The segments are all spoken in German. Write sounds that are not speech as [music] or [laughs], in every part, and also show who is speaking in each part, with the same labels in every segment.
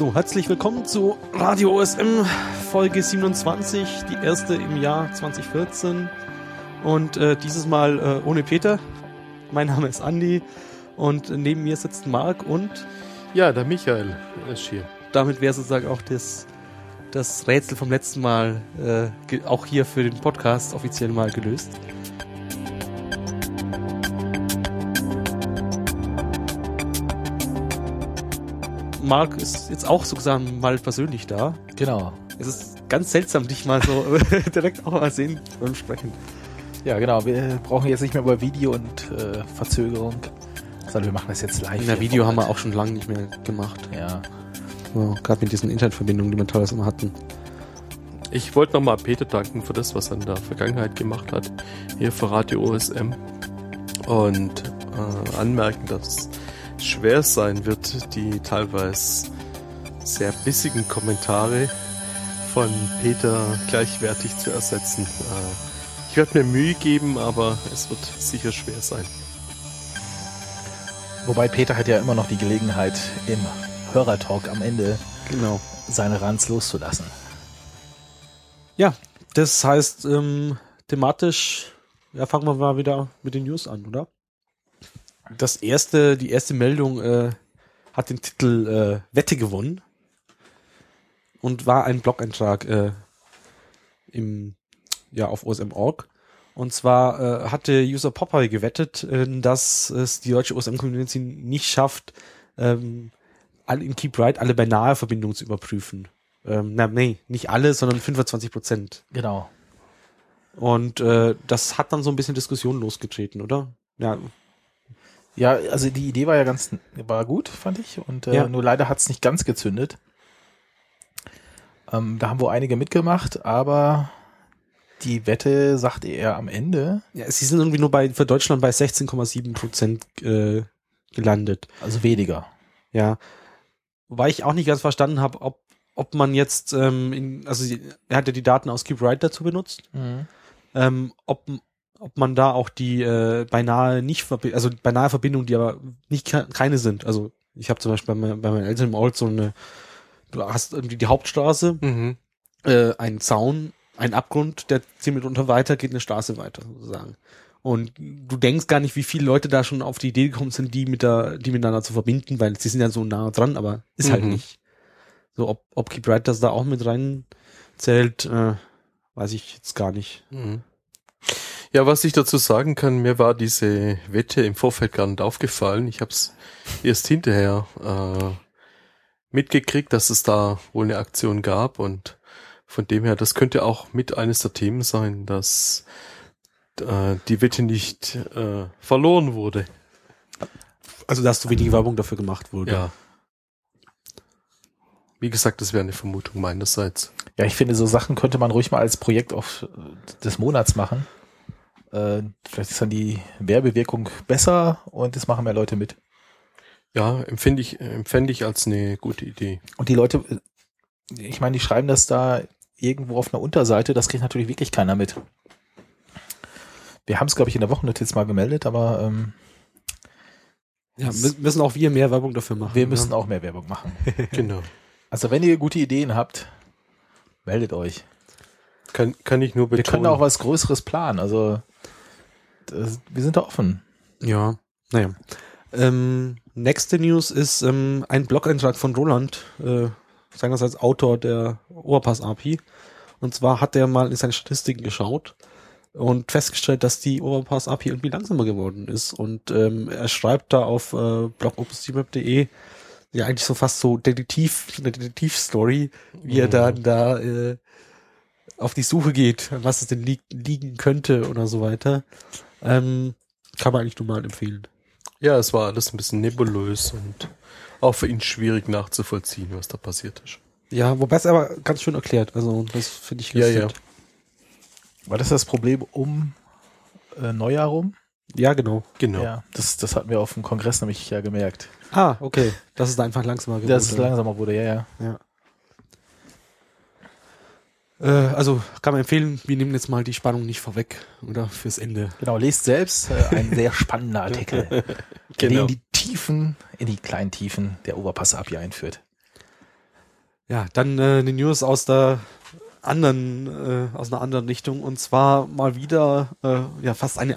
Speaker 1: So, herzlich willkommen zu Radio OSM Folge 27, die erste im Jahr 2014. Und äh, dieses Mal äh, ohne Peter. Mein Name ist Andi und neben mir sitzt Marc und
Speaker 2: Ja, der Michael ist hier.
Speaker 1: damit wäre sozusagen auch das, das Rätsel vom letzten Mal äh, auch hier für den Podcast offiziell mal gelöst. Marc ist jetzt auch sozusagen mal persönlich da.
Speaker 3: Genau.
Speaker 1: Es ist ganz seltsam, dich mal so [laughs] direkt auch mal sehen beim Sprechen.
Speaker 3: Ja, genau. Wir brauchen jetzt nicht mehr über Video und äh, Verzögerung, sondern wir machen das jetzt live. Hier
Speaker 1: Video haben wir auch schon lange nicht mehr gemacht.
Speaker 3: Ja.
Speaker 1: Ja, Gerade mit diesen Internetverbindungen, die wir teilweise immer hatten.
Speaker 2: Ich wollte nochmal Peter danken für das, was er in der Vergangenheit gemacht hat, hier für Radio OSM. Und äh, anmerken, dass schwer sein wird, die teilweise sehr bissigen Kommentare von Peter gleichwertig zu ersetzen. Äh, ich werde mir Mühe geben, aber es wird sicher schwer sein.
Speaker 3: Wobei Peter hat ja immer noch die Gelegenheit, im Hörertalk am Ende
Speaker 1: Genau.
Speaker 3: seine Ranz loszulassen.
Speaker 1: Ja, das heißt, ähm, thematisch, ja, fangen wir mal wieder mit den News an, oder? Das erste, die erste Meldung äh, hat den Titel äh, Wette gewonnen und war ein Blog-Eintrag äh, im, ja, auf OSM.org. Und zwar äh, hatte User Popeye gewettet, äh, dass es die deutsche OSM-Community nicht schafft, ähm, alle in Keep Right alle beinahe Verbindungen zu überprüfen. Ähm, na, nee, nicht alle, sondern 25 Prozent.
Speaker 3: Genau.
Speaker 1: Und äh, das hat dann so ein bisschen Diskussion losgetreten, oder? Ja,
Speaker 3: Ja, also die Idee war ja ganz, war gut, fand ich. Und äh,
Speaker 1: Ja.
Speaker 3: nur leider hat es nicht ganz gezündet. Ähm, da haben wohl einige mitgemacht, aber die Wette sagte er am Ende,
Speaker 1: ja sie sind irgendwie nur bei für Deutschland bei 16,7 Prozent äh, gelandet.
Speaker 3: also weniger.
Speaker 1: Ja. Wobei ich auch nicht ganz verstanden habe, ob, ob man jetzt, ähm, in, also er hat ja die Daten aus Keep Right dazu benutzt, ähm, ob, ob man da auch die äh, beinahe nicht, also beinahe Verbindungen, die aber nicht ke- keine sind. Also ich habe zum Beispiel bei, bei meinen Eltern im Ort so eine, du hast irgendwie die Hauptstraße,
Speaker 2: Mhm.
Speaker 1: äh, ein Zaun, ein Abgrund, der zehn unter weiter geht eine Straße weiter, sozusagen. Und du denkst gar nicht, wie viele Leute da schon auf die Idee gekommen sind, die mit der, die miteinander zu verbinden, weil sie sind ja so nah dran, aber ist halt
Speaker 2: Mhm.
Speaker 1: nicht. So, ob, ob Keep Right das da auch mit rein zählt, äh, weiß ich jetzt gar nicht.
Speaker 2: Mhm. Ja, was ich dazu sagen kann, mir war diese Wette im Vorfeld gar nicht aufgefallen. Ich habe es erst hinterher äh, mitgekriegt, dass es da wohl eine Aktion gab und von dem her, das könnte auch mit eines der Themen sein, dass äh, die Wette nicht äh, verloren wurde.
Speaker 1: Also, dass zu wenig Werbung dafür gemacht wurde.
Speaker 2: Ja. Wie gesagt, das wäre eine Vermutung meinerseits.
Speaker 3: Ja, ich finde, so Sachen könnte man ruhig mal als Projekt auf, äh, des Monats machen. Äh, vielleicht ist dann die Werbewirkung besser und es machen mehr Leute mit.
Speaker 2: Ja, empfinde ich, empfände ich als eine gute Idee.
Speaker 3: Und die Leute, ich meine, die schreiben das da irgendwo auf einer Unterseite, das kriegt natürlich wirklich keiner mit. Wir haben es, glaube ich, in der Wochennotiz mal gemeldet, aber ähm,
Speaker 1: Ja, mü- müssen auch wir mehr Werbung dafür machen.
Speaker 3: wir müssen auch mehr Werbung machen. [laughs]
Speaker 2: Genau.
Speaker 3: Also wenn ihr gute Ideen habt, meldet euch.
Speaker 2: Kann, kann ich nur
Speaker 3: Wir
Speaker 2: betonen.
Speaker 3: können auch was Größeres planen. Also das, wir sind da offen.
Speaker 1: Ja, naja. Ähm, nächste News ist ähm, ein Blog-Eintrag von Roland, äh, seinerseits Autor der Overpass-API. Und zwar hat er mal in seine Statistiken geschaut und festgestellt, dass die Overpass-API irgendwie langsamer geworden ist. Und ähm, er schreibt da auf äh, blog.openstreetmap.de ja eigentlich so fast so Detektiv, eine Detektiv-Story, wie er
Speaker 2: Mhm.
Speaker 1: dann da äh, auf die Suche geht, was es denn li liegen könnte oder so weiter. Ähm, kann man eigentlich nur mal empfehlen.
Speaker 2: Ja, es war alles ein bisschen nebulös und auch für ihn schwierig nachzuvollziehen, was da passiert ist.
Speaker 1: Ja, wobei es aber ganz schön erklärt. Also das finde ich ganz
Speaker 2: Ja, ja.
Speaker 3: War das das Problem um äh, Neujahr rum?
Speaker 1: Ja, genau.
Speaker 2: Genau.
Speaker 3: Ja, das, das hatten wir auf dem Kongress nämlich ja gemerkt.
Speaker 1: Ah, okay. Das ist einfach langsamer geworden.
Speaker 3: Dass es langsamer wurde, ja, ja.
Speaker 1: Ja. Äh, also kann man empfehlen, wir nehmen jetzt mal die Spannung nicht vorweg, oder? Fürs Ende.
Speaker 3: Genau, lest selbst äh, ein sehr spannender Artikel, [laughs] der
Speaker 2: Genau.
Speaker 3: in die Tiefen, in die kleinen Tiefen der Overpass-API einführt.
Speaker 1: Ja, dann äh, eine News aus der anderen, äh, aus einer anderen Richtung und zwar mal wieder, äh, ja, fast eine,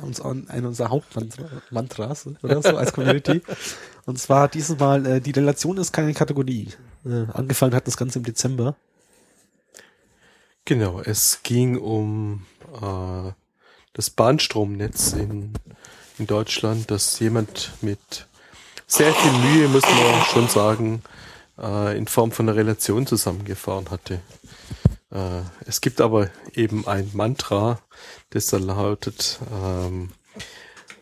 Speaker 1: eine unserer Hauptmantras oder so als Community. [laughs] und zwar dieses Mal, äh, die Relation ist keine Kategorie. Äh, angefangen hat das Ganze im Dezember.
Speaker 2: Genau, es ging um äh, das Bahnstromnetz in, in Deutschland, das jemand mit sehr viel Mühe, muss man schon sagen, äh, in Form von einer Relation zusammengefahren hatte. Äh, es gibt aber eben ein Mantra, das da lautet, ähm,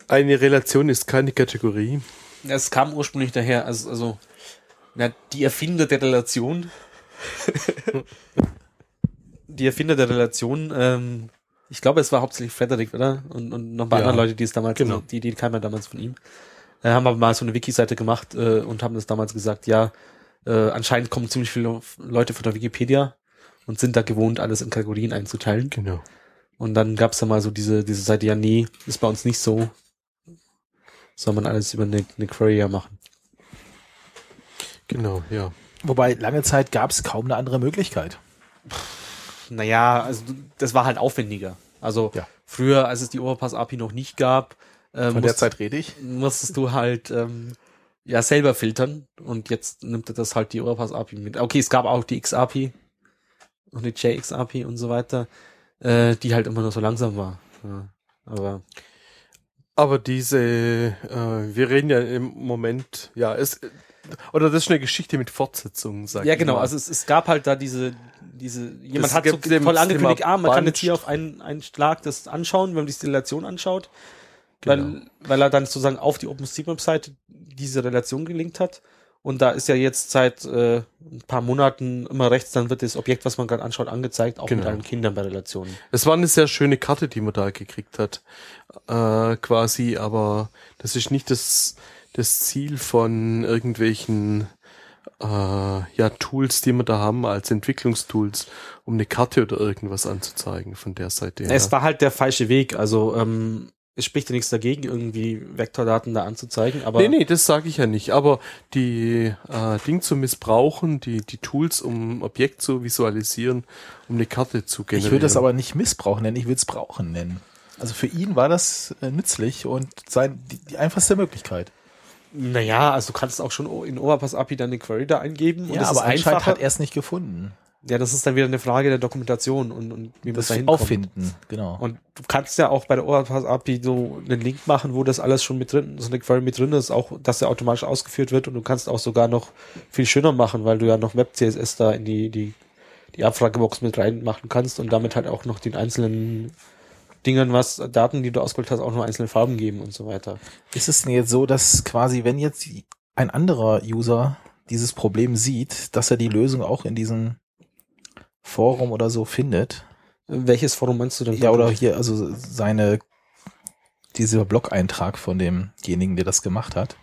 Speaker 2: eine Relation ist keine Kategorie.
Speaker 1: Es kam ursprünglich daher, also, also na, die Erfinder der Relation, [laughs] die Erfinder der Relation, ähm, ich glaube, es war hauptsächlich Frederick, oder? Und, und noch ein paar ja, andere Leute, die es damals, genau. die, die kam ja damals von ihm, äh, haben aber mal so eine Wiki-Seite gemacht äh, und haben das damals gesagt, ja, äh, anscheinend kommen ziemlich viele Leute von der Wikipedia und sind da gewohnt, alles in Kategorien einzuteilen.
Speaker 2: Genau.
Speaker 1: Und dann gab's da mal so diese, diese Seite, ja, nee, ist bei uns nicht so. Soll man alles über eine, eine Query ja machen.
Speaker 2: Genau, ja.
Speaker 3: Wobei lange Zeit gab's kaum eine andere Möglichkeit.
Speaker 1: Naja, also das war halt aufwendiger. Also ja. früher, als es die Overpass-API noch nicht gab,
Speaker 3: äh, Von musst, der Zeit rede ich.
Speaker 1: Musstest du halt ähm, ja selber filtern und jetzt nimmt er das halt die Overpass-API mit. Okay, es gab auch die X-API und die JX-API und so weiter, äh, die halt immer nur so langsam war. Ja, aber
Speaker 2: aber diese, äh, wir reden ja im Moment, ja, es oder das ist eine Geschichte mit Fortsetzungen,
Speaker 1: sag Ja, genau. Also es, es gab halt da diese, diese, jemand das hat so voll angekündigt, ah, man kann jetzt hier auf einen, einen Schlag das anschauen, wenn man die Relation anschaut. Genau. Weil, weil er dann sozusagen auf die OpenStreetMap-Seite diese Relation gelinkt hat. Und da ist ja jetzt seit äh, ein paar Monaten immer rechts, dann wird das Objekt, was man gerade anschaut, angezeigt, auch genau. mit allen Kindern bei Relationen.
Speaker 2: Es war eine sehr schöne Karte, die man da gekriegt hat, äh, quasi, aber das ist nicht das, das Ziel von irgendwelchen äh, ja, Tools, die wir da haben als Entwicklungstools, um eine Karte oder irgendwas anzuzeigen von der Seite
Speaker 1: her. Es war halt der falsche Weg. Also ähm, es spricht ja nichts dagegen, irgendwie Vektordaten da anzuzeigen, aber.
Speaker 2: Nee, nee, das sage ich ja nicht. Aber die äh, Ding zu missbrauchen, die, die Tools, um Objekt zu visualisieren, um eine Karte zu generieren.
Speaker 3: Ich würde das aber nicht missbrauchen nennen, ich würde es brauchen nennen. Also für ihn war das äh, nützlich und sein, die, die einfachste Möglichkeit.
Speaker 1: Naja, also du kannst auch schon in Overpass API deine Query da eingeben.
Speaker 3: Ja, aber anscheinend hat er es nicht gefunden.
Speaker 1: Ja, das ist dann wieder eine Frage der Dokumentation und, und
Speaker 3: wie man das da hinkommt. Auffinden, genau.
Speaker 1: Und du kannst ja auch bei der Overpass API so einen Link machen, wo das alles schon mit drin, so eine Query mit drin ist, auch, dass er automatisch ausgeführt wird und du kannst auch sogar noch viel schöner machen, weil du ja noch WebCSS da in die, die, die Abfragebox mit reinmachen kannst und damit halt auch noch den einzelnen Dingen was, Daten, die du ausgeholt hast, auch noch einzelne Farben geben und so weiter.
Speaker 3: Ist es denn jetzt so, dass quasi, wenn jetzt ein anderer User dieses Problem sieht, dass er die Lösung auch in diesen Forum oder so findet.
Speaker 1: Welches Forum meinst du denn?
Speaker 3: Ja, oder hier, also seine, dieser Blog-Eintrag von demjenigen, der das gemacht hat.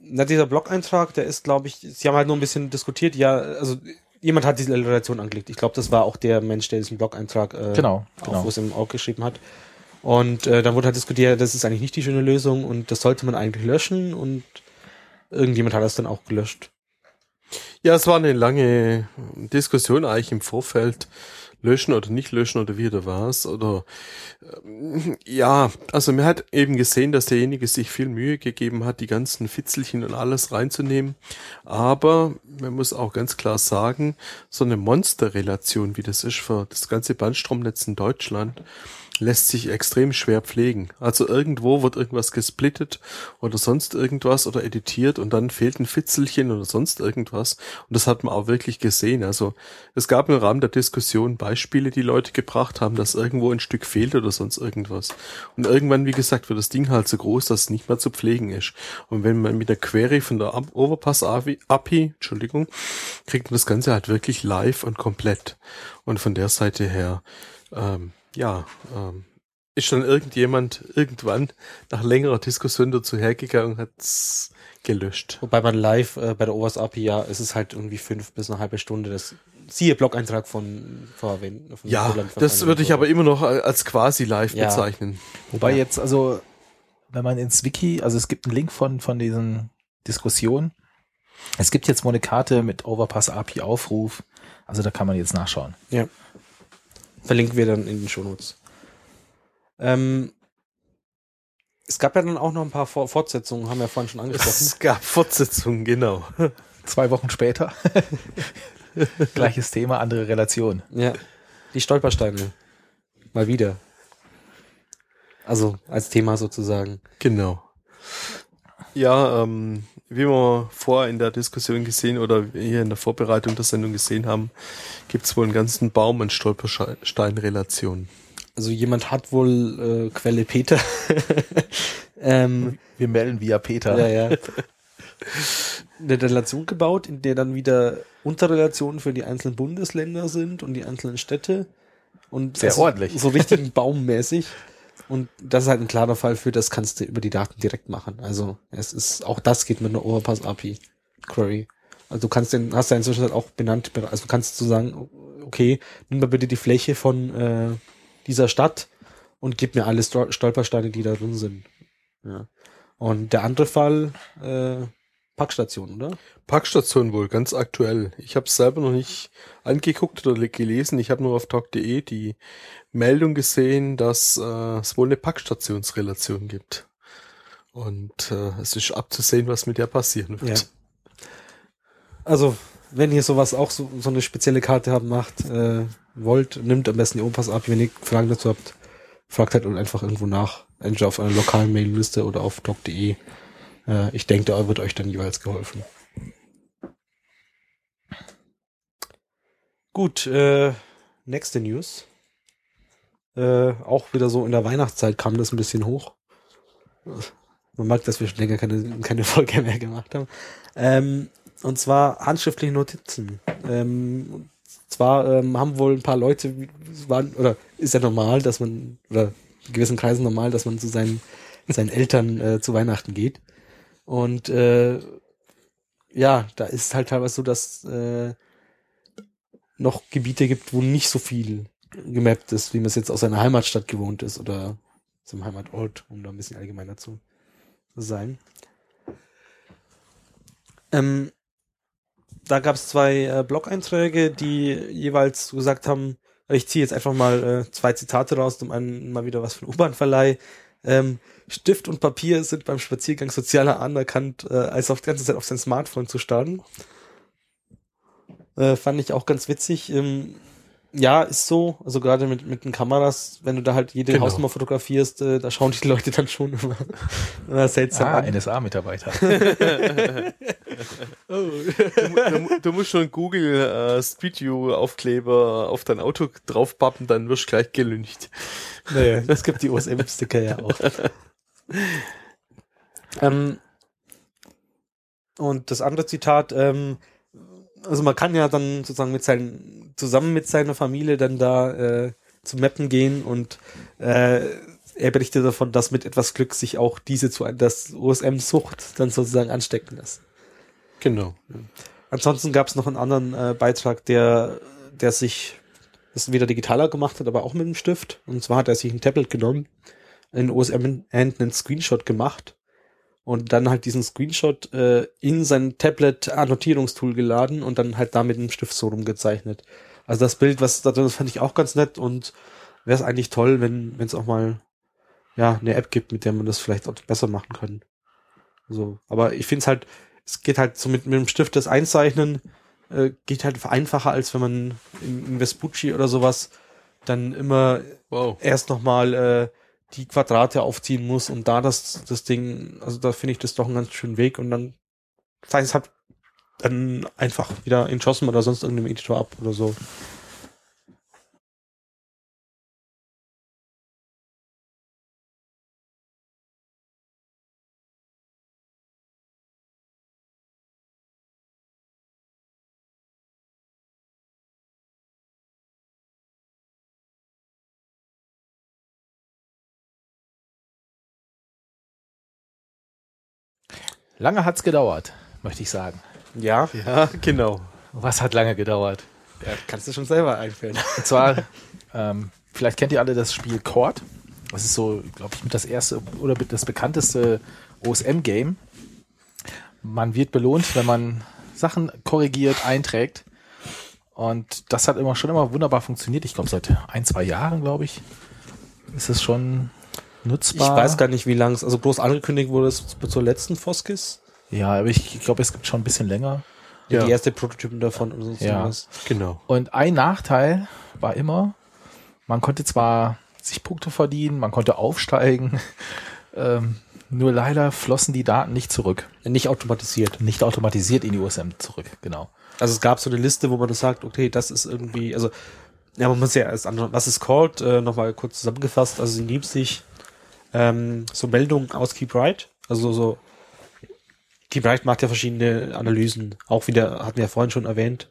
Speaker 1: Na, dieser Blog-Eintrag, der ist, glaube ich, sie haben halt nur ein bisschen diskutiert, ja, also jemand hat diese Relation angelegt. Ich glaube, das war auch der Mensch, der diesen Blog-Eintrag,
Speaker 3: äh, genau, genau.
Speaker 1: wo es im Org geschrieben hat. Und äh, dann wurde halt diskutiert, das ist eigentlich nicht die schöne Lösung und das sollte man eigentlich löschen und irgendjemand hat das dann auch gelöscht.
Speaker 2: Ja, es war eine lange Diskussion eigentlich im Vorfeld. Löschen oder nicht löschen oder wie oder was oder äh, ja, also mir hat eben gesehen, dass derjenige sich viel Mühe gegeben hat, die ganzen Fitzelchen und alles reinzunehmen, aber man muss auch ganz klar sagen, so eine Monsterrelation, wie das ist für das ganze Bandstromnetz in Deutschland, lässt sich extrem schwer pflegen. Also irgendwo wird irgendwas gesplittet oder sonst irgendwas oder editiert und dann fehlt ein Fitzelchen oder sonst irgendwas. Und das hat man auch wirklich gesehen. Also es gab im Rahmen der Diskussion Beispiele, die Leute gebracht haben, dass irgendwo ein Stück fehlt oder sonst irgendwas. Und irgendwann, wie gesagt, wird das Ding halt so groß, dass es nicht mehr zu pflegen ist. Und wenn man mit der Query von der Overpass API, Entschuldigung, kriegt man das Ganze halt wirklich live und komplett. Und von der Seite her, ähm, ja, ähm, ist schon irgendjemand irgendwann nach längerer Diskussion dazu hergegangen und hat's gelöscht.
Speaker 1: Wobei man live äh, bei der OWASP API ja, ist es halt irgendwie fünf bis eine halbe Stunde. Das siehe Blog-Eintrag von
Speaker 2: VW. Ja, das würde ich aber immer noch als quasi live ja. bezeichnen.
Speaker 3: Wobei ja. jetzt, also, wenn man ins Wiki, also es gibt einen Link von, von diesen Diskussionen Es gibt jetzt wohl eine Karte mit Overpass API Aufruf. Also da kann man jetzt nachschauen.
Speaker 1: Ja. Verlinken wir dann in den Shownotes. Ähm, es gab ja dann auch noch ein paar Vor Fortsetzungen, haben wir vorhin schon angesprochen.
Speaker 2: Es gab Fortsetzungen, genau. [laughs]
Speaker 3: Zwei Wochen später. [laughs] Gleiches Thema, andere Relation.
Speaker 1: Ja. Die Stolpersteine. Mal wieder. Also als Thema sozusagen.
Speaker 2: Genau. Ja, ähm, wie wir vorher in der Diskussion gesehen oder hier in der Vorbereitung der Sendung gesehen haben, gibt es wohl einen ganzen Baum an Stolpersteinrelationen.
Speaker 1: Also jemand hat wohl äh, Quelle Peter. [laughs] ähm,
Speaker 3: Wir melden via Peter.
Speaker 1: ja, ja. Eine Relation gebaut, in der dann wieder Unterrelationen für die einzelnen Bundesländer sind und die einzelnen Städte. Und
Speaker 3: Sehr
Speaker 1: also
Speaker 3: ordentlich.
Speaker 1: So richtig baummäßig. Und das ist halt ein klarer Fall für, das kannst du über die Daten direkt machen. Also es ist, auch das geht mit einer Overpass API Query. Also du kannst den, hast du inzwischen halt auch benannt, also du kannst so sagen, okay, nimm mal bitte die Fläche von äh, dieser Stadt und gib mir alle Stol Stolpersteine, die da drin sind. Ja. Und der andere Fall, äh, Packstation, oder?
Speaker 2: Packstation wohl, ganz aktuell. Ich habe es selber noch nicht angeguckt oder gelesen. Ich habe nur auf talk.de die Meldung gesehen, dass äh, es wohl eine Packstationsrelation gibt. Und äh, es ist abzusehen, was mit der passieren wird.
Speaker 1: Ja. Also, wenn ihr sowas auch so, so eine spezielle Karte habt, macht, äh, wollt, nimmt am besten die Opas ab. Wenn ihr Fragen dazu habt, fragt halt einfach irgendwo nach. Entweder auf einer lokalen Mailingliste oder auf doc.de. Äh, ich denke, da wird euch dann jeweils geholfen. Gut, äh, nächste News. Äh, auch wieder so in der Weihnachtszeit kam das ein bisschen hoch. Man merkt, dass wir schon länger keine, keine Folge mehr gemacht haben. Ähm, und zwar handschriftliche Notizen. Ähm, zwar ähm, haben wohl ein paar Leute, waren, oder ist ja normal, dass man, oder in gewissen Kreisen normal, dass man zu seinen, seinen Eltern äh, zu Weihnachten geht. Und äh, ja, da ist halt teilweise so, dass äh, noch Gebiete gibt, wo nicht so viel gemappt ist, wie man es jetzt aus seiner Heimatstadt gewohnt ist oder zum Heimatort, um da ein bisschen allgemeiner zu sein. Ähm, da gab es zwei äh, Blog-Einträge, die jeweils gesagt haben, ich ziehe jetzt einfach mal äh, zwei Zitate raus, zum einen mal wieder was von U-Bahn-Verleih. Ähm, Stift und Papier sind beim Spaziergang sozialer anerkannt, äh, als auf die ganze Zeit auf sein Smartphone zu starren. Äh, fand ich auch ganz witzig. Ähm, ja, ist so. Also gerade mit, mit den Kameras, wenn du da halt jede
Speaker 2: Genau.
Speaker 1: Hausnummer fotografierst, äh, da schauen die [laughs] Leute dann schon immer, immer seltsam
Speaker 3: Ah,
Speaker 1: an.
Speaker 3: NSA-Mitarbeiter. [laughs]
Speaker 2: Du, mu- du musst schon Google äh, Street View Aufkleber auf dein Auto draufpappen, dann wirst du gleich gelüncht.
Speaker 1: Naja, es gibt die OSM-Sticker ja auch. [laughs] ähm, und das andere Zitat, ähm, also man kann ja dann sozusagen mit seinen, zusammen mit seiner Familie dann da äh, zum Mappen gehen und äh, er berichtet davon, dass mit etwas Glück sich auch diese zu das OSM-Sucht dann sozusagen anstecken lässt.
Speaker 2: Genau.
Speaker 1: Ansonsten gab es noch einen anderen äh, Beitrag, der, der sich das wieder digitaler gemacht hat, aber auch mit dem Stift. Und zwar hat er sich ein Tablet genommen, in OSM Hand einen Screenshot gemacht und dann halt diesen Screenshot äh, in sein Tablet Annotierungstool geladen und dann halt da mit dem Stift so rumgezeichnet. Also das Bild, was da drin ist, fand ich auch ganz nett und wäre es eigentlich toll, wenn wenn es auch mal ja eine App gibt, mit der man das vielleicht auch besser machen kann. So, aber ich finde es halt, es geht halt so mit, mit dem Stift das Einzeichnen äh, geht halt einfacher, als wenn man in, in Vespucci oder sowas dann immer
Speaker 2: Wow.
Speaker 1: erst nochmal äh, die Quadrate aufziehen muss und da das, das Ding, also da finde ich das doch einen ganz schönen Weg und dann zeigt es halt dann einfach wieder in JOSM oder sonst irgendeinem Editor ab oder so.
Speaker 3: Lange hat's gedauert, möchte ich sagen.
Speaker 1: Ja,
Speaker 2: Ja, genau.
Speaker 3: Was hat lange gedauert?
Speaker 1: ja kannst du schon selber einfällen.
Speaker 3: Und zwar, ähm, vielleicht kennt ihr alle das Spiel Cord. Das ist so, glaube ich, mit das erste oder mit das bekannteste OSM-Game. man wird belohnt, wenn man Sachen korrigiert, einträgt. Und das hat immer schon immer wunderbar funktioniert. Ich glaube, seit ein, zwei Jahren, glaube ich, ist es schon nutzbar.
Speaker 1: Ich weiß gar nicht, wie lang es, also groß angekündigt wurde es zur letzten Foskis.
Speaker 3: Ja, aber ich glaube, es gibt schon ein bisschen länger.
Speaker 1: Ja. Die erste Prototypen davon oder so.
Speaker 3: Ja.
Speaker 1: was.
Speaker 2: Genau.
Speaker 3: Und ein Nachteil war immer, man konnte zwar sich Punkte verdienen, man konnte aufsteigen, [laughs] ähm, nur leider flossen die Daten nicht zurück.
Speaker 1: Nicht automatisiert.
Speaker 3: Nicht automatisiert in die USM zurück, genau.
Speaker 1: Also es gab so eine Liste, wo man das sagt, okay, das ist irgendwie, also ja, man muss ja erst anschauen, was ist called, äh, nochmal kurz zusammengefasst, also sie nimmt sich ähm, so Meldungen aus KeepWrite, also so KeepWrite macht ja verschiedene Analysen, auch wieder, hatten wir ja vorhin schon erwähnt,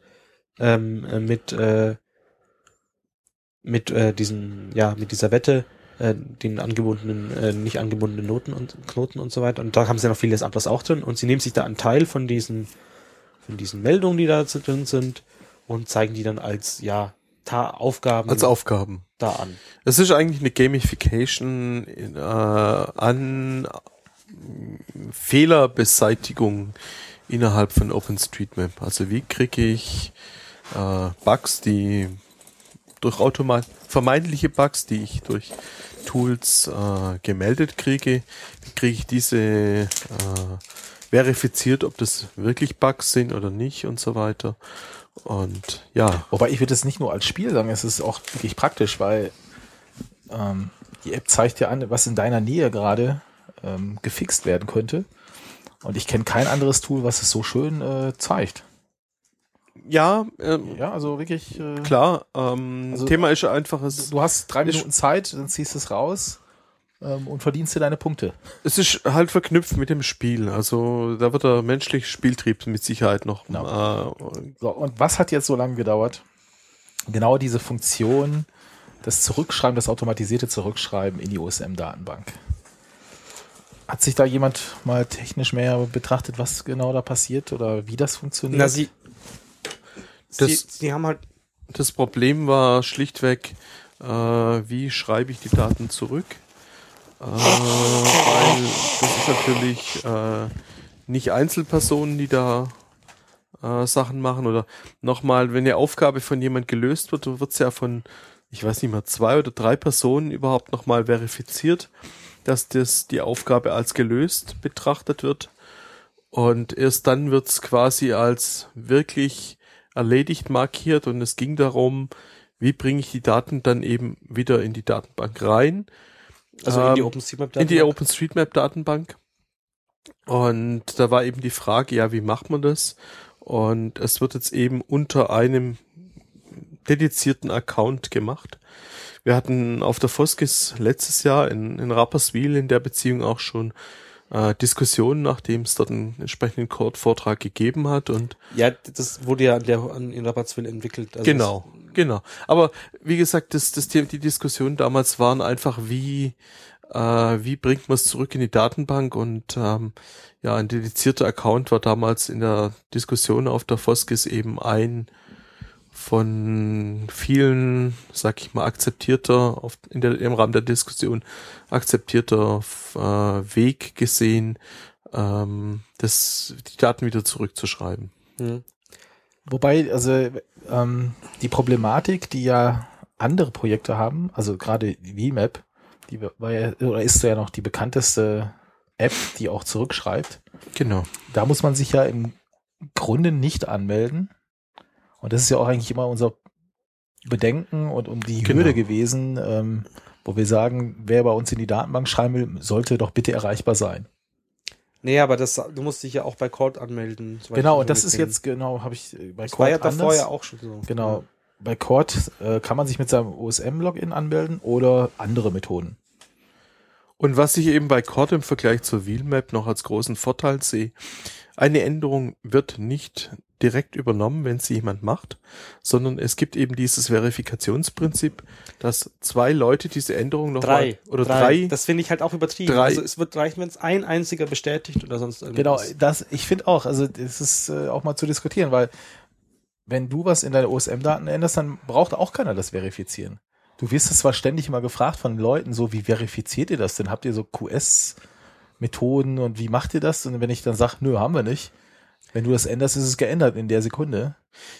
Speaker 1: ähm, äh, mit äh, mit äh, diesen, ja, mit dieser Wette, äh, den angebundenen, äh, nicht angebundenen Noten und Knoten und so weiter. Und da haben sie noch vieles anderes auch drin. Und sie nehmen sich da einen Teil von diesen, von diesen Meldungen, die da drin sind, und zeigen die dann als, ja, Ta Aufgaben
Speaker 2: Als Aufgaben.
Speaker 1: da an.
Speaker 2: Es ist eigentlich eine Gamification in, äh, an Fehlerbeseitigung innerhalb von OpenStreetMap. Also wie kriege ich äh, Bugs, die durch Automat vermeintliche Bugs, die ich durch Tools äh, gemeldet kriege, wie kriege ich diese äh, verifiziert, ob das wirklich Bugs sind oder nicht und so weiter. Und ja,
Speaker 3: Wobei ich würde es nicht nur als Spiel sagen, es ist auch wirklich praktisch, weil ähm, die App zeigt dir an, was in deiner Nähe gerade ähm, gefixt werden könnte. Und ich kenne kein anderes Tool, was es so schön äh, zeigt.
Speaker 2: ja, ähm,
Speaker 3: Ja, also wirklich. Äh,
Speaker 2: klar. Ähm,
Speaker 3: Also-
Speaker 2: Thema ist einfach, es,
Speaker 3: Du hast drei Minuten Zeit, dann ziehst du es raus ähm, und verdienst dir deine Punkte.
Speaker 2: es ist halt verknüpft mit dem Spiel. Also da wird der menschliche Spieltrieb mit Sicherheit noch.
Speaker 3: Genau.
Speaker 2: Äh,
Speaker 3: So, und was hat jetzt so lange gedauert? Genau diese Funktion, das Zurückschreiben, das automatisierte Zurückschreiben in die OSM-Datenbank. Hat sich da jemand mal technisch mehr betrachtet, was genau da passiert oder wie das funktioniert?
Speaker 1: Na, sie,
Speaker 2: Das-
Speaker 1: sie, sie haben halt,
Speaker 2: das Problem war schlichtweg, äh, wie schreibe ich die Daten zurück? Äh, weil das ist natürlich äh, nicht Einzelpersonen, die da äh, Sachen machen oder nochmal, wenn eine Aufgabe von jemand gelöst wird, wird es ja von, ich weiß nicht mehr, zwei oder drei Personen überhaupt nochmal verifiziert, dass das die Aufgabe als gelöst betrachtet wird. Und erst dann wird es quasi als wirklich erledigt markiert und es ging darum, wie bringe ich die Daten dann eben wieder in die Datenbank rein.
Speaker 1: Also in die
Speaker 2: Ähm,
Speaker 1: OpenStreetMap
Speaker 2: in die OpenStreetMap Datenbank. Und da war eben die Frage, ja, wie macht man das? Und es wird jetzt eben unter einem dedizierten Account gemacht. Wir hatten auf der Foskis letztes Jahr in, in Rapperswil in der Beziehung auch schon äh, Diskussionen, nachdem es dort einen entsprechenden Code-Vortrag gegeben hat und
Speaker 1: Ja, das wurde ja an der, an, in Rapperswil entwickelt. Also
Speaker 2: genau, genau. Aber wie gesagt, das, das, die die Diskussionen damals waren einfach, wie, äh, wie bringt man es zurück in die Datenbank und ähm, ja, ein dedizierter Account war damals in der Diskussion auf der Foskis eben ein von vielen, sag ich mal, akzeptierter, auf, in der, im Rahmen der Diskussion akzeptierter äh, Weg gesehen, ähm, das, die Daten wieder zurückzuschreiben.
Speaker 1: Hm.
Speaker 3: Wobei, also ähm, die Problematik, die ja andere Projekte haben, also gerade VMAP, die war ja, oder ist ja noch die bekannteste App, die auch zurückschreibt.
Speaker 2: Genau.
Speaker 3: Da muss man sich ja im Grunde nicht anmelden. Und das ist ja auch eigentlich immer unser Bedenken und um die
Speaker 2: Genau.
Speaker 3: Hürde gewesen, ähm, wo wir sagen, wer bei uns in die Datenbank schreiben will, sollte doch bitte erreichbar sein.
Speaker 1: Nee, aber das, du musst dich ja auch bei Cord anmelden.
Speaker 3: Genau, und das ist jetzt genau, habe ich äh, bei
Speaker 1: Das war ja
Speaker 3: Cord
Speaker 1: davor
Speaker 3: anders.
Speaker 1: ja auch schon so.
Speaker 3: Genau. Bei Cord äh, kann man sich mit seinem OSM-Login anmelden oder andere Methoden.
Speaker 2: Und was ich eben bei Cord im Vergleich zur Wheelmap noch als großen Vorteil sehe, eine Änderung wird nicht direkt übernommen, wenn sie jemand macht, sondern es gibt eben dieses Verifikationsprinzip, dass zwei Leute diese Änderung noch
Speaker 1: Drei.
Speaker 2: mal, oder drei,
Speaker 1: Das finde ich halt auch übertrieben.
Speaker 2: Drei.
Speaker 1: Also es wird reichen, wenn es ein einziger bestätigt oder sonst
Speaker 3: Genau,
Speaker 1: irgendwas.
Speaker 3: das, ich finde auch, also das ist äh, auch mal zu diskutieren, weil wenn du was in deine OSM-Daten änderst, dann braucht auch keiner das verifizieren. Du wirst es zwar ständig immer gefragt von Leuten, so wie verifiziert ihr das denn? Habt ihr so QS Methoden und wie macht ihr das? Und wenn ich dann sage, nö, haben wir nicht. Wenn du das änderst, ist es geändert in der Sekunde.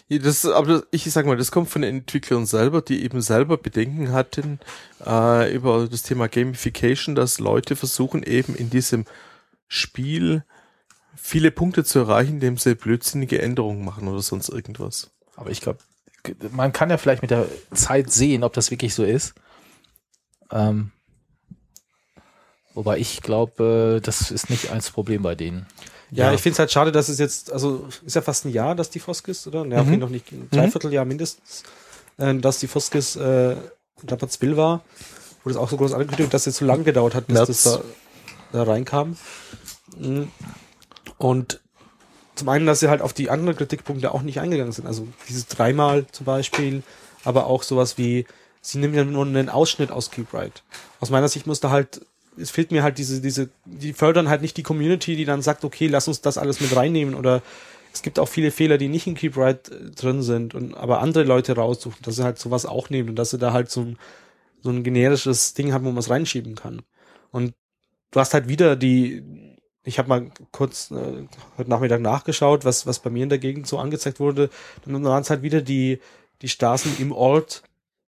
Speaker 2: Ja, das, aber ich sag mal, das kommt von den Entwicklern selber, die eben selber Bedenken hatten äh, über das Thema Gamification, dass Leute versuchen eben in diesem Spiel viele Punkte zu erreichen, indem sie blödsinnige Änderungen machen oder sonst irgendwas.
Speaker 3: Aber ich glaube, man kann ja vielleicht mit der Zeit sehen, ob das wirklich so ist. Ähm, wobei ich glaube, das ist nicht als Problem bei denen.
Speaker 1: Ja,
Speaker 2: Ja.
Speaker 1: ich finde es halt schade, dass es jetzt, also ist ja fast ein Jahr, dass die Foskis, oder? Ja,
Speaker 3: Mhm.
Speaker 1: noch nicht, ein Dreivierteljahr mindestens, äh, dass die Foskis, äh, glaube, Spill war, wo das auch so groß angekündigt, dass es so lange gedauert hat, bis
Speaker 2: März.
Speaker 1: das da, da reinkam. Mhm. Und zum einen, dass sie halt auf die anderen Kritikpunkte auch nicht eingegangen sind. Also dieses dreimal zum Beispiel, aber auch sowas wie, sie nehmen ja nur einen Ausschnitt aus Keeprite. Aus meiner Sicht muss da halt, es fehlt mir halt diese, diese, die fördern halt nicht die Community, die dann sagt, okay, lass uns das alles mit reinnehmen oder es gibt auch viele Fehler, die nicht in Keeprite äh, drin sind und aber andere Leute raussuchen, dass sie halt sowas auch nehmen und dass sie da halt so ein, so ein generisches Ding haben, wo man es reinschieben kann. Und du hast halt wieder die, ich habe mal kurz äh, heute Nachmittag nachgeschaut, was, was bei mir in der Gegend so angezeigt wurde. Dann waren es halt wieder die, die Straßen im Ort,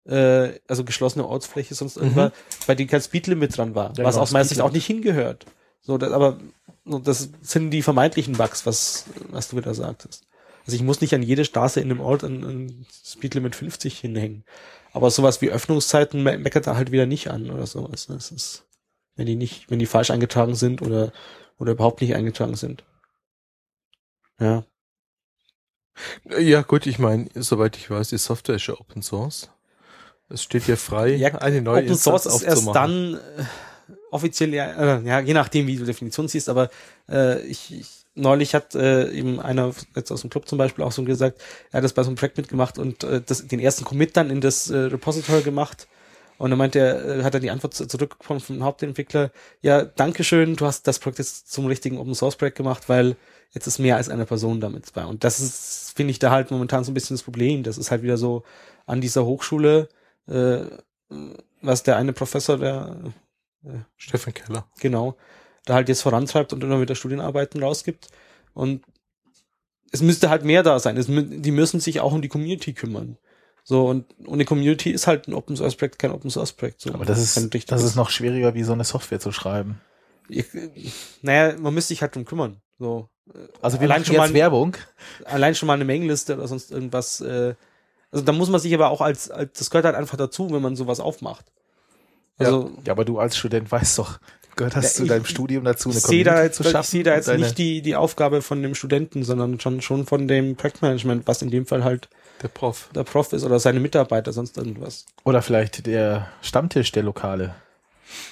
Speaker 1: äh, also geschlossene Ortsfläche, sonst irgendwas, bei denen kein Speedlimit dran war,
Speaker 3: Ja,
Speaker 1: was
Speaker 3: genau,
Speaker 1: aus meiner Sicht auch nicht hingehört. So, das, aber so, das sind die vermeintlichen Bugs, was, was du wieder sagtest. Also ich muss nicht an jede Straße in dem Ort ein, ein Speedlimit 50 hinhängen. Aber sowas wie Öffnungszeiten me meckert er halt wieder nicht an oder sowas. Das ist, wenn die nicht, wenn die falsch eingetragen sind oder, oder überhaupt nicht eingetragen sind. Ja.
Speaker 2: Ja, gut, ich meine, soweit ich weiß, die Software ist ja Open Source. Es steht dir frei,
Speaker 1: Ja,
Speaker 2: eine neue
Speaker 1: Open Source
Speaker 2: Instanz
Speaker 1: ist erst dann äh, offiziell, ja, äh, ja, je nachdem, wie du Definition siehst, aber äh, ich, ich neulich hat äh, eben einer jetzt aus dem Club zum Beispiel auch so gesagt, er hat das bei so einem Projekt mitgemacht und äh, das, den ersten Commit dann in das äh, Repository gemacht und dann meinte er, äh, hat er die Antwort zu- zurückbekommen vom Hauptentwickler, ja, Dankeschön, du hast das Projekt jetzt zum richtigen Open Source Projekt gemacht, weil jetzt ist mehr als eine Person damit bei. Und das ist, finde ich, da halt momentan so ein bisschen das Problem. Das ist halt wieder so an dieser Hochschule, äh, was der eine Professor, der
Speaker 2: Stefan Keller.
Speaker 1: genau, da halt jetzt vorantreibt und immer wieder Studienarbeiten rausgibt. Und es müsste halt mehr da sein. Es, die müssen sich auch um die Community kümmern. So, und ohne Community ist halt ein Open Source Projekt kein Open Source Projekt. So,
Speaker 3: Aber das ist, das ist noch schwieriger, wie so eine Software zu schreiben.
Speaker 1: Ich, naja, man müsste sich halt drum kümmern. So,
Speaker 3: Also wir
Speaker 1: Allein schon
Speaker 3: jetzt
Speaker 1: mal-
Speaker 3: Werbung.
Speaker 1: allein schon mal eine Mailingliste oder sonst irgendwas. Äh, also da muss man sich aber auch als, als, das gehört halt einfach dazu, wenn man sowas aufmacht. Also
Speaker 3: Ja, aber du als Student weißt doch, gehört das
Speaker 1: Ja,
Speaker 3: zu
Speaker 1: ich-
Speaker 3: deinem Studium dazu,
Speaker 1: ich sehe da jetzt,
Speaker 3: zu
Speaker 1: ich
Speaker 3: schaffen?
Speaker 1: sehe da jetzt
Speaker 3: Deine-
Speaker 1: nicht die, die Aufgabe von dem Studenten, sondern schon, schon von dem Projektmanagement, was in dem Fall halt
Speaker 2: Der Prof.
Speaker 1: der Prof ist oder seine Mitarbeiter, sonst irgendwas.
Speaker 3: Oder vielleicht der Stammtisch der Lokale.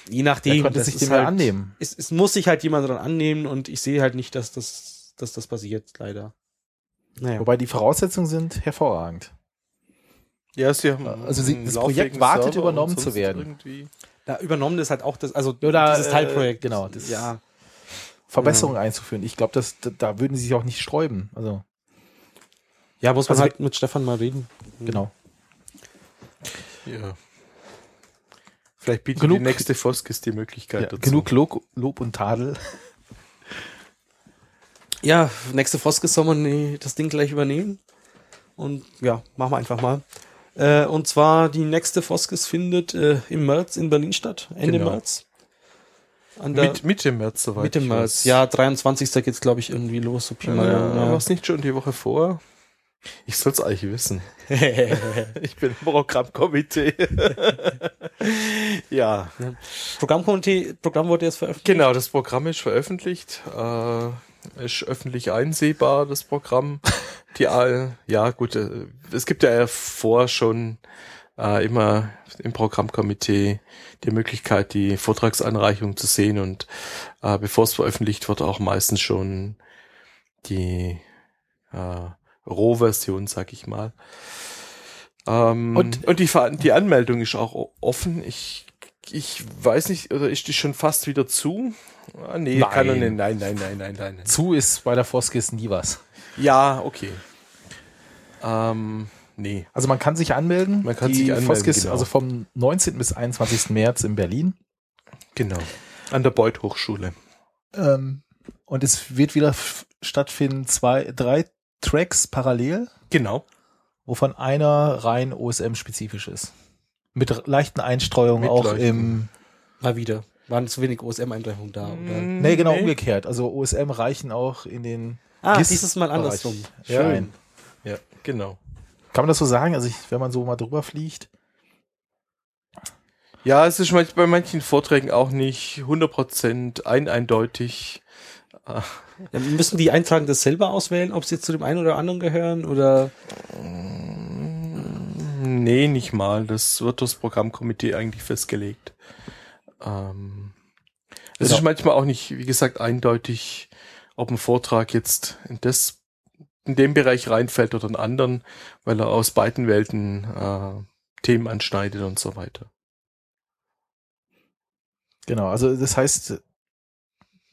Speaker 1: Je
Speaker 3: Der
Speaker 1: nachdem,
Speaker 3: könnte
Speaker 1: das
Speaker 3: sich
Speaker 1: ist
Speaker 3: dem
Speaker 1: halt,
Speaker 3: ja annehmen.
Speaker 1: Es, es muss sich halt jemand dran annehmen und ich sehe halt nicht, dass das, dass das passiert, leider. Naja.
Speaker 3: Wobei die Voraussetzungen sind hervorragend.
Speaker 2: Ja, sie haben
Speaker 3: Also sie- das Projekt wartet,
Speaker 2: Server
Speaker 3: übernommen zu werden.
Speaker 2: Irgendwie.
Speaker 1: Da übernommen ist halt auch das, also
Speaker 3: Oder,
Speaker 1: dieses
Speaker 3: äh,
Speaker 1: Teilprojekt.
Speaker 3: genau, das-
Speaker 1: ja.
Speaker 3: Verbesserungen einzuführen. Ich glaube, das, da- würden sie sich auch nicht sträuben. Also,
Speaker 1: Ja, muss man
Speaker 3: Also
Speaker 1: halt mit Stefan mal reden.
Speaker 3: genau.
Speaker 2: Ja. Vielleicht bietet
Speaker 3: Genug-
Speaker 2: die nächste Foskis die Möglichkeit
Speaker 3: Ja,
Speaker 2: dazu.
Speaker 3: genug Lob, Lob und Tadel.
Speaker 1: Ja, nächste Foskes soll man die- das Ding gleich übernehmen. Und ja, machen wir einfach mal. Äh, und zwar die nächste Foskes findet äh, im März in Berlin statt. Ende
Speaker 2: Genau.
Speaker 1: März.
Speaker 2: Mit, Mitte März, soweit
Speaker 1: Mitte März.
Speaker 2: weiß.
Speaker 1: Ja, 23. geht's, glaube ich, irgendwie los. So Pi
Speaker 2: Ja, ja, war es nicht schon die Woche vor? Ich soll's eigentlich wissen. [laughs] Ich bin im Programmkomitee. ja,
Speaker 1: Programmkomitee, Programm wurde jetzt veröffentlicht.
Speaker 2: genau, das Programm ist veröffentlicht. Äh, ist öffentlich einsehbar, das Programm. [laughs] Die, äh, ja, gut, äh, es gibt ja vor schon äh, immer im Programmkomitee die Möglichkeit, die Vortragsanreichung zu sehen und äh, bevor es veröffentlicht wird, auch meistens schon die äh, Rohversion, sag ich mal. Ähm,
Speaker 3: Und-
Speaker 2: und die, Ver- die Anmeldung ist auch offen. Ich, ich weiß nicht, oder ist die schon fast wieder zu? Ah, nee,
Speaker 3: Nein.
Speaker 2: kann nicht. Nein, nein, nein, nein, nein. nein.
Speaker 3: Zu ist bei der Foskis nie was.
Speaker 2: Ja, okay. Ähm, nee.
Speaker 3: Also man kann sich anmelden.
Speaker 2: Man kann
Speaker 3: die
Speaker 2: sich anmelden,
Speaker 3: Foskis,
Speaker 2: genau.
Speaker 3: also vom 19. bis 21. März in Berlin.
Speaker 2: Genau. An der Beuth Hochschule.
Speaker 3: Ähm, und es wird wieder stattfinden, zwei, drei Tracks parallel,
Speaker 2: Genau.
Speaker 3: wovon einer rein OSM-spezifisch ist. Mit leichten Einstreuungen
Speaker 2: Mit
Speaker 3: auch
Speaker 2: leichten.
Speaker 3: im,
Speaker 1: Mal wieder. Waren zu wenig OSM-Eintreffungen da, oder?
Speaker 3: nee, genau umgekehrt. Also OSM reichen auch in den
Speaker 1: Ah,
Speaker 3: GIS
Speaker 1: dieses Mal andersrum.
Speaker 3: Ja,
Speaker 1: Schön.
Speaker 2: Ja, genau.
Speaker 3: Kann man das so sagen? Also ich, wenn man so mal drüber fliegt.
Speaker 2: Ja, es ist bei manchen Vorträgen auch nicht 100% ein eindeutig.
Speaker 1: Ja, müssen die Eintragenden das selber auswählen, ob sie zu dem einen oder anderen gehören oder
Speaker 2: Nee, nicht mal. Das wird das Programmkomitee eigentlich festgelegt. Ähm, es
Speaker 3: Genau.
Speaker 2: ist manchmal auch nicht, wie gesagt, eindeutig, ob ein Vortrag jetzt in das in dem Bereich reinfällt oder in anderen, weil er aus beiden Welten äh, Themen anschneidet und so weiter.
Speaker 3: Genau, also das heißt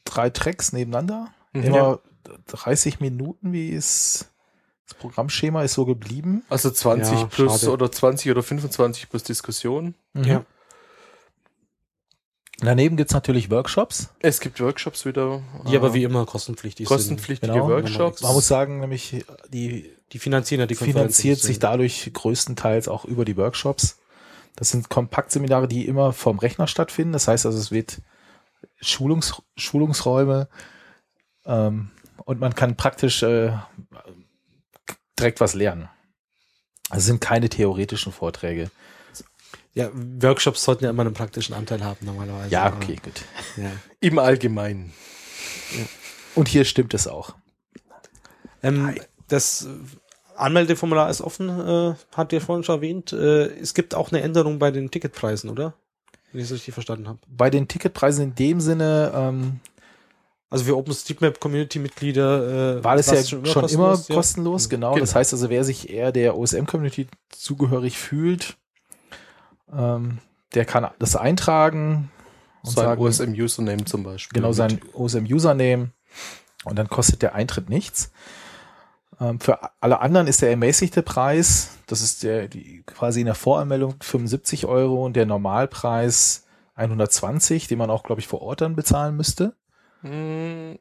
Speaker 3: drei Tracks nebeneinander,
Speaker 2: Mhm.
Speaker 3: immer 30 Minuten, wie ist das Programmschema ist so geblieben.
Speaker 2: Also 20
Speaker 1: Ja,
Speaker 2: plus
Speaker 1: schade.
Speaker 2: oder 20 oder 25 plus Diskussion.
Speaker 1: Ja.
Speaker 3: Daneben gibt's natürlich Workshops.
Speaker 2: Es gibt Workshops wieder.
Speaker 1: die
Speaker 2: äh,
Speaker 1: aber wie immer kostenpflichtig
Speaker 2: kostenpflichtige
Speaker 3: Genau.
Speaker 2: Workshops.
Speaker 3: Man muss sagen, nämlich die
Speaker 1: sind. Die finanzieren ja die
Speaker 3: finanziert sich dadurch größtenteils auch über die Workshops. Das sind Kompaktseminare, die immer vom Rechner stattfinden. Das heißt also, es wird Schulungs Schulungsräume ähm, und man kann praktisch äh, direkt was lernen. Es sind keine theoretischen Vorträge.
Speaker 1: Ja, Workshops sollten ja immer einen praktischen Anteil haben normalerweise.
Speaker 3: Ja,
Speaker 1: aber-
Speaker 3: okay, gut.
Speaker 1: Ja. [laughs]
Speaker 2: Im Allgemeinen.
Speaker 3: Und hier stimmt es auch.
Speaker 1: Ähm, das Anmeldeformular ist offen, äh, hat ihr vorhin schon erwähnt. Äh, es gibt auch eine Änderung bei den Ticketpreisen, oder? Wenn ich es richtig verstanden habe.
Speaker 3: Bei den Ticketpreisen in dem Sinne ähm,
Speaker 1: Also für OpenStreetMap Community Mitglieder äh,
Speaker 3: war das ja
Speaker 1: es
Speaker 3: schon,
Speaker 1: kostenlos,
Speaker 3: immer
Speaker 1: ja?
Speaker 3: kostenlos, genau.
Speaker 2: Genau.
Speaker 3: Das heißt also, wer sich eher der OSM-Community zugehörig fühlt, ähm, der kann das eintragen und
Speaker 2: Sein
Speaker 3: sagen,
Speaker 2: OSM-Username zum Beispiel.
Speaker 3: genau sein OSM-Username und dann kostet der Eintritt nichts. Ähm, für alle anderen ist der ermäßigte Preis, das ist der die, quasi in der Voranmeldung 75 Euro und der Normalpreis 120, den man auch, glaube ich, vor Ort dann bezahlen müsste.
Speaker 2: Hm,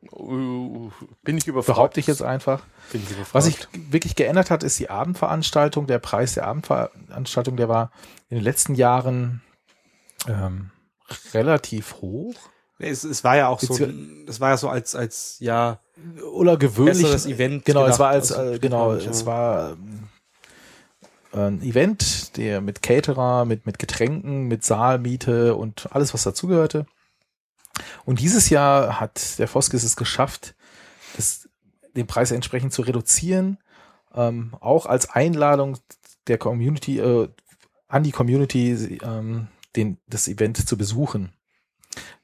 Speaker 2: bin ich überfragt.
Speaker 3: Behaupte ich jetzt einfach.
Speaker 2: Bin ich überfragt.
Speaker 3: Was sich wirklich geändert hat, ist die Abendveranstaltung. Der Preis der Abendveranstaltung, der war in den letzten Jahren ähm, relativ hoch.
Speaker 1: Es, es war ja auch so, es war ja so als, als, ja,
Speaker 3: Oder gewöhnlich.
Speaker 1: Besseres Event
Speaker 3: Genau, es
Speaker 1: gedacht
Speaker 3: war als, äh, genau, es war ein Event, der mit Caterer, mit, mit Getränken, mit Saalmiete und alles, was dazugehörte. Und dieses Jahr hat der Foskis es geschafft, das, den Preis entsprechend zu reduzieren, ähm, auch als Einladung der Community, äh, an die Community, ähm, den, das Event zu besuchen.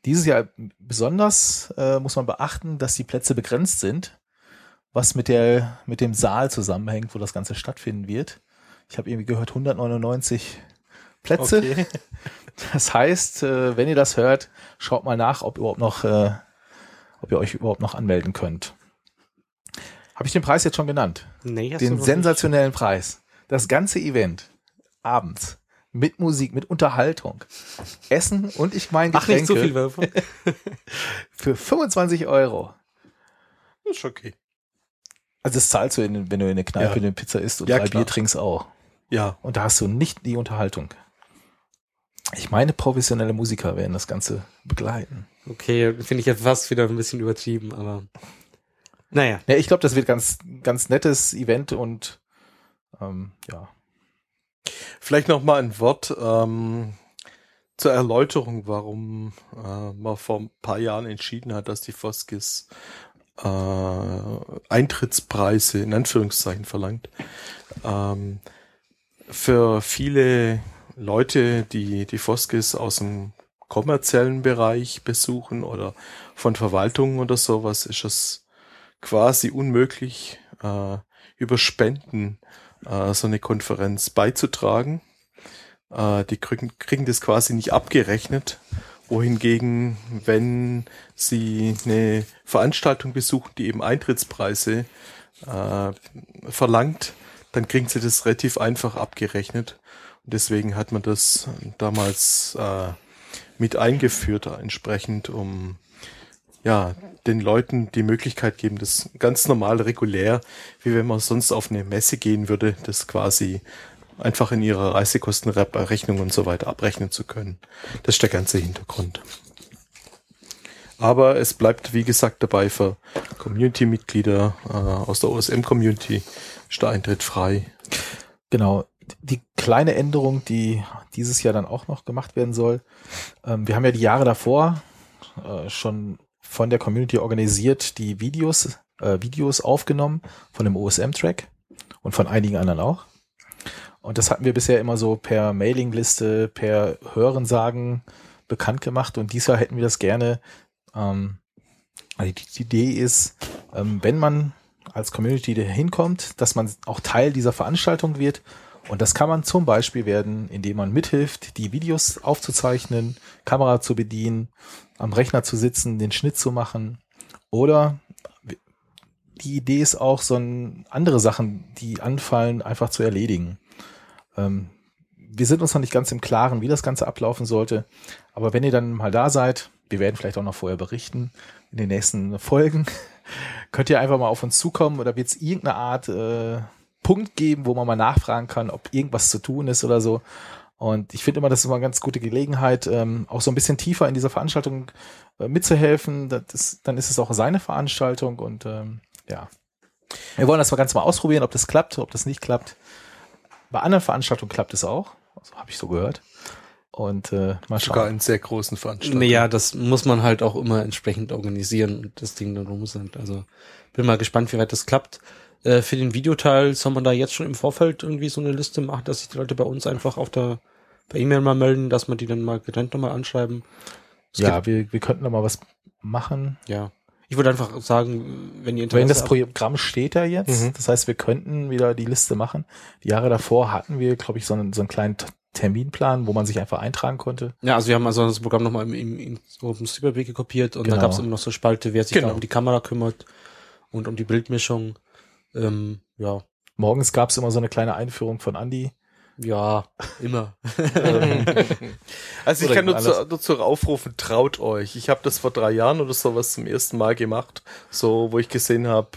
Speaker 3: Dieses Jahr besonders äh, muss man beachten, dass die Plätze begrenzt sind, was mit der mit dem Saal zusammenhängt, wo das Ganze stattfinden wird. Ich habe irgendwie gehört 199 Plätze.
Speaker 2: Okay. [laughs]
Speaker 3: Das heißt, äh, wenn ihr das hört, schaut mal nach, ob überhaupt noch, äh, ob ihr euch überhaupt noch anmelden könnt. Habe ich den Preis jetzt schon genannt?
Speaker 1: nee, hast du
Speaker 3: Den sensationellen Preis. Das ganze Event abends mit Musik, mit Unterhaltung, Essen und ich meine
Speaker 1: nicht. Mach nicht
Speaker 3: Getränke
Speaker 1: zu viel Werbung. [laughs]
Speaker 3: für 25 Euro.
Speaker 2: ist okay.
Speaker 3: Also das zahlst du, in, wenn du in eine Kneipe
Speaker 2: Ja.
Speaker 3: eine Pizza isst und
Speaker 2: Ja,
Speaker 3: drei
Speaker 2: klar.
Speaker 3: Bier trinkst auch.
Speaker 2: Ja,
Speaker 3: Und da hast du nicht die Unterhaltung. Ich meine, professionelle Musiker werden das Ganze begleiten.
Speaker 1: Okay, finde ich jetzt fast wieder ein bisschen übertrieben, aber naja.
Speaker 3: Ja, ich glaube, das wird ganz, ganz nettes Event und ähm, ja.
Speaker 2: vielleicht noch mal ein Wort ähm, zur Erläuterung, warum äh, man vor ein paar Jahren entschieden hat, dass die Foskis äh, Eintrittspreise in Anführungszeichen verlangt. Ähm, für viele Leute, die die Foskis aus dem kommerziellen Bereich besuchen oder von Verwaltungen oder sowas, ist es quasi unmöglich, äh, über Spenden äh, so eine Konferenz beizutragen. Äh, die kriegen, kriegen das quasi nicht abgerechnet. Wohingegen, wenn sie eine Veranstaltung besuchen, die eben Eintrittspreise äh, verlangt, dann kriegen sie das relativ einfach abgerechnet. Deswegen hat man das damals äh, mit eingeführt, entsprechend, um ja, den Leuten die Möglichkeit geben, das ganz normal, regulär, wie wenn man sonst auf eine Messe gehen würde, das quasi einfach in ihrer Reisekostenrechnung und so weiter abrechnen zu können. Das ist der ganze Hintergrund. Aber es bleibt, wie gesagt, dabei für Community-Mitglieder äh, aus der OSM-Community ist der Eintritt frei.
Speaker 3: Genau. Die kleine Änderung, die dieses Jahr dann auch noch gemacht werden soll. Ähm, wir haben ja die Jahre davor äh, schon von der Community organisiert die Videos, äh, Videos aufgenommen von dem OSM-Track und von einigen anderen auch. Und das hatten wir bisher immer so per Mailingliste, per Hörensagen bekannt gemacht. Und dieses Jahr hätten wir das gerne. Ähm, also die, Idee ist, ähm, wenn man als Community hinkommt, dass man auch Teil dieser Veranstaltung wird. Und das kann man zum Beispiel werden, indem man mithilft, die Videos aufzuzeichnen, Kamera zu bedienen, am Rechner zu sitzen, den Schnitt zu machen. Oder die Idee ist auch, so ein, andere Sachen, die anfallen, einfach zu erledigen. Ähm, wir sind uns noch nicht ganz im Klaren, wie das Ganze ablaufen sollte. Aber wenn ihr dann mal da seid, wir werden vielleicht auch noch vorher berichten in den nächsten Folgen, [laughs] könnt ihr einfach mal auf uns zukommen oder wird es irgendeine Art äh, Punkt geben, wo man mal nachfragen kann, ob irgendwas zu tun ist oder so. Und ich finde immer, das ist immer eine ganz gute Gelegenheit, ähm, auch so ein bisschen tiefer in dieser Veranstaltung äh, mitzuhelfen. Das ist, dann ist es auch seine Veranstaltung und ähm, ja. Wir wollen das mal ganz mal ausprobieren, ob das klappt, ob das nicht klappt. Bei anderen Veranstaltungen klappt es auch. Also, Habe ich so gehört. Und äh, mal schauen.
Speaker 2: Sogar in sehr großen Veranstaltungen.
Speaker 1: Ja, das muss man halt auch immer entsprechend organisieren und das Ding dann rum sind. Also bin mal gespannt, wie weit das klappt. Äh, für den Videoteil soll man da jetzt schon im Vorfeld irgendwie so eine Liste machen, dass sich die Leute bei uns einfach auf der per E-Mail mal melden, dass man die dann mal getrennt nochmal anschreiben. Es
Speaker 3: ja, wir, wir könnten da mal was machen.
Speaker 1: Ja. Ich würde einfach sagen, wenn ihr
Speaker 3: Interesse Wenn das Programm steht ja jetzt,
Speaker 2: Mhm.
Speaker 3: das heißt, wir könnten wieder die Liste machen. Die Jahre davor hatten wir, glaube ich, so einen, so einen kleinen Terminplan, wo man sich einfach eintragen konnte.
Speaker 1: Ja, also wir haben also das Programm nochmal im, im, im OpenStreetMap gekopiert und
Speaker 3: Genau.
Speaker 1: da gab es immer noch so Spalte, wer sich
Speaker 2: Genau.
Speaker 1: da um die Kamera kümmert und um die Bildmischung. Ähm, ja,
Speaker 3: Morgens gab es immer so eine kleine Einführung von Andy.
Speaker 1: ja, immer. [laughs]
Speaker 2: Also ich kann nur zu, dazu aufrufen, traut euch. Ich habe das vor drei Jahren oder sowas zum ersten Mal gemacht, so wo ich gesehen habe,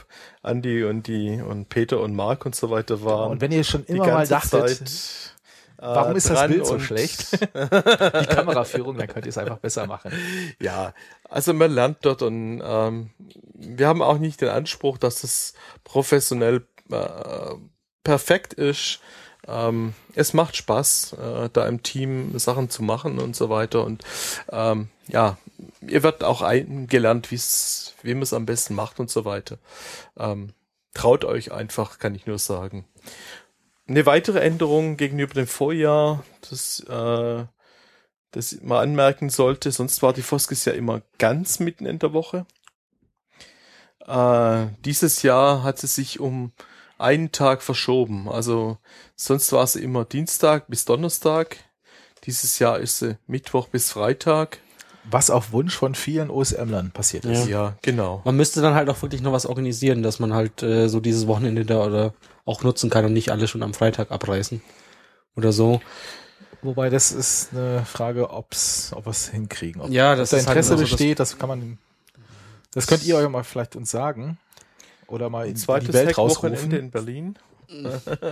Speaker 2: Andi und die und Peter und Mark und so weiter waren.
Speaker 3: Und wenn ihr schon
Speaker 2: die
Speaker 3: immer mal
Speaker 2: ganze
Speaker 3: dachtet,
Speaker 2: Zeit,
Speaker 3: warum ist das Bild so schlecht? [laughs] die Kameraführung, dann könnt ihr es einfach besser machen.
Speaker 2: Ja, also man lernt dort und ähm, wir haben auch nicht den Anspruch, dass es professionell äh, perfekt ist. Ähm, es macht Spaß, äh, da im Team Sachen zu machen und so weiter. Und ähm, ja, ihr werdet auch eingelernt, wie's, wie man es am besten macht und so weiter. Ähm, traut euch einfach, kann ich nur sagen. Eine weitere Änderung gegenüber dem Vorjahr, das äh, das man anmerken sollte, sonst war die Foskis ja immer ganz mitten in der Woche. Äh, dieses Jahr hat sie sich um einen Tag verschoben. Also sonst war sie immer Dienstag bis Donnerstag. Dieses Jahr ist sie Mittwoch bis Freitag.
Speaker 3: Was auf Wunsch von vielen OSM-Lern passiert ist.
Speaker 2: Ja, genau.
Speaker 1: Man müsste dann halt auch wirklich noch was organisieren, dass man halt äh, so dieses Wochenende da oder auch nutzen kann und nicht alle schon am Freitag abreißen. Oder so.
Speaker 3: Wobei das ist eine Frage, ob's, ob wir es hinkriegen. Ob,
Speaker 1: Ja,
Speaker 3: ob
Speaker 1: das
Speaker 3: da
Speaker 1: ist halt
Speaker 3: Interesse
Speaker 1: also das-
Speaker 3: besteht, das kann man. Das könnt ihr euch mal vielleicht uns sagen. Oder mal in, die Welt rausrufen.
Speaker 2: in Berlin. [laughs]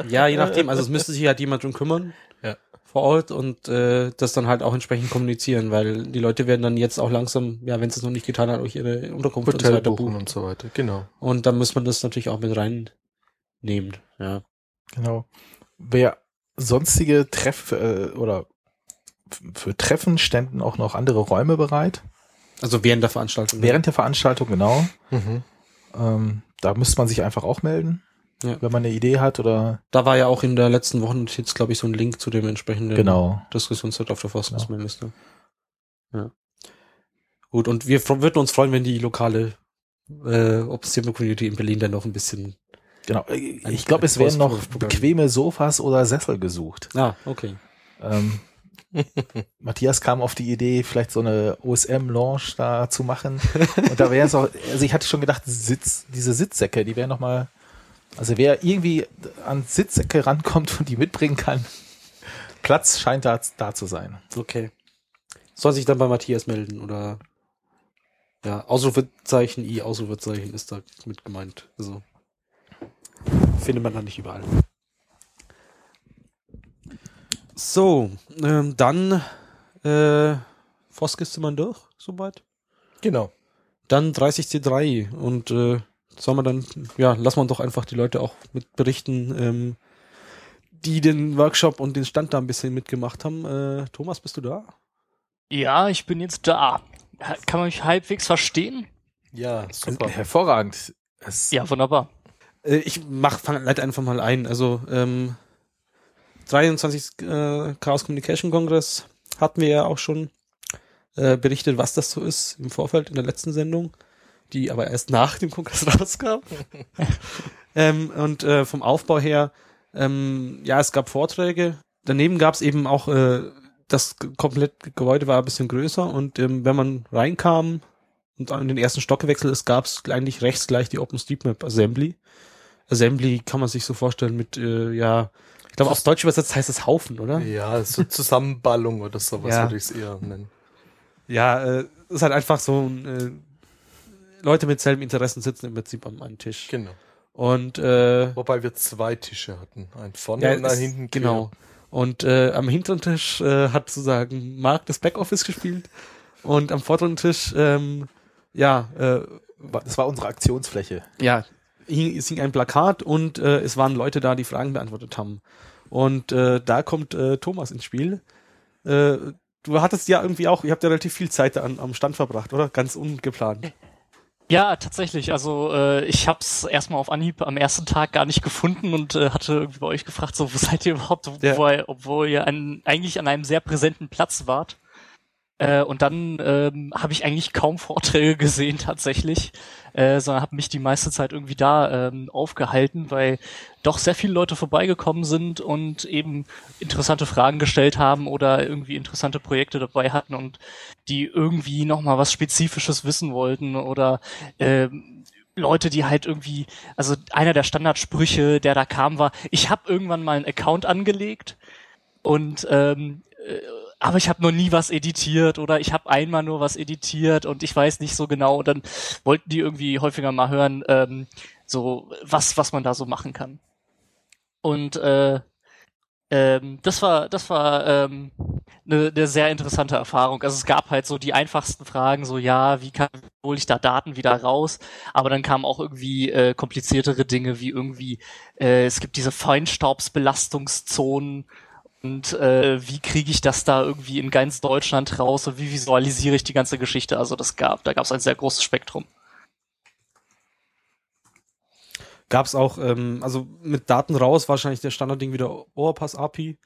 Speaker 1: Ja, je nachdem. Also es müsste sich halt jemand drum kümmern
Speaker 2: Ja.
Speaker 1: vor Ort und äh, das dann halt auch entsprechend kommunizieren, weil die Leute werden dann jetzt auch langsam, ja, wenn sie es noch nicht getan haben, auch ihre Unterkunft und so
Speaker 2: Hotel
Speaker 1: weiter
Speaker 2: buchen
Speaker 1: buchen.
Speaker 2: und so weiter. Genau.
Speaker 1: Und dann muss man das natürlich auch mit reinnehmen. Ja.
Speaker 3: Genau. Wer sonstige Treff äh, oder für Treffen ständen auch noch andere Räume bereit.
Speaker 1: Also während der Veranstaltung.
Speaker 3: Während der Veranstaltung, genau.
Speaker 2: Mhm.
Speaker 3: Ähm, da müsste man sich einfach auch melden,
Speaker 1: Ja.
Speaker 3: wenn man eine Idee hat oder
Speaker 1: Da war ja auch in der letzten Woche jetzt, glaube ich, so ein Link zu dem entsprechenden
Speaker 3: genau.
Speaker 1: Diskussionsset auf der
Speaker 3: Genau.
Speaker 1: Forstungsmailingliste. Ja. Gut, und wir würden uns freuen, wenn die lokale äh, Open Community in Berlin dann noch ein bisschen.
Speaker 3: Genau. Ich glaube, es werden noch bequeme Sofas oder Sessel gesucht.
Speaker 1: Ah, okay.
Speaker 3: Ähm, [laughs] Matthias kam auf die Idee, vielleicht so eine OSM-Lounge da zu machen. [laughs] Und da wäre es auch, also ich hatte schon gedacht, Sitz, diese Sitzsäcke, die wären nochmal, also wer irgendwie an Sitzsäcke rankommt und die mitbringen kann, Platz scheint da, da zu sein.
Speaker 1: Okay. Soll sich dann bei Matthias melden oder Ja, Ausrufezeichen, I, Ausrufezeichen ist da mit gemeint. Also findet man da nicht überall. So, ähm, dann äh, Foskis sind wir durch, soweit.
Speaker 2: Genau.
Speaker 1: Dann 30C3 und äh, sollen wir dann, ja, lassen wir doch einfach die Leute auch mit berichten, ähm, die den Workshop und den Stand da ein bisschen mitgemacht haben. Äh, Thomas, bist du da?
Speaker 4: Ja, ich bin jetzt da. Kann man mich halbwegs verstehen?
Speaker 2: Ja, super.
Speaker 3: Hervorragend. Es
Speaker 4: Ja, wunderbar.
Speaker 1: Äh, ich mach, fang, leite einfach mal ein. Also, ähm, 23. Äh, Chaos Communication Congress hatten wir ja auch schon äh, berichtet, was das so ist im Vorfeld in der letzten Sendung, die aber erst nach dem Kongress [laughs] rauskam. [laughs] ähm, und äh, vom Aufbau her, ähm, ja, es gab Vorträge. Daneben gab es eben auch, äh, das komplette Gebäude war ein bisschen größer und ähm, wenn man reinkam und an den ersten Stock gewechselt ist, gab es eigentlich rechts gleich die OpenStreetMap Assembly. Assembly kann man sich so vorstellen mit, äh, ja, ich glaube auf Deutsch übersetzt heißt es Haufen, oder?
Speaker 2: Ja, so Zusammenballung oder sowas
Speaker 1: Ja.
Speaker 2: würde ich es eher nennen.
Speaker 1: Ja, äh, ist halt einfach so ein, äh, Leute mit selben Interessen sitzen im Prinzip am einen Tisch.
Speaker 2: Genau.
Speaker 1: Und äh,
Speaker 2: Wobei wir zwei Tische hatten. Einen vorne
Speaker 1: ja,
Speaker 2: und einen hinten. quer.
Speaker 1: Genau. Und äh, am hinteren Tisch äh, hat sozusagen Mark das Backoffice gespielt und am vorderen Tisch, ähm, ja, äh,
Speaker 3: das war unsere Aktionsfläche.
Speaker 1: ja, hing, es hing ein Plakat und äh, es waren Leute da, die Fragen beantwortet haben. Und äh, da kommt äh, Thomas ins Spiel. Äh, du hattest ja irgendwie auch, ihr habt ja relativ viel Zeit da an, am Stand verbracht, oder? Ganz ungeplant.
Speaker 4: Ja, tatsächlich. Also äh, ich hab's erstmal auf Anhieb am ersten Tag gar nicht gefunden und äh, hatte irgendwie bei euch gefragt, so wo seid ihr überhaupt,
Speaker 1: Ja.
Speaker 4: obwohl, obwohl ihr an, eigentlich an einem sehr präsenten Platz wart. Äh, und dann ähm, habe ich eigentlich kaum Vorträge gesehen tatsächlich, äh, sondern habe mich die meiste Zeit irgendwie da ähm, aufgehalten, weil doch sehr viele Leute vorbeigekommen sind und eben interessante Fragen gestellt haben oder irgendwie interessante Projekte dabei hatten und die irgendwie noch mal was Spezifisches wissen wollten oder ähm, Leute, die halt irgendwie, also einer der Standardsprüche, der da kam, war, ich habe irgendwann mal einen Account angelegt und ähm, äh, aber ich habe noch nie was editiert oder ich habe einmal nur was editiert und ich weiß nicht so genau. Und dann wollten die irgendwie häufiger mal hören, ähm, so was was man da so machen kann. Und äh, ähm, das war das war ähm, eine ne sehr interessante Erfahrung. Also es gab halt so die einfachsten Fragen, so ja, wie kann hole ich da Daten wieder raus? Aber dann kamen auch irgendwie äh, kompliziertere Dinge, wie irgendwie äh, es gibt diese Feinstaubsbelastungszonen und äh, wie kriege ich das da irgendwie in ganz Deutschland raus und wie visualisiere ich die ganze Geschichte? Also das gab, da gab es ein sehr großes Spektrum.
Speaker 1: Gab es auch, ähm, also mit Daten raus, wahrscheinlich der Standardding wieder Overpass API.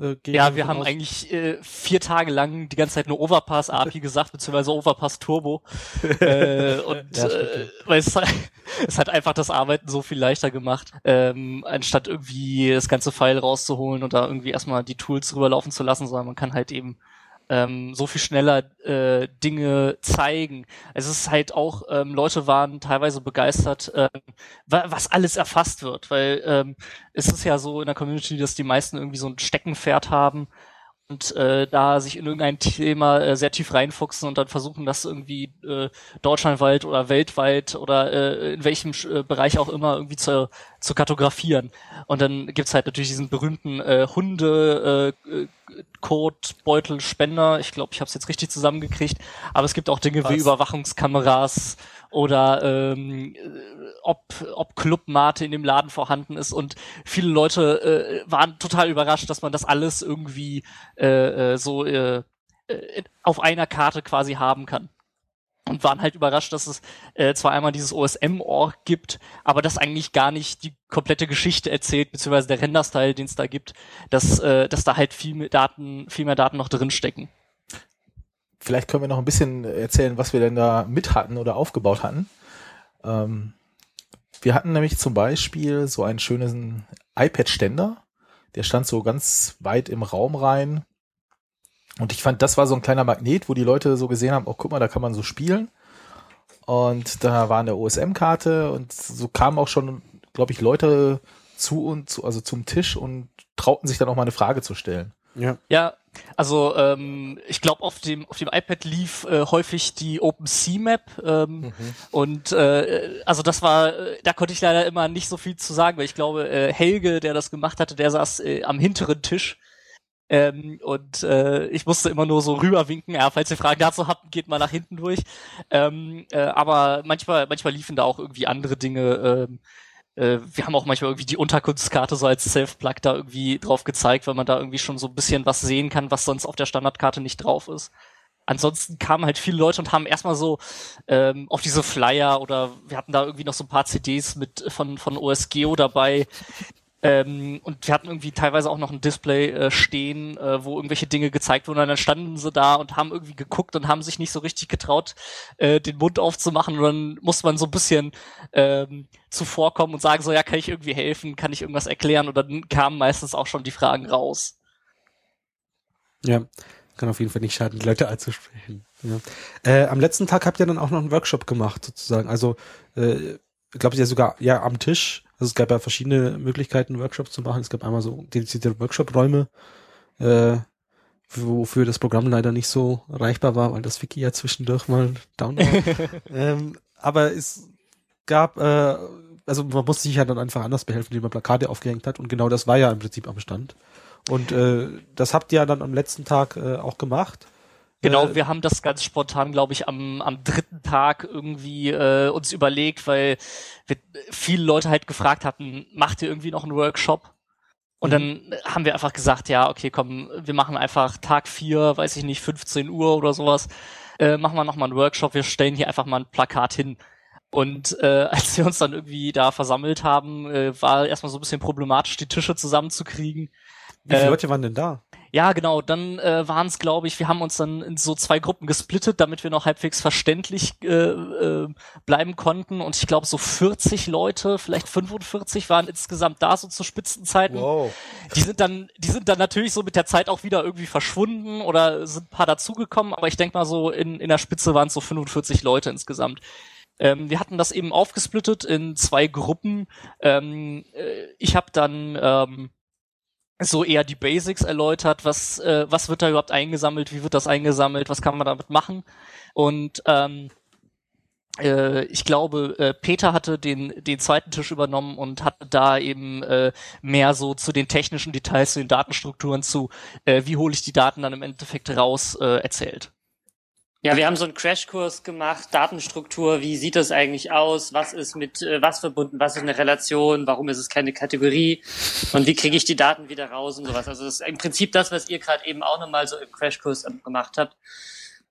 Speaker 1: Äh,
Speaker 4: Ja, wir haben
Speaker 1: aus.
Speaker 4: eigentlich äh, vier Tage lang die ganze Zeit nur Overpass [laughs] API gesagt, beziehungsweise Overpass Turbo. [laughs] äh, und
Speaker 1: Ja,
Speaker 4: äh, weil es, [laughs] es hat einfach das Arbeiten so viel leichter gemacht, ähm, anstatt irgendwie das ganze File rauszuholen und da irgendwie erstmal die Tools rüberlaufen zu lassen, sondern man kann halt eben ähm, so viel schneller äh, Dinge zeigen. Es ist halt auch, ähm, Leute waren teilweise begeistert, ähm, wa was alles erfasst wird, weil ähm, es ist ja so in der Community, dass die meisten irgendwie so ein Steckenpferd haben und äh, da sich in irgendein Thema äh, sehr tief reinfuchsen und dann versuchen, das irgendwie äh, deutschlandweit oder weltweit oder äh, in welchem äh, Bereich auch immer irgendwie zu, zu kartografieren. Und dann gibt's halt natürlich diesen berühmten äh, Hunde äh, äh, Codebeutelspender. Ich glaube, ich habe es jetzt richtig zusammengekriegt. Aber es gibt auch Dinge wie
Speaker 2: Was?
Speaker 4: Überwachungskameras oder ähm, äh, ob, ob Clubmate in dem Laden vorhanden ist. Und viele Leute äh, waren total überrascht, dass man das alles irgendwie äh, äh, so äh, äh, auf einer Karte quasi haben kann. Und waren halt überrascht, dass es äh, zwar einmal dieses OSM-Org gibt, aber das eigentlich gar nicht die komplette Geschichte erzählt, beziehungsweise der Render-Style, den es da gibt, dass, äh, dass da halt viel mehr Daten, viel mehr Daten noch drinstecken.
Speaker 3: Vielleicht können wir noch ein bisschen erzählen, was wir denn da mit hatten oder aufgebaut hatten. Ähm, wir hatten nämlich zum Beispiel so einen schönen iPad-Ständer. Der stand so ganz weit im Raum rein. Und ich fand, das war so ein kleiner Magnet, wo die Leute so gesehen haben, oh, guck mal, da kann man so spielen. Und da war eine OSM-Karte und so kamen auch schon, glaube ich, Leute zu zu, also zum Tisch und trauten sich dann auch mal eine Frage zu stellen.
Speaker 1: Ja.
Speaker 4: Ja, also ähm, ich glaube auf dem auf dem iPad lief äh, häufig die OpenSea-Map ähm,
Speaker 1: Mhm.
Speaker 4: und äh, also das war, äh, da konnte ich leider immer nicht so viel zu sagen, weil ich glaube äh, Helge, der das gemacht hatte, der saß äh, am hinteren Tisch ähm, und äh, ich musste immer nur so rüberwinken, ja, falls ihr Fragen dazu habt, geht mal nach hinten durch. Ähm, äh, aber manchmal manchmal liefen da auch irgendwie andere Dinge. Ähm, äh, wir haben auch manchmal irgendwie die Unterkunftskarte so als Self-Plug da irgendwie drauf gezeigt, weil man da irgendwie schon so ein bisschen was sehen kann, was sonst auf der Standardkarte nicht drauf ist. Ansonsten kamen halt viele Leute und haben erstmal so ähm, auf diese Flyer oder wir hatten da irgendwie noch so ein paar CDs mit von von OSGeo dabei. Ähm, und wir hatten irgendwie teilweise auch noch ein Display äh, stehen, äh, wo irgendwelche Dinge gezeigt wurden. Und dann standen sie da und haben irgendwie geguckt und haben sich nicht so richtig getraut, äh, den Mund aufzumachen. Und dann musste man so ein bisschen ähm, zuvorkommen und sagen so, ja, kann ich irgendwie helfen, kann ich irgendwas erklären? Und dann kamen meistens auch schon die Fragen raus.
Speaker 1: Ja, kann auf jeden Fall nicht schaden, die Leute anzusprechen. Ja. Äh, am letzten Tag habt ihr dann auch noch einen Workshop gemacht, sozusagen. Also, äh, ich glaube, ja sogar ja am Tisch. Also es gab ja verschiedene Möglichkeiten, Workshops zu machen. Es gab einmal so dedizierte Workshop-Räume, äh, wofür das Programm leider nicht so erreichbar war, weil das Wiki ja zwischendurch mal down war. [laughs] ähm, aber es gab, äh, also man musste sich ja dann einfach anders behelfen, indem man Plakate aufgehängt hat und genau das war ja im Prinzip am Stand. Und äh, das habt ihr ja dann am letzten Tag äh, auch gemacht.
Speaker 4: Genau,
Speaker 1: Äh,
Speaker 4: wir haben das ganz spontan, glaube ich, am, am dritten Tag irgendwie äh, uns überlegt, weil wir viele Leute halt gefragt hatten, macht ihr irgendwie noch einen Workshop? Und dann haben wir einfach gesagt, ja, okay, komm, wir machen einfach Tag vier, weiß ich nicht, 15 Uhr oder sowas, äh, machen wir nochmal einen Workshop, wir stellen hier einfach mal ein Plakat hin. Und äh, [laughs] als wir uns dann irgendwie da versammelt haben, äh, war erstmal so ein bisschen problematisch, die Tische zusammenzukriegen.
Speaker 1: Wie viele
Speaker 4: äh,
Speaker 1: Leute waren denn da?
Speaker 4: Ja, genau. Dann äh, waren es, glaube ich, wir haben uns dann in so zwei Gruppen gesplittet, damit wir noch halbwegs verständlich äh, äh, bleiben konnten. Und ich glaube, so 40 Leute, vielleicht 45 waren insgesamt da, so zu Spitzenzeiten.
Speaker 1: Wow.
Speaker 4: Die sind dann, die sind dann natürlich so mit der Zeit auch wieder irgendwie verschwunden oder sind ein paar dazugekommen. Aber ich denke mal so, in, in der Spitze waren es so 45 Leute insgesamt. Ähm, wir hatten das eben aufgesplittet in zwei Gruppen. Ähm, äh, ich habe dann ähm, so eher die Basics erläutert, was, äh, was wird da überhaupt eingesammelt, wie wird das eingesammelt, was kann man damit machen. Und ähm, äh, ich glaube, äh, Peter hatte den, den zweiten Tisch übernommen und hatte da eben äh, mehr so zu den technischen Details, zu den Datenstrukturen, zu äh, wie hole ich die Daten dann im Endeffekt raus, äh, erzählt.
Speaker 5: Ja, wir haben so einen Crashkurs gemacht, Datenstruktur, wie sieht das eigentlich aus, was ist mit äh, was verbunden, was ist eine Relation, warum ist es keine Kategorie und wie kriege ich die Daten wieder raus und sowas. Also das ist im Prinzip das, was ihr gerade eben auch nochmal so im Crashkurs gemacht habt.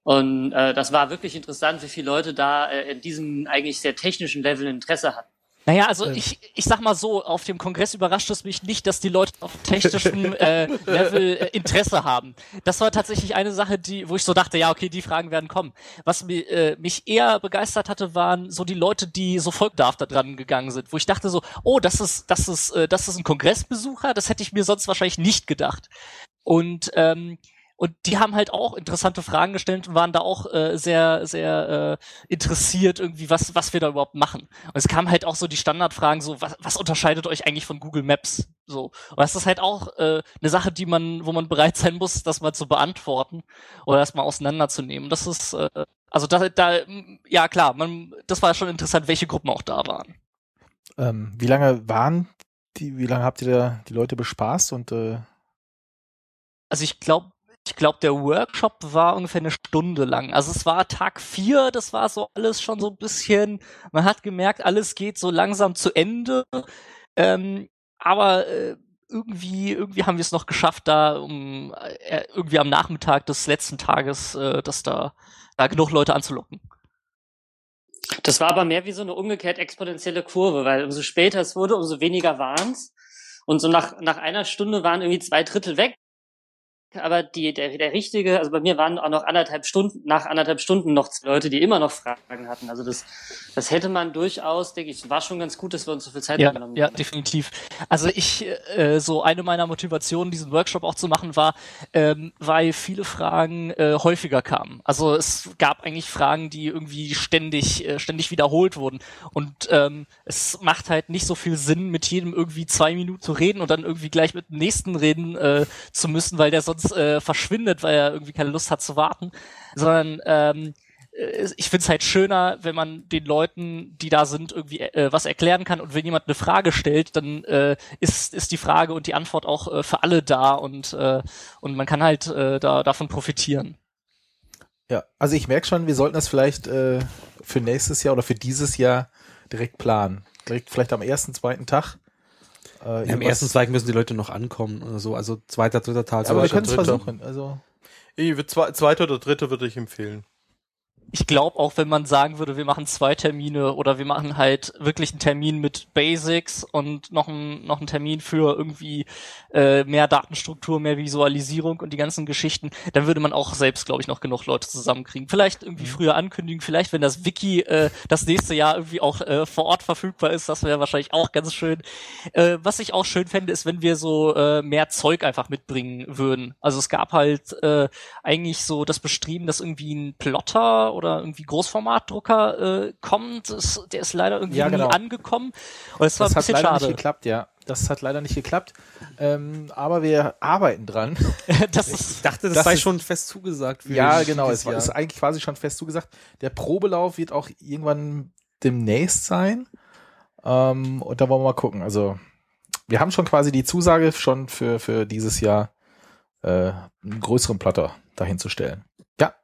Speaker 5: Und äh, das war wirklich interessant, wie viele Leute da äh, in diesem eigentlich sehr technischen Level Interesse hatten.
Speaker 4: Naja, also ich, ich sag mal so, auf dem Kongress überrascht es mich nicht, dass die Leute auf [laughs] technischem äh, Level äh, Interesse haben. Das war tatsächlich eine Sache, die, wo ich so dachte, ja, okay, die Fragen werden kommen. Was mi, äh, mich eher begeistert hatte, waren so die Leute, die so Volkdarf da dran gegangen sind, wo ich dachte so, oh, das ist, das ist, äh, das ist ein Kongressbesucher, das hätte ich mir sonst wahrscheinlich nicht gedacht. Und ähm, und die haben halt auch interessante Fragen gestellt und waren da auch äh, sehr, sehr äh, interessiert irgendwie, was, was wir da überhaupt machen. Und es kamen halt auch so die Standardfragen, so, was, was unterscheidet euch eigentlich von Google Maps? So. Und das ist halt auch äh, eine Sache, die man, wo man bereit sein muss, das mal zu beantworten oder das mal auseinanderzunehmen. Das ist, äh, also da, da, ja klar, man, das war schon interessant, welche Gruppen auch da waren.
Speaker 3: Ähm, wie lange waren die, wie lange habt ihr da die Leute bespaßt und äh,
Speaker 4: Also ich glaube, ich glaube, der Workshop war ungefähr eine Stunde lang. Also es war Tag vier, das war so alles schon so ein bisschen, man hat gemerkt, alles geht so langsam zu Ende. Ähm, aber äh, irgendwie, irgendwie haben wir es noch geschafft, da um äh, irgendwie am Nachmittag des letzten Tages, äh, dass da, da genug Leute anzulocken.
Speaker 5: Das war aber mehr wie so eine umgekehrt exponentielle Kurve, weil umso später es wurde, umso weniger waren es. Und so nach, nach einer Stunde waren irgendwie zwei Drittel weg. Aber die, der, der richtige, also bei mir waren auch noch anderthalb Stunden, nach anderthalb Stunden noch Leute, die immer noch Fragen hatten. Also das, das hätte man durchaus, denke ich, war schon ganz gut, dass wir uns so viel Zeit
Speaker 4: Ja,
Speaker 5: genommen
Speaker 4: ja,
Speaker 5: haben.
Speaker 4: definitiv. Also ich, äh, so eine meiner Motivationen, diesen Workshop auch zu machen, war, ähm, weil viele Fragen äh, häufiger kamen. Also es gab eigentlich Fragen, die irgendwie ständig, äh, ständig wiederholt wurden. Und ähm, es macht halt nicht so viel Sinn, mit jedem irgendwie zwei Minuten zu reden und dann irgendwie gleich mit dem nächsten reden äh, zu müssen, weil der sonst sonst äh, verschwindet, weil er irgendwie keine Lust hat zu warten, sondern ähm, äh, ich find's halt schöner, wenn man den Leuten, die da sind, irgendwie äh, was erklären kann und wenn jemand eine Frage stellt, dann äh, ist, ist die Frage und die Antwort auch äh, für alle da und, äh, und man kann halt äh, da, davon profitieren.
Speaker 3: Ja, also ich merke schon, wir sollten das vielleicht äh, für nächstes Jahr oder für dieses Jahr direkt planen. Direkt vielleicht am ersten, zweiten Tag. Äh,
Speaker 1: Ja, Im ersten Zweig müssen die Leute noch ankommen oder so. Also zweiter, dritter Tag.
Speaker 3: aber wir
Speaker 2: Zweiter,
Speaker 3: können es
Speaker 2: dritter.
Speaker 3: versuchen. Also
Speaker 2: Ich zwei, zweiter oder dritter würde ich empfehlen.
Speaker 4: Ich glaube auch, wenn man sagen würde, wir machen zwei Termine oder wir machen halt wirklich einen Termin mit Basics und noch einen, noch einen Termin für irgendwie äh, mehr Datenstruktur, mehr Visualisierung und die ganzen Geschichten, dann würde man auch selbst, glaube ich, noch genug Leute zusammenkriegen. Vielleicht irgendwie früher ankündigen, vielleicht wenn das Wiki äh, das nächste Jahr irgendwie auch äh, vor Ort verfügbar ist, das wäre wahrscheinlich auch ganz schön. Äh, was ich auch schön fände, ist, wenn wir so äh, mehr Zeug einfach mitbringen würden. Also es gab halt äh, eigentlich so das Bestreben, dass irgendwie ein Plotter oder irgendwie Großformatdrucker äh, kommt. Das, der ist leider irgendwie
Speaker 3: Ja, genau.
Speaker 4: nie angekommen. Und das war
Speaker 3: das
Speaker 4: ein
Speaker 3: hat
Speaker 4: bisschen
Speaker 3: leider
Speaker 4: schade.
Speaker 3: nicht geklappt, ja. Das hat leider nicht geklappt. Ähm, aber wir arbeiten dran. [laughs]
Speaker 4: das ist,
Speaker 1: dachte, das,
Speaker 3: Das
Speaker 1: sei
Speaker 3: ist-
Speaker 1: schon fest zugesagt. Für
Speaker 3: ja, genau. Es war, ist eigentlich quasi schon fest zugesagt. Der Probelauf wird auch irgendwann demnächst sein. Ähm, und da wollen wir mal gucken. Also wir haben schon quasi die Zusage schon für, für dieses Jahr äh, einen größeren Plotter dahin zu stellen.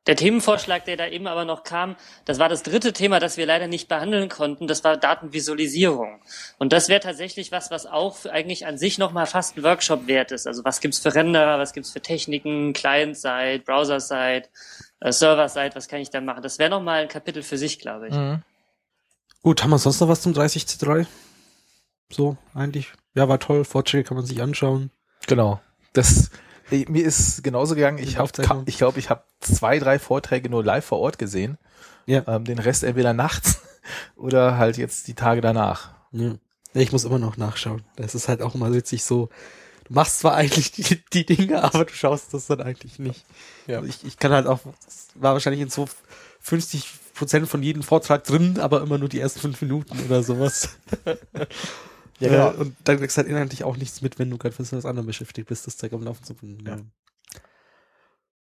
Speaker 5: Der Themenvorschlag, der da eben aber noch kam, das war das dritte Thema, das wir leider nicht behandeln konnten, das war Datenvisualisierung. Und das wäre tatsächlich was, was auch eigentlich an sich nochmal fast ein Workshop wert ist. Also was gibt's für Renderer, was gibt's für Techniken, Client-Side, Browser-Side, äh, Server-Side, was kann ich da machen? Das wäre nochmal ein Kapitel für sich, glaube ich.
Speaker 1: Gut, haben wir sonst noch was zum 30C3? So, eigentlich. Ja, war toll. Vorträge kann man sich anschauen.
Speaker 3: Genau. Das mir ist genauso gegangen. Ich
Speaker 1: Aufzeichnung.
Speaker 3: ich glaube, ich habe zwei, drei Vorträge nur live vor Ort gesehen.
Speaker 1: Ja.
Speaker 3: Ähm, den Rest entweder nachts [laughs] oder halt jetzt die Tage danach.
Speaker 1: Ja. Ich muss immer noch nachschauen. Das ist halt auch immer witzig so. Du machst zwar eigentlich die, die Dinge, aber du schaust das dann eigentlich nicht.
Speaker 2: Ja.
Speaker 1: Also ich, ich kann halt auch, war wahrscheinlich in so 50 Prozent von jedem Vortrag drin, aber immer nur die ersten fünf Minuten oder sowas. [laughs]
Speaker 3: Ja, genau.
Speaker 1: Äh, und dann kriegst du halt inhaltlich auch nichts mit, wenn du gerade mit was anderem beschäftigt bist, das Zeug am Laufen zu bringen. Ja.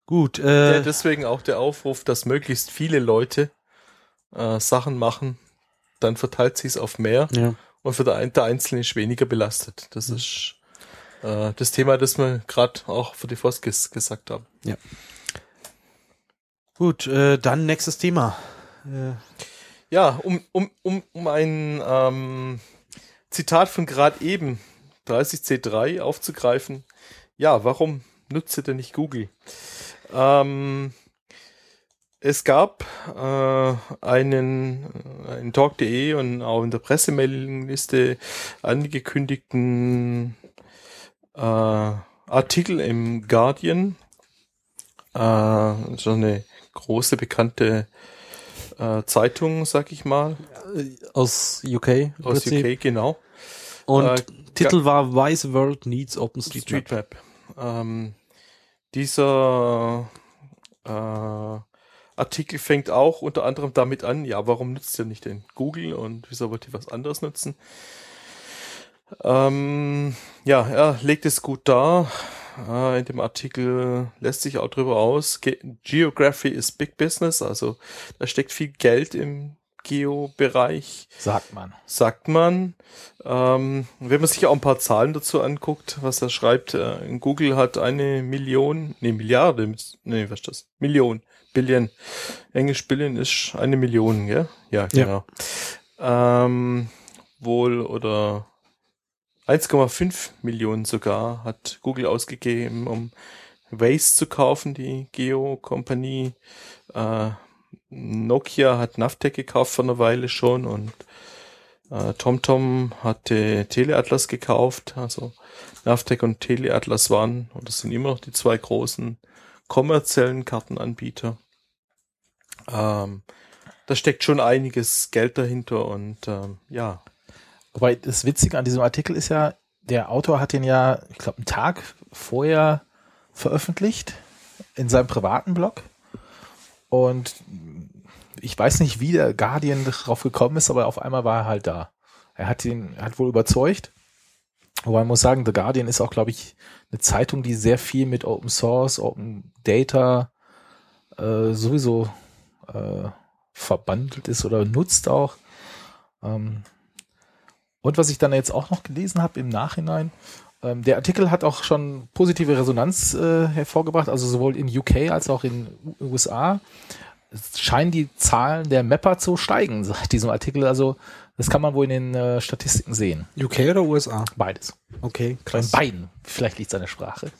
Speaker 1: Gut, äh,
Speaker 2: Ja, deswegen auch der Aufruf, dass möglichst viele Leute äh, Sachen machen, dann verteilt sich es auf mehr
Speaker 1: ja.
Speaker 2: und für der, der Einzelne ist weniger belastet. Das ist äh, das Thema, das wir gerade auch für die Foskis gesagt haben.
Speaker 1: Gut, äh, dann nächstes Thema. Äh,
Speaker 2: Ja, um, um, um, um ein ähm, Zitat von gerade eben, 30C3, aufzugreifen. Ja, warum nutzt ihr denn nicht Google? Ähm, es gab äh, einen, äh, in Talk.de und auch in der Pressemailingliste angekündigten äh, Artikel im Guardian. Äh, so eine große bekannte äh, Zeitung, sag ich mal,
Speaker 1: aus UK.
Speaker 2: aus. UK, genau.
Speaker 1: Und
Speaker 2: Äh,
Speaker 1: Titel war Wise World Needs OpenStreetMap.
Speaker 2: Streetmap. Ähm, dieser äh, Artikel fängt auch unter anderem damit an, ja, warum nutzt ihr nicht den Google und wieso wollt ihr was anderes nutzen? Ähm, ja, er legt es gut dar. Äh, in dem Artikel lässt sich auch drüber aus. Ge Geography is big business, also da steckt viel Geld im Geo-Bereich
Speaker 3: Sagt man.
Speaker 2: sagt man. Ähm, wenn man sich auch ein paar Zahlen dazu anguckt, was er schreibt, äh, Google hat eine Million, nee, Milliarde, nee, was ist das? Million, Billion. Englisch Billion ist eine Million, gell? Ja,
Speaker 1: Ja.
Speaker 2: genau. Ähm, wohl oder 1,5 Millionen sogar hat Google ausgegeben, um Waze zu kaufen, die Geo-Kompanie. Äh, Nokia hat Navtec gekauft vor einer Weile schon und äh, TomTom hatte Teleatlas gekauft. Also Navtec und Teleatlas waren oder sind immer noch die zwei großen kommerziellen Kartenanbieter. Ähm, da steckt schon einiges Geld dahinter und ähm, ja,
Speaker 3: Wobei das Witzige an diesem Artikel ist ja, der Autor hat den ja, ich glaube, einen Tag vorher veröffentlicht in seinem privaten Blog. Und ich weiß nicht, wie der Guardian drauf gekommen ist, aber auf einmal war er halt da. Er hat ihn, er hat wohl überzeugt. Wobei man muss sagen, The Guardian ist auch, glaube ich, eine Zeitung, die sehr viel mit Open Source, Open Data äh, sowieso äh, verbandelt ist oder nutzt auch. Ähm, und was ich dann jetzt auch noch gelesen habe im Nachhinein, ähm, der Artikel hat auch schon positive Resonanz äh, hervorgebracht, also sowohl in UK als auch in USA es scheinen die Zahlen der Mapper zu steigen [laughs] seit diesem Artikel. Also das kann man wohl in den äh, Statistiken sehen.
Speaker 1: UK oder USA?
Speaker 3: Beides.
Speaker 1: Okay,
Speaker 3: Bei beiden. Vielleicht liegt es an der Sprache.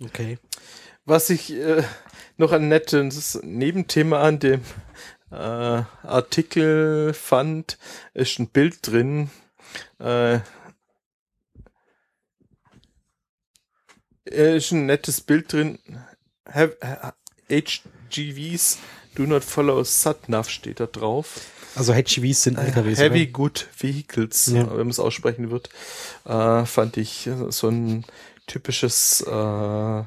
Speaker 1: Okay.
Speaker 2: Was ich äh, noch ein nettes Nebenthema an dem äh, Artikel fand, ist ein Bild drin. Äh, ist ein nettes Bild drin. Have, HGVs do not follow SatNav steht da drauf.
Speaker 1: Also HGVs sind LKWs.
Speaker 2: Heavy
Speaker 1: oder?
Speaker 2: Good Vehicles,
Speaker 1: Ja.
Speaker 2: wenn man es aussprechen wird, äh, fand ich so ein typisches äh,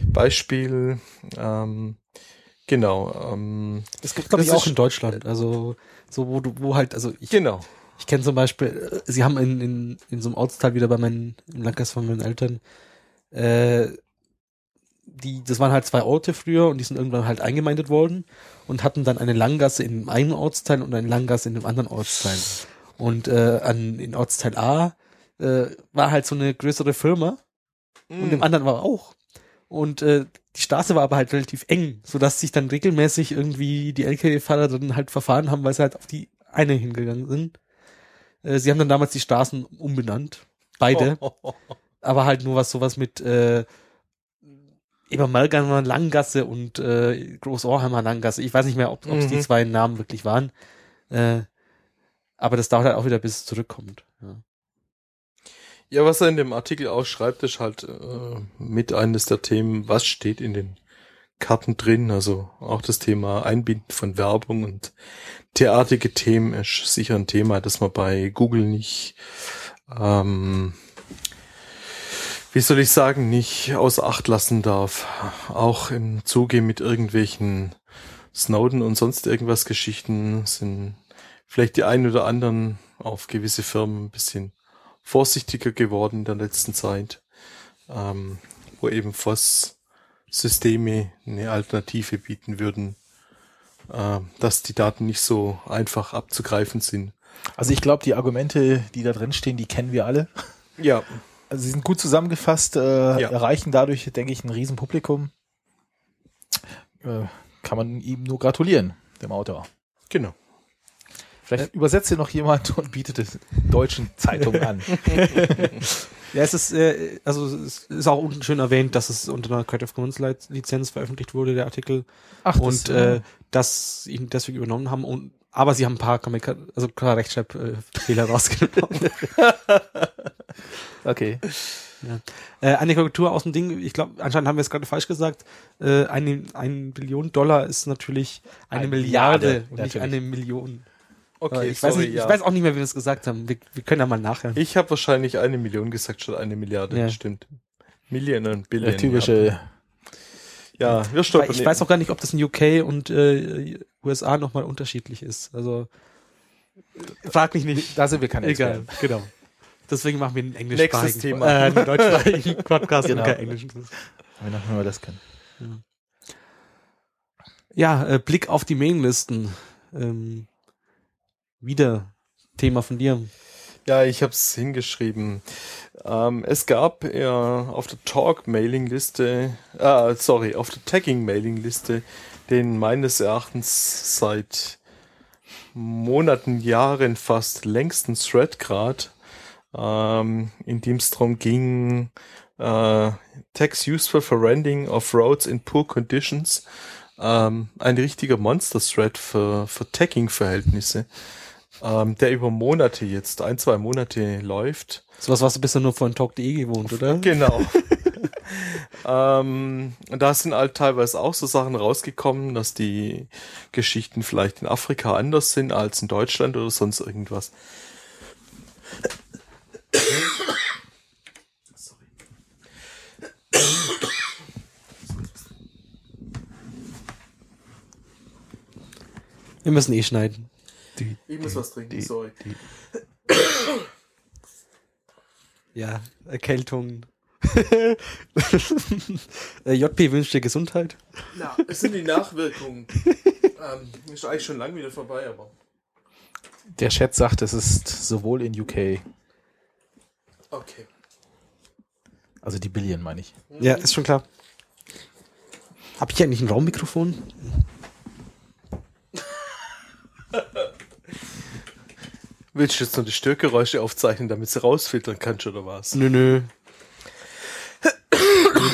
Speaker 2: Beispiel. Ähm, genau. Ähm,
Speaker 1: Das gibt glaube ich auch in Deutschland. Also so wo du wo halt also ich
Speaker 2: genau.
Speaker 1: Ich kenne zum Beispiel, äh, sie haben in, in, in so einem Ortsteil wieder bei meinen, im Landkreis von meinen Eltern, äh, die, das waren halt zwei Orte früher und die sind irgendwann halt eingemeindet worden und hatten dann eine Langgasse in einem Ortsteil und eine Langgasse in einem anderen Ortsteil. Und äh, an in Ortsteil A äh, war halt so eine größere Firma und im anderen war auch. Und äh, die Straße war aber halt relativ eng, sodass sich dann regelmäßig irgendwie die LKW-Fahrer dann halt verfahren haben, weil sie halt auf die eine hingegangen sind. Äh, sie haben dann damals die Straßen umbenannt. Beide. [laughs] Aber halt nur was sowas mit äh, Ebermalganer Langgasse und äh, Großohrheimer Langgasse. Ich weiß nicht mehr, ob es die
Speaker 2: Mhm.
Speaker 1: zwei Namen wirklich waren. Äh, aber das dauert halt auch wieder, bis es zurückkommt. Ja.
Speaker 2: Ja, was er in dem Artikel ausschreibt, ist halt äh, mit eines der Themen, was steht in den Karten drin. Also auch das Thema Einbinden von Werbung und derartige Themen ist sicher ein Thema, das man bei Google nicht, ähm, wie soll ich sagen, nicht außer Acht lassen darf. Auch im Zuge mit irgendwelchen Snowden und sonst irgendwas Geschichten sind vielleicht die einen oder anderen auf gewisse Firmen ein bisschen vorsichtiger geworden in der letzten Zeit, ähm, wo eben FOSS-Systeme eine Alternative bieten würden, äh, dass die Daten nicht so einfach abzugreifen sind.
Speaker 3: Also ich glaube, die Argumente, die da drin stehen, die kennen wir alle.
Speaker 2: Ja,
Speaker 3: Also sie sind gut zusammengefasst, äh,
Speaker 2: Ja.
Speaker 3: erreichen dadurch, denke ich, ein Riesenpublikum. Äh, kann man ihm nur gratulieren, dem Autor.
Speaker 2: genau.
Speaker 3: Vielleicht übersetzt hier noch jemand und bietet es deutschen Zeitungen an. [laughs]
Speaker 1: Ja, es ist, äh, also es ist auch unten schön erwähnt, dass es unter einer Creative Commons Li- Lizenz veröffentlicht wurde, der Artikel.
Speaker 3: Ach,
Speaker 1: und äh, dass sie ihn deswegen übernommen haben und aber sie haben ein paar Kommunika also klar Rechtschreibfehler [laughs] rausgenommen. [laughs]
Speaker 3: okay.
Speaker 1: äh, eine Korrektur aus dem Ding, ich glaube, anscheinend haben wir es gerade falsch gesagt. Äh, eine, ein Billion Dollar ist natürlich eine
Speaker 3: Eine
Speaker 1: Milliarde,
Speaker 3: Milliarde,
Speaker 1: und nicht
Speaker 3: natürlich.
Speaker 1: eine Million.
Speaker 2: Okay,
Speaker 1: Äh, ich, weiß
Speaker 2: sorry,
Speaker 1: nicht,
Speaker 2: ja.
Speaker 1: ich weiß auch nicht mehr, wie wir es gesagt haben. Wir, wir können ja mal nachhören.
Speaker 2: Ich habe wahrscheinlich eine Million gesagt statt eine Milliarde,
Speaker 1: Ja.
Speaker 2: stimmt. Million und Billion.
Speaker 3: Der typische,
Speaker 2: Ja, ja wir stolpern.
Speaker 1: ich weiß auch gar nicht, ob das in UK und äh, USA nochmal unterschiedlich ist. Also frag mich nicht.
Speaker 3: da sind wir keine
Speaker 1: Egal,
Speaker 3: Experten.
Speaker 1: genau. Deswegen machen wir einen englischsprachigen
Speaker 2: Nächstes Thema.
Speaker 1: Äh, einen deutschsprachigen [laughs] Podcast
Speaker 3: Genau.
Speaker 1: und keinen englischen.
Speaker 3: Wenn wir das können.
Speaker 1: Ja, äh, Blick auf die Mainlisten. Ähm, wieder Thema von dir.
Speaker 2: Ja, ich habe es hingeschrieben. Ähm, es gab äh, auf der Talk-Mailing-Liste, äh, sorry, auf der Tagging-Mailing-Liste den meines Erachtens seit Monaten, Jahren fast längsten Thread grad, ähm, in dem es darum ging, äh, Tags useful for rendering of roads in poor conditions. Ähm, ein richtiger Monster-Thread für, für Tagging-Verhältnisse ähm, der über Monate jetzt, ein, zwei Monate läuft.
Speaker 1: Sowas warst du bisher nur von Talk.de gewohnt, oder?
Speaker 2: Genau. [laughs] ähm, da sind halt teilweise auch so Sachen rausgekommen, dass die Geschichten vielleicht in Afrika anders sind als in Deutschland oder sonst irgendwas.
Speaker 1: Wir müssen eh schneiden.
Speaker 2: Ich muss was trinken, sorry. [coughs]
Speaker 1: Ja, Erkältung. [laughs] Äh, JP wünscht dir Gesundheit.
Speaker 2: Na, es sind die Nachwirkungen. ähm, ist eigentlich schon lange wieder vorbei, aber.
Speaker 3: Der Chat sagt, es ist sowohl in UK,
Speaker 2: Okay.
Speaker 3: also die Billion meine ich.
Speaker 1: Ja, ist schon klar. Hab ich eigentlich ein Raummikrofon? [laughs]
Speaker 2: Willst du jetzt noch die Störgeräusche aufzeichnen, damit sie rausfiltern kannst, oder was?
Speaker 1: Nö, nö. nee,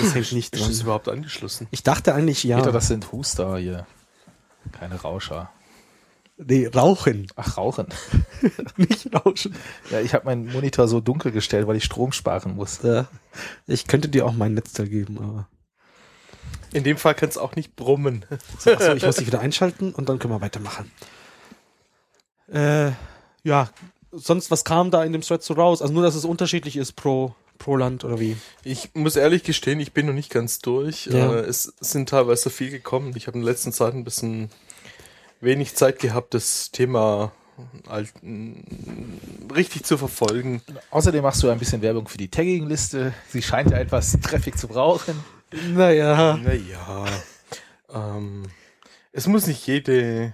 Speaker 1: das hängt nicht
Speaker 2: Ist das
Speaker 1: dran.
Speaker 2: überhaupt angeschlossen?
Speaker 1: Ich dachte eigentlich, ja.
Speaker 3: Peter, das sind Huster hier. Keine Rauscher.
Speaker 1: nee, rauchen.
Speaker 3: Ach, Rauchen. [laughs]
Speaker 1: nicht rauschen.
Speaker 3: Ja, ich habe meinen Monitor so dunkel gestellt, weil ich Strom sparen muss.
Speaker 1: Ja. Ich könnte dir auch mein Netzteil geben, aber.
Speaker 2: In dem Fall kann es auch nicht brummen.
Speaker 1: So, achso, ich muss dich wieder einschalten und dann können wir weitermachen. Äh, ja, sonst, was kam da in dem Thread so raus? Also nur, dass es unterschiedlich ist pro, pro Land oder wie?
Speaker 2: Ich muss ehrlich gestehen, ich bin noch nicht ganz durch.
Speaker 1: Ja.
Speaker 2: Äh, es sind teilweise viel gekommen. Ich habe in der letzten Zeit ein bisschen wenig Zeit gehabt, das Thema alt, m, richtig zu verfolgen.
Speaker 3: Außerdem machst du ein bisschen Werbung für die Tagging-Liste. Sie scheint ja etwas [laughs] Traffic zu brauchen.
Speaker 1: Naja.
Speaker 2: Naja, ähm, es muss nicht jede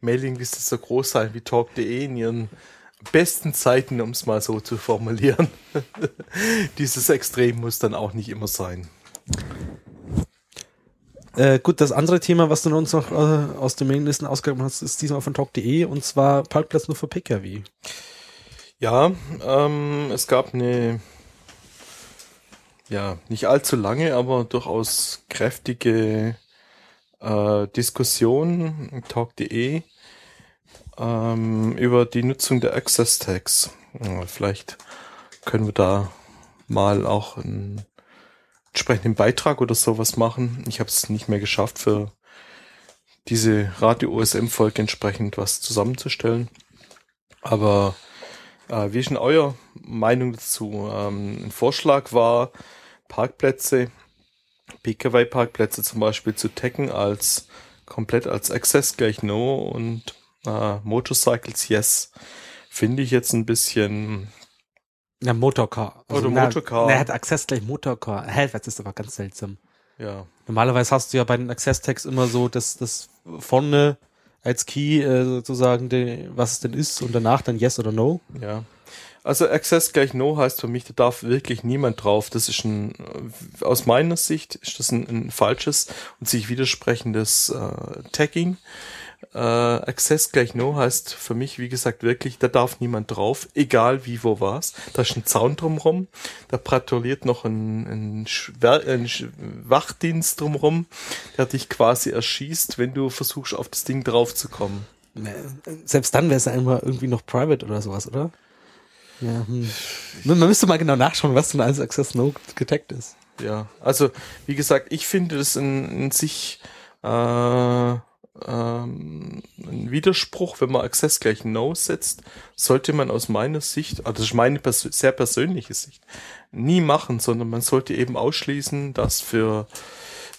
Speaker 2: Mailingliste so groß sein wie talk.de in ihren besten Zeiten, um es mal so zu formulieren. [laughs] Dieses Extrem muss dann auch nicht immer sein.
Speaker 1: Äh, gut, das andere Thema, was du uns noch äh, aus den Mailinglisten ausgegraben hast, ist diesmal von talk.de und zwar Parkplatz nur für Pkw.
Speaker 2: Ja, ähm, es gab eine, ja, nicht allzu lange, aber durchaus kräftige äh, Diskussion Talk.de ähm, über die Nutzung der Access Tags. Vielleicht können wir da mal auch einen entsprechenden Beitrag oder sowas machen. Ich habe es nicht mehr geschafft, für diese Radio OSM-Folge entsprechend was zusammenzustellen. Aber äh, wie ist denn euer Meinung dazu? Ähm, ein Vorschlag war, Parkplätze, PKW-Parkplätze zum Beispiel zu taggen als komplett als Access gleich No und äh, Motorcycles Yes. Finde ich jetzt ein bisschen,
Speaker 1: Na, Motorcar.
Speaker 2: Oder
Speaker 1: na,
Speaker 2: Motorcar.
Speaker 1: Na, er hat Access gleich Motorcar. Hä, das ist aber ganz seltsam.
Speaker 2: ja,
Speaker 1: Normalerweise hast du ja bei den Access-Tags immer so, dass das vorne als Key äh, sozusagen, die, was es denn ist und danach dann Yes oder No.
Speaker 2: ja. Also Access gleich No heißt für mich, da darf wirklich niemand drauf. Das ist ein, äh, aus meiner Sicht ist das ein, ein falsches und sich widersprechendes äh, Tagging. Äh, Access gleich No heißt für mich, wie gesagt, wirklich, da darf niemand drauf, egal wie, wo was. Da ist ein Zaun drumrum, da patrouilliert noch ein, ein, Schwer, ein Wachdienst drumrum, der dich quasi erschießt, wenn du versuchst, auf das Ding draufzukommen.
Speaker 1: Ne, Selbst dann wäre es ja immer irgendwie noch private oder sowas, oder? Ja, hm. Man müsste mal genau nachschauen, was denn als Access No getaggt ist.
Speaker 2: Ja, also wie gesagt, ich finde das in, in sich äh, ähm, ein Widerspruch, wenn man Access gleich No setzt, sollte man aus meiner Sicht, also das ist meine pers sehr persönliche Sicht, nie machen, sondern man sollte eben ausschließen, dass für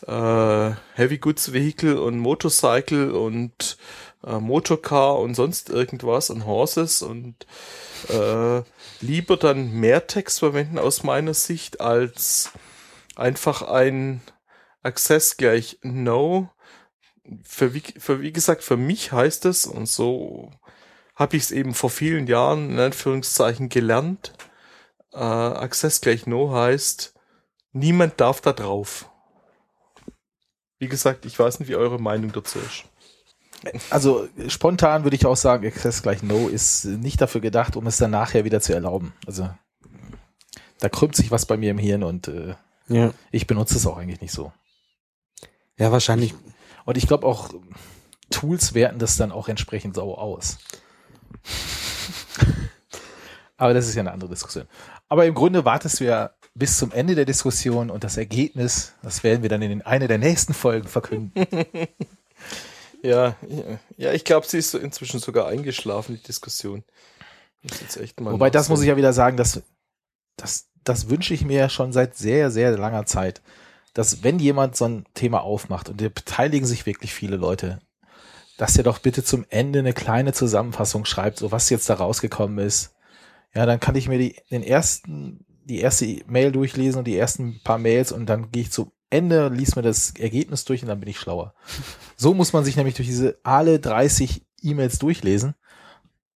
Speaker 2: äh, Heavy Goods Vehicle und Motorcycle und äh, Motorcar und sonst irgendwas und Horses und äh, lieber dann mehr Text verwenden aus meiner Sicht als einfach ein Access gleich No. Für wie, für wie gesagt, für mich heißt es, und so habe ich es eben vor vielen Jahren in Anführungszeichen gelernt, äh, Access gleich No heißt, niemand darf da drauf. Wie gesagt, ich weiß nicht, wie eure Meinung dazu ist.
Speaker 3: Also spontan würde ich auch sagen, Access gleich No ist nicht dafür gedacht, um es dann nachher wieder zu erlauben. Also da krümmt sich was bei mir im Hirn und äh,
Speaker 1: Ja.
Speaker 3: ich benutze es auch eigentlich nicht so.
Speaker 1: Ja, wahrscheinlich.
Speaker 3: Und ich glaube auch, Tools werten das dann auch entsprechend sauer aus. [laughs] Aber das ist ja eine andere Diskussion. Aber im Grunde wartest du ja bis zum Ende der Diskussion und das Ergebnis, das werden wir dann in eine der nächsten Folgen verkünden. [laughs]
Speaker 2: Ja, ja, ja ich glaube, sie ist inzwischen sogar eingeschlafen, die Diskussion.
Speaker 3: Wobei, das muss ich ja wieder sagen, dass, das, das wünsche ich mir schon seit sehr, sehr langer Zeit, dass wenn jemand so ein Thema aufmacht und da beteiligen sich wirklich viele Leute, dass der doch bitte zum Ende eine kleine Zusammenfassung schreibt, so was jetzt da rausgekommen ist. Ja, dann kann ich mir die, den ersten die erste Mail durchlesen und die ersten paar Mails und dann gehe ich zu Ende, lies mir das Ergebnis durch und dann bin ich schlauer. So muss man sich nämlich durch diese alle 30 E-Mails durchlesen.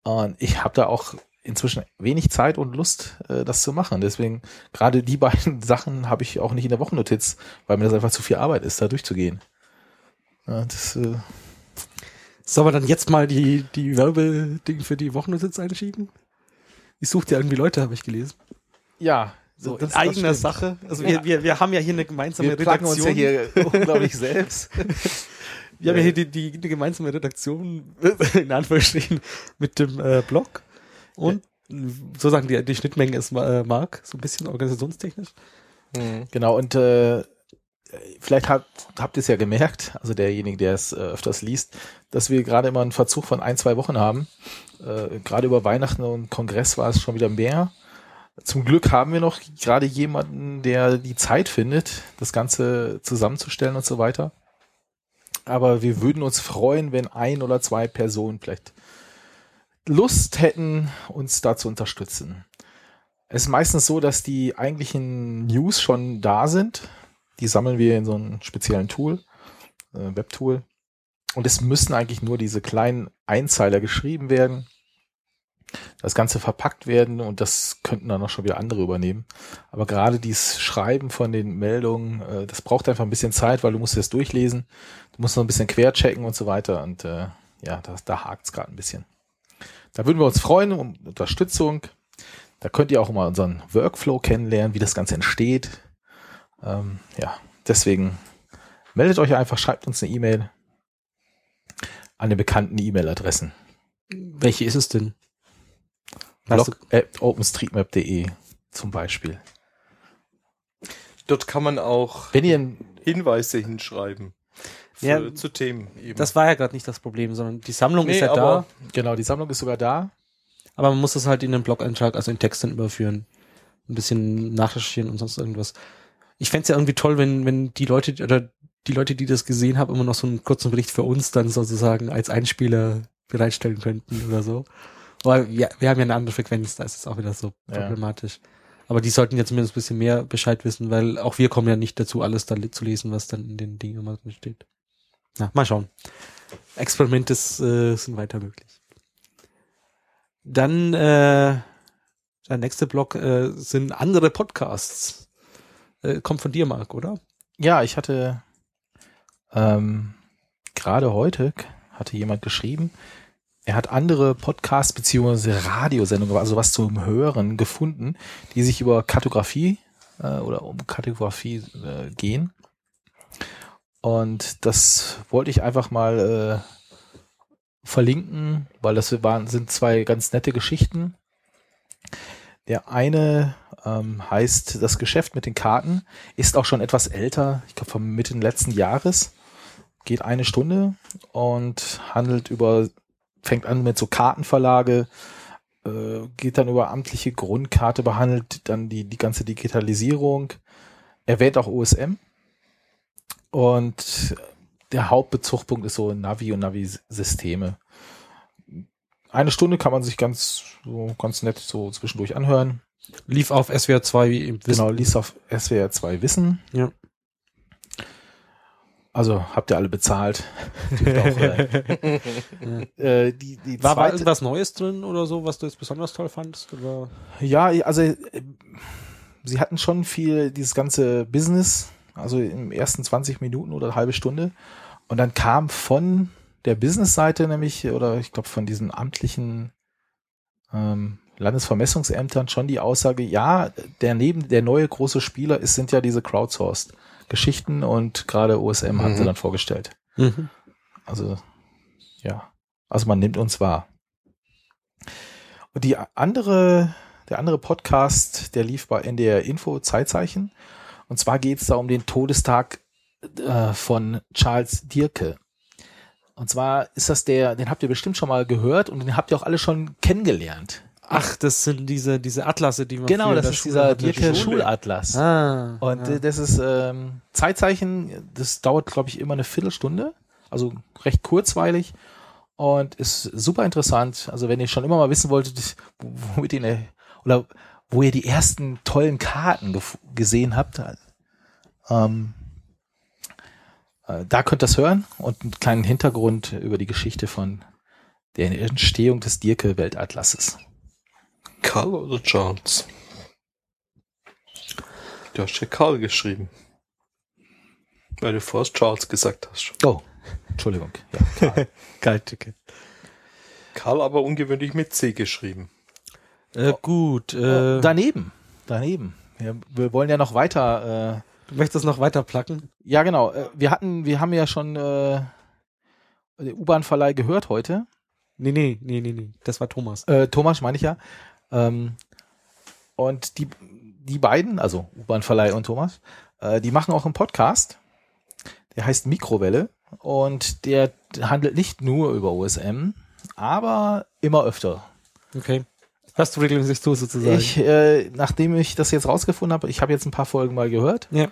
Speaker 3: Und ich habe da auch inzwischen wenig Zeit und Lust, äh, das zu machen. Deswegen gerade die beiden [laughs] Sachen habe ich auch nicht in der Wochennotiz, weil mir das einfach zu viel Arbeit ist, da durchzugehen. Ja, das, äh,
Speaker 1: Sollen wir dann jetzt mal die, die Werbeding für die Wochennotiz einschieben? Ich suche ja irgendwie Leute, habe ich gelesen.
Speaker 3: ja
Speaker 1: So
Speaker 3: das-
Speaker 1: in
Speaker 3: das
Speaker 1: eigener
Speaker 3: stimmt.
Speaker 1: Sache. Also
Speaker 3: Ja.
Speaker 1: wir, wir, wir haben ja hier eine gemeinsame
Speaker 3: Wir
Speaker 1: Redaktion.
Speaker 3: uns ja hier unglaublich selbst. [laughs]
Speaker 1: Wir haben ja hier die, die, die gemeinsame Redaktion, [laughs] in Anführungsstrichen, mit dem äh, Blog. Und sozusagen die, die Schnittmenge ist äh, Mark, so ein bisschen organisationstechnisch.
Speaker 2: Mhm.
Speaker 3: Genau, und äh, vielleicht habt, habt ihr es ja gemerkt, also derjenige, der es äh, öfters liest, dass wir gerade immer einen Verzug von ein, zwei Wochen haben. Äh, gerade über Weihnachten und Kongress war es schon wieder mehr. Zum Glück haben wir noch gerade jemanden, der die Zeit findet, das Ganze zusammenzustellen und so weiter. Aber wir würden uns freuen, wenn ein oder zwei Personen vielleicht Lust hätten, uns da zu unterstützen. Es ist meistens so, dass die eigentlichen News schon da sind. Die sammeln wir in so einem speziellen Tool, äh, Webtool. Und es müssen eigentlich nur diese kleinen Einzeiler geschrieben werden, das Ganze verpackt werden und das könnten dann auch schon wieder andere übernehmen. Aber gerade dieses Schreiben von den Meldungen, äh, das braucht einfach ein bisschen Zeit, weil du musst das durchlesen, du musst noch ein bisschen querchecken und so weiter. Und äh, ja, da, hakt es gerade ein bisschen. Da würden wir uns freuen um Unterstützung. Da könnt ihr auch mal unseren Workflow kennenlernen, wie das Ganze entsteht. Ähm, ja, deswegen meldet euch einfach, schreibt uns eine E-Mail an den bekannten E-Mail-Adressen.
Speaker 1: Welche ist es denn?
Speaker 3: At openstreetmap.de zum Beispiel.
Speaker 2: Dort kann man auch
Speaker 3: Wenn ihr ein
Speaker 2: Hinweise hinschreiben. Für,
Speaker 1: Ja,
Speaker 2: zu Themen eben.
Speaker 1: Das war ja gerade nicht das Problem, sondern die Sammlung
Speaker 2: Nee,
Speaker 1: ist ja da,
Speaker 3: Genau, die Sammlung ist sogar da.
Speaker 1: aber man muss das halt in den Blog-Eintrag, also in Text dann überführen. Ein bisschen nachrecherchieren und sonst irgendwas. Ich fänd's ja irgendwie toll, wenn, wenn die Leute oder die Leute, die das gesehen haben, immer noch so einen kurzen Bericht für uns dann sozusagen als Einspieler bereitstellen könnten oder so. Weil wir, wir haben ja eine andere Frequenz, da ist es auch wieder so
Speaker 3: Ja.
Speaker 1: problematisch. Aber die sollten ja zumindest ein bisschen mehr Bescheid wissen, weil auch wir kommen ja nicht dazu, alles da zu lesen, was dann in den Dingen immer drin steht. Na, mal schauen. Experimente äh, sind weiter möglich. Dann äh, der nächste Block äh, sind andere Podcasts. Äh, kommt von dir, Marc, oder?
Speaker 3: Ja, ich hatte ähm, gerade heute hatte jemand geschrieben, er hat andere Podcasts beziehungsweise Radiosendungen, also was zum Hören gefunden, die sich über Kartografie äh, oder um Kartografie äh, gehen. Und das wollte ich einfach mal äh, verlinken, weil das waren, sind zwei ganz nette Geschichten. Der eine ähm, heißt Das Geschäft mit den Karten, ist auch schon etwas älter, ich glaube vom Mitte letzten Jahres, geht eine Stunde und handelt über, fängt an mit so Kartenverlage, äh, geht dann über amtliche Grundkarte, behandelt dann die, die ganze Digitalisierung, erwähnt auch OSM und der Hauptbezugpunkt ist so Navi und Navi-Systeme. Eine Stunde kann man sich ganz, so ganz nett so zwischendurch anhören.
Speaker 1: Lief auf SWR 2 wie im
Speaker 3: Genau, liest auf SWR 2 Wissen.
Speaker 1: Ja.
Speaker 3: Also habt ihr alle bezahlt. [laughs] Auch, äh, [laughs] äh, die, die
Speaker 1: War, war irgendwas Neues drin oder so, was du jetzt besonders toll fandest? Oder?
Speaker 3: ja, also äh, sie hatten schon viel dieses ganze Business, also im ersten 20 Minuten oder eine halbe Stunde. Und dann kam von der Business-Seite nämlich, oder ich glaube von diesen amtlichen ähm, Landesvermessungsämtern schon die Aussage, ja, der neben der neue große Spieler ist, sind ja diese crowdsourced Geschichten und gerade OSM haben sie
Speaker 2: Mhm.
Speaker 3: dann vorgestellt.
Speaker 1: Mhm.
Speaker 3: Also, ja. Also man nimmt uns wahr. Und die andere, der andere Podcast, der lief bei NDR Info Zeitzeichen. Und zwar geht es da um den Todestag äh, von Charles Dierke. Und zwar ist das der, den habt ihr bestimmt schon mal gehört und den habt ihr auch alle schon kennengelernt.
Speaker 1: Ach, das sind diese, diese Atlasse, die man
Speaker 3: Genau, das ist
Speaker 1: Schule
Speaker 3: dieser
Speaker 1: Schule.
Speaker 3: Schulatlas.
Speaker 1: Ah,
Speaker 3: Und
Speaker 1: ja.
Speaker 3: das ist ähm, Zeitzeichen, das dauert, glaube ich, immer eine Viertelstunde, also recht kurzweilig und ist super interessant. Also wenn ihr schon immer mal wissen wolltet, [laughs] womit ihr oder wo ihr die ersten tollen Karten gesehen habt. Ähm, äh, da könnt ihr das hören und einen kleinen Hintergrund über die Geschichte von der Entstehung des Dirke-Weltatlases.
Speaker 2: Karl oder Charles? Du hast ja Karl geschrieben. Weil du vorher Charles gesagt hast.
Speaker 3: Oh, Entschuldigung. Ja, Karl. [laughs]
Speaker 1: Geil, Dicke.
Speaker 2: Karl aber ungewöhnlich mit C geschrieben.
Speaker 1: Äh, gut, äh,
Speaker 3: daneben, daneben. Ja, wir wollen ja noch weiter. Äh,
Speaker 1: du möchtest noch weiter placken?
Speaker 3: ja, genau. Äh, wir hatten, wir haben ja schon äh, den U-Bahn-Verleih gehört heute.
Speaker 1: Nee, nee, nee, nee, nee. Das war Thomas.
Speaker 3: Äh, Thomas meine ich ja. Ähm, und die, die beiden, also U-Bahn-Verleih und Thomas, äh, die machen auch einen Podcast. Der heißt Mikrowelle und der handelt nicht nur über OSM, aber immer öfter.
Speaker 1: Okay. Hörst du regelmäßig zu, sozusagen?
Speaker 3: Ich, äh, nachdem ich das jetzt rausgefunden habe, ich habe jetzt ein paar Folgen mal gehört.
Speaker 1: Ja.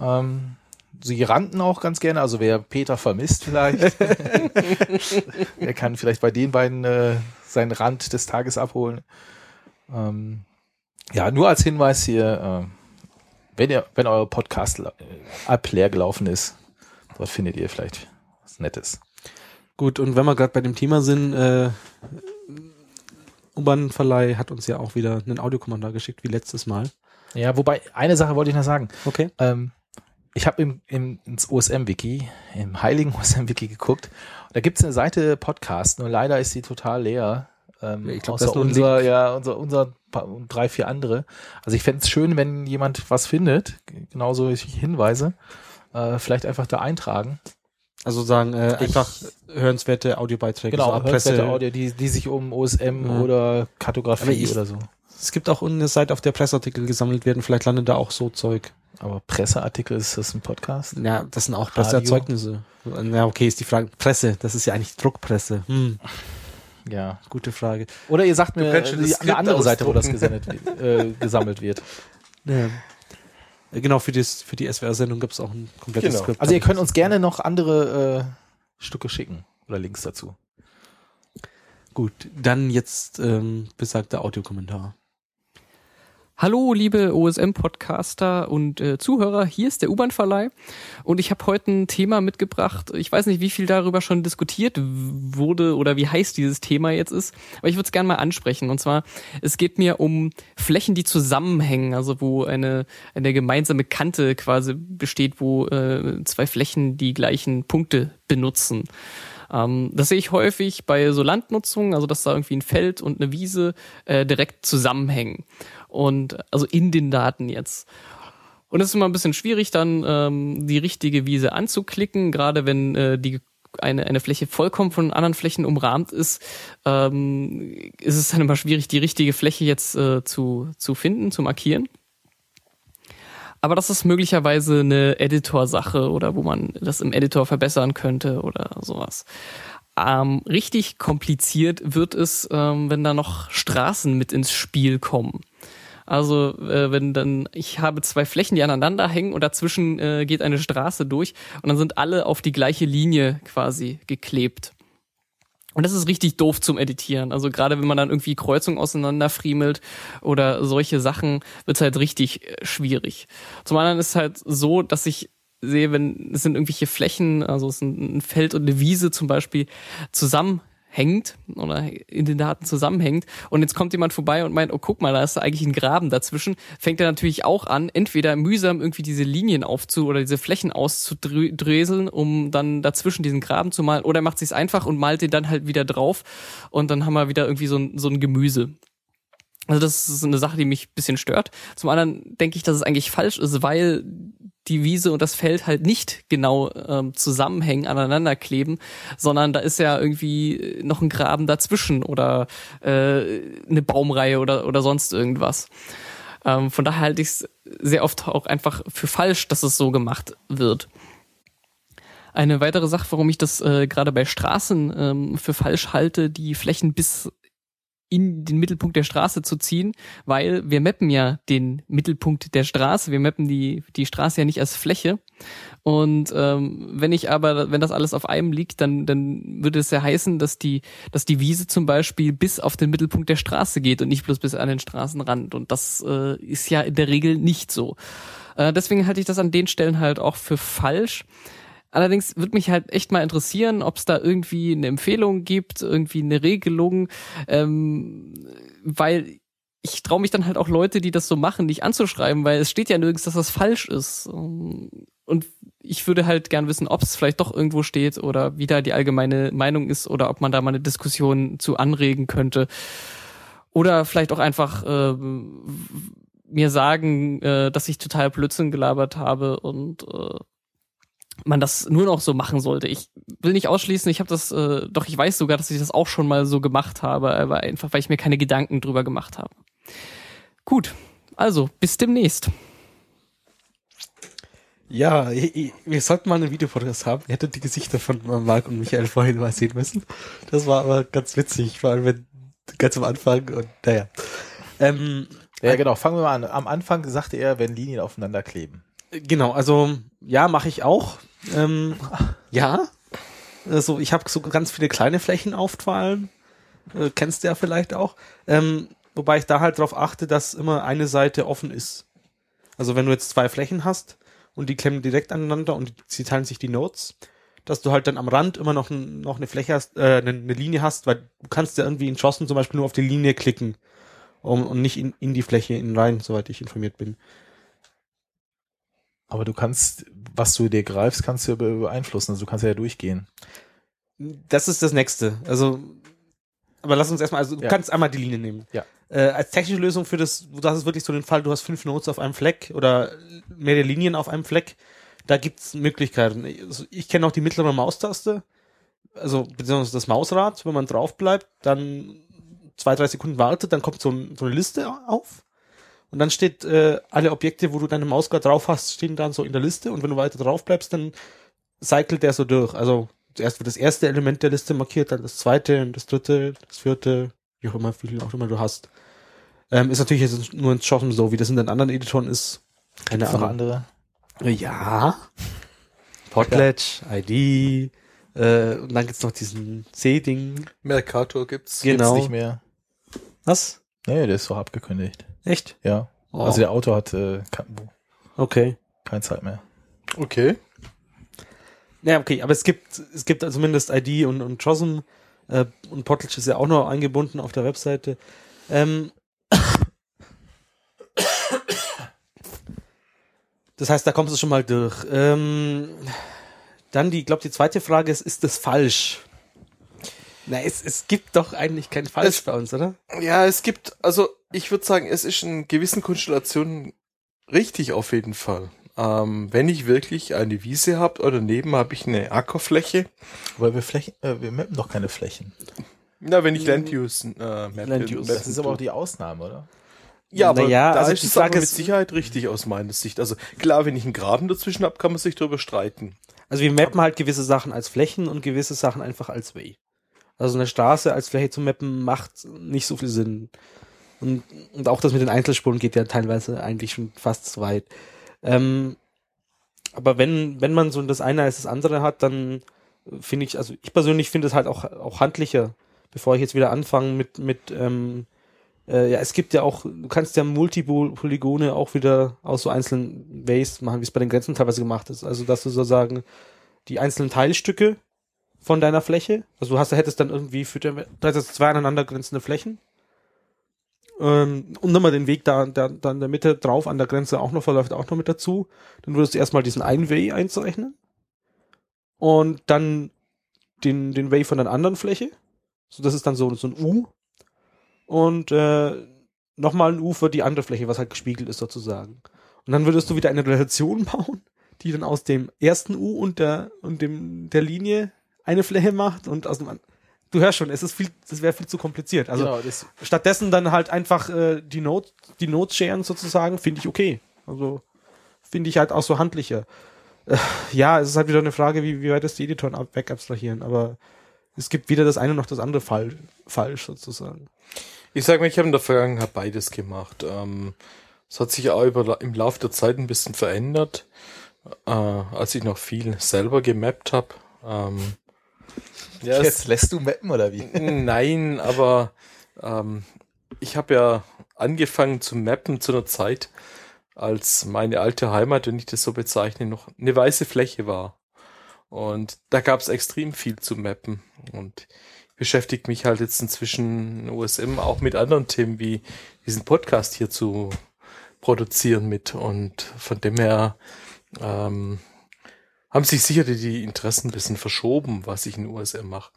Speaker 3: Ähm, sie rannten auch ganz gerne, also wer Peter vermisst vielleicht, [laughs] der kann vielleicht bei den beiden äh, seinen Rand des Tages abholen. Ähm, ja, nur als Hinweis hier, äh, wenn ihr, wenn euer Podcast äh, leer gelaufen ist, dort findet ihr vielleicht was Nettes.
Speaker 1: Gut, und wenn wir gerade bei dem Thema sind, äh, U-Bahn-Verleih hat uns ja auch wieder einen Audiokommentar geschickt, wie letztes Mal.
Speaker 3: Ja, wobei, eine Sache wollte ich noch sagen.
Speaker 1: Okay.
Speaker 3: Ähm, ich habe im, im, ins OSM-Wiki, im heiligen OSM-Wiki geguckt. Da gibt's eine Seite Podcast, nur leider ist die total leer. Ähm,
Speaker 1: ich glaub,
Speaker 3: außer unser, ja, unser, unser und drei, vier andere. Also ich fänd's schön, wenn jemand was findet, genauso wie Hinweise, äh, vielleicht einfach da eintragen.
Speaker 1: Also sagen, äh,
Speaker 3: Ich-
Speaker 1: einfach hörenswerte Audiobeiträge.
Speaker 3: Genau,
Speaker 1: so
Speaker 3: hörenswerte Audio, die, die sich um OSM
Speaker 1: Ja.
Speaker 3: oder Kartografie
Speaker 1: ich-
Speaker 3: oder so.
Speaker 1: Es gibt auch eine Seite, auf der Presseartikel gesammelt werden. Vielleicht landet da auch so Zeug.
Speaker 3: Aber Presseartikel, ist das ein Podcast?
Speaker 1: Ja, das sind auch
Speaker 3: Radio?
Speaker 1: Presseerzeugnisse. Ja, okay, ist die Frage. Presse, das ist ja eigentlich Druckpresse. Hm,
Speaker 3: Ja.
Speaker 1: gute Frage.
Speaker 3: Oder ihr sagt mir
Speaker 2: schon das
Speaker 3: die, eine andere Seite, wo das gesendet, [laughs] äh, gesammelt wird.
Speaker 1: Ja. Äh, Genau, für, das, für die SWR-Sendung gibt es auch ein komplettes
Speaker 2: Genau.
Speaker 1: Skript.
Speaker 3: Also ihr könnt uns gerne noch andere äh, Stücke schicken oder Links dazu.
Speaker 1: Gut, dann jetzt ähm, besagter Audiokommentar.
Speaker 6: Hallo, liebe OSM-Podcaster und äh, Zuhörer, hier ist der U-Bahn-Verleih und ich habe heute ein Thema mitgebracht. Ich weiß nicht, wie viel darüber schon diskutiert wurde oder wie heiß dieses Thema jetzt ist, aber ich würde es gerne mal ansprechen. Und zwar, es geht mir um Flächen, die zusammenhängen, also wo eine, eine gemeinsame Kante quasi besteht, wo äh, zwei Flächen die gleichen Punkte benutzen. Ähm, das sehe ich häufig bei so Landnutzungen, also dass da irgendwie ein Feld und eine Wiese äh, direkt zusammenhängen. Und also in den Daten jetzt. Und es ist immer ein bisschen schwierig, dann ähm, die richtige Wiese anzuklicken, gerade wenn äh, die eine, eine Fläche vollkommen von anderen Flächen umrahmt ist, ähm, ist es dann immer schwierig, die richtige Fläche jetzt äh, zu, zu finden, zu markieren. Aber das ist möglicherweise eine Editor-Sache oder wo man das im Editor verbessern könnte oder sowas. Ähm, richtig kompliziert wird es, ähm, wenn da noch Straßen mit ins Spiel kommen. Also äh, wenn dann, ich habe zwei Flächen, die aneinander hängen und dazwischen äh, geht eine Straße durch und dann sind alle auf die gleiche Linie quasi geklebt. Und das ist richtig doof zum Editieren. Also gerade wenn man dann irgendwie Kreuzungen auseinanderfriemelt oder solche Sachen, wird es halt richtig äh, schwierig. Zum anderen ist es halt so, dass ich sehe, wenn es sind irgendwelche Flächen, also es ist ein Feld und eine Wiese zum Beispiel, zusammenhängt oder in den Daten zusammenhängt. Und jetzt kommt jemand vorbei und meint, oh guck mal, da ist eigentlich ein Graben dazwischen, fängt er natürlich auch an, entweder mühsam irgendwie diese Linien aufzu oder diese Flächen auszudröseln, um dann dazwischen diesen Graben zu malen. Oder er macht sich's einfach und malt den dann halt wieder drauf. Und dann haben wir wieder irgendwie so ein, so ein Gemüse. Also das ist eine Sache, die mich ein bisschen stört. Zum anderen denke ich, dass es eigentlich falsch ist, weil die Wiese und das Feld halt nicht genau ähm, zusammenhängen, aneinander kleben, sondern da ist ja irgendwie noch ein Graben dazwischen oder äh, eine Baumreihe oder, oder sonst irgendwas. Ähm, von daher halte ich es sehr oft auch einfach für falsch, dass es so gemacht wird. Eine weitere Sache, warum ich das äh, gerade bei Straßen ähm, für falsch halte, die Flächen bis in den Mittelpunkt der Straße zu ziehen, weil wir mappen ja den Mittelpunkt der Straße, wir mappen die, die Straße ja nicht als Fläche. Und ähm, wenn ich aber, wenn das alles auf einem liegt, dann, dann würde es ja heißen, dass die, dass die Wiese zum Beispiel bis auf den Mittelpunkt der Straße geht und nicht bloß bis an den Straßenrand. Und das äh, ist ja in der Regel nicht so. Äh, deswegen halte ich das an den Stellen halt auch für falsch. Allerdings würde mich halt echt mal interessieren, ob es da irgendwie eine Empfehlung gibt, irgendwie eine Regelung, ähm, weil ich traue mich dann halt auch Leute, die das so machen, nicht anzuschreiben, weil es steht ja nirgends, dass das falsch ist. Und ich würde halt gern wissen, ob es vielleicht doch irgendwo steht oder wie da die allgemeine Meinung ist oder ob man da mal eine Diskussion zu anregen könnte. Oder vielleicht auch einfach äh, mir sagen, äh, dass ich total Blödsinn gelabert habe und äh, man das nur noch so machen sollte. Ich will nicht ausschließen, ich habe das, äh, doch ich weiß sogar, dass ich das auch schon mal so gemacht habe, aber einfach, weil ich mir keine Gedanken drüber gemacht habe. Gut, also bis demnächst.
Speaker 1: Ja, wir sollten mal einen Videopodcast haben. Ihr hättet die Gesichter von Marc und Michael vorhin mal sehen müssen. Das war aber ganz witzig, vor allem wenn ganz am Anfang und naja. Ähm,
Speaker 3: ja, genau, fangen wir mal an. Am Anfang sagte er, wenn Linien aufeinander kleben.
Speaker 1: Genau, also ja, mache ich auch. Ähm, ja, also ich habe so ganz viele kleine Flächen auf vor allem. Äh, kennst du ja vielleicht auch. Ähm, wobei ich da halt darauf achte, dass immer eine Seite offen ist. Also wenn du jetzt zwei Flächen hast und die klemmen direkt aneinander und sie teilen sich die Nodes, dass du halt dann am Rand immer noch, noch eine Fläche hast, äh, eine, eine Linie hast, weil du kannst ja irgendwie in Schossen zum Beispiel nur auf die Linie klicken um, und nicht in, in die Fläche in rein, soweit ich informiert bin.
Speaker 3: Aber du kannst, was du dir greifst, kannst du beeinflussen. Also du kannst ja durchgehen.
Speaker 1: Das ist das nächste. Also, aber lass uns erstmal, also du
Speaker 3: Ja.
Speaker 1: kannst einmal die Linie nehmen.
Speaker 3: Ja.
Speaker 1: Äh, als technische Lösung für das, das ist wirklich so den Fall, du hast fünf Nodes auf einem Fleck oder mehrere Linien auf einem Fleck. Da gibt's Möglichkeiten. Also ich kenne auch die mittlere Maustaste, also beziehungsweise das Mausrad, wenn man drauf bleibt, dann zwei, drei Sekunden wartet, dann kommt so, ein, so eine Liste auf. Und dann steht äh, alle Objekte, wo du deine Maus gerade drauf hast, stehen dann so in der Liste. Und wenn du weiter drauf bleibst, dann cycelt der so durch. Also zuerst wird das erste Element der Liste markiert, dann das zweite, das dritte, das vierte, wie auch immer, wie viel auch immer du hast. Ähm, ist natürlich jetzt nur in Schossen so, wie das in den anderen Editoren ist. Keine Ahnung.
Speaker 3: andere?
Speaker 1: Ja. Potlatch, ID, äh, und dann gibt's noch diesen C-Ding.
Speaker 2: Mercator gibt's.
Speaker 1: Genau.
Speaker 3: Gibt's nicht mehr.
Speaker 1: Was?
Speaker 3: Nee, der ist doch abgekündigt.
Speaker 1: Echt?
Speaker 3: Ja.
Speaker 1: Oh.
Speaker 3: Also der Autor hat äh, kein,
Speaker 1: Okay.
Speaker 3: keine Zeit mehr.
Speaker 2: Okay.
Speaker 1: Ja, okay, aber es gibt, es gibt also zumindest ID und, und JOSM, äh, und Potlatch ist ja auch noch eingebunden auf der Webseite. Ähm, [coughs] das heißt, da kommst du schon mal durch. Ähm, dann die, glaube die zweite Frage ist, ist das falsch? Na, es, es gibt doch eigentlich kein Falsch
Speaker 2: Es-
Speaker 1: bei uns, oder?
Speaker 2: Ja, es gibt, also ich würde sagen, es ist in gewissen Konstellationen richtig auf jeden Fall. Ähm, wenn ich wirklich eine Wiese habe oder daneben habe ich eine Ackerfläche.
Speaker 3: Weil wir Flächen, äh, wir mappen doch keine Flächen.
Speaker 2: Na, wenn ich Land Use, äh, Map-
Speaker 1: Land Use.
Speaker 3: Das ist aber auch die Ausnahme, oder?
Speaker 2: Ja, aber
Speaker 1: Naja,
Speaker 2: da
Speaker 1: also
Speaker 2: ist
Speaker 1: die
Speaker 2: es aber
Speaker 1: Frage
Speaker 2: mit Sicherheit richtig aus meiner Sicht. Also klar, wenn ich einen Graben dazwischen habe, kann man sich darüber streiten.
Speaker 1: Also wir mappen halt gewisse Sachen als Flächen und gewisse Sachen einfach als Way. Also eine Straße als Fläche zu mappen macht nicht so viel Sinn. Und, und auch das mit den Einzelspuren geht ja teilweise eigentlich schon fast zu weit. Ähm, aber wenn, wenn man so das eine als das andere hat, dann finde ich, also ich persönlich finde es halt auch, auch handlicher, bevor ich jetzt wieder anfange mit, mit ähm, äh, ja, es gibt ja auch, du kannst ja Multipolygone auch wieder aus so einzelnen Ways machen, wie es bei den Grenzen teilweise gemacht ist. Also, dass du sozusagen die einzelnen Teilstücke von deiner Fläche, also du hast, hättest dann irgendwie für hättest zwei aneinander grenzende Flächen ähm, und nochmal den Weg da, da, da in der Mitte drauf an der Grenze auch noch verläuft auch noch mit dazu. Dann würdest du erstmal diesen einen Way einzeichnen und dann den, den Way von der anderen Fläche. So, das ist dann so, so ein U. Und äh, nochmal ein U für die andere Fläche, was halt gespiegelt ist sozusagen. Und dann würdest du wieder eine Relation [laughs] bauen, die dann aus dem ersten U und der und dem der Linie eine Fläche macht und aus dem an- Du hörst schon, es ist viel, das wäre viel zu kompliziert. Also
Speaker 3: genau,
Speaker 1: stattdessen dann halt einfach äh, die Notes, die Notes scheren sozusagen, finde ich okay. Also finde ich halt auch so handlicher. Äh, ja, es ist halt wieder eine Frage, wie, wie weit das die Editoren ab, weg abstrahieren, aber es gibt weder das eine noch das andere fall, falsch sozusagen.
Speaker 2: Ich sage mal, ich habe in der Vergangenheit beides gemacht. Ähm, es hat sich auch über, im Laufe der Zeit ein bisschen verändert, äh, als ich noch viel selber gemappt habe. Ähm,
Speaker 3: ja, Jetzt lässt du mappen oder wie? [laughs]
Speaker 2: Nein, aber ähm, ich habe ja angefangen zu mappen zu einer Zeit, als meine alte Heimat, wenn ich das so bezeichne, noch eine weiße Fläche war. Und da gab es extrem viel zu mappen. Und beschäftigt mich halt jetzt inzwischen OSM auch mit anderen Themen wie diesen Podcast hier zu produzieren mit. Und von dem her ähm, haben sich sicher die, Interessen ein bisschen verschoben, was ich in USM mache.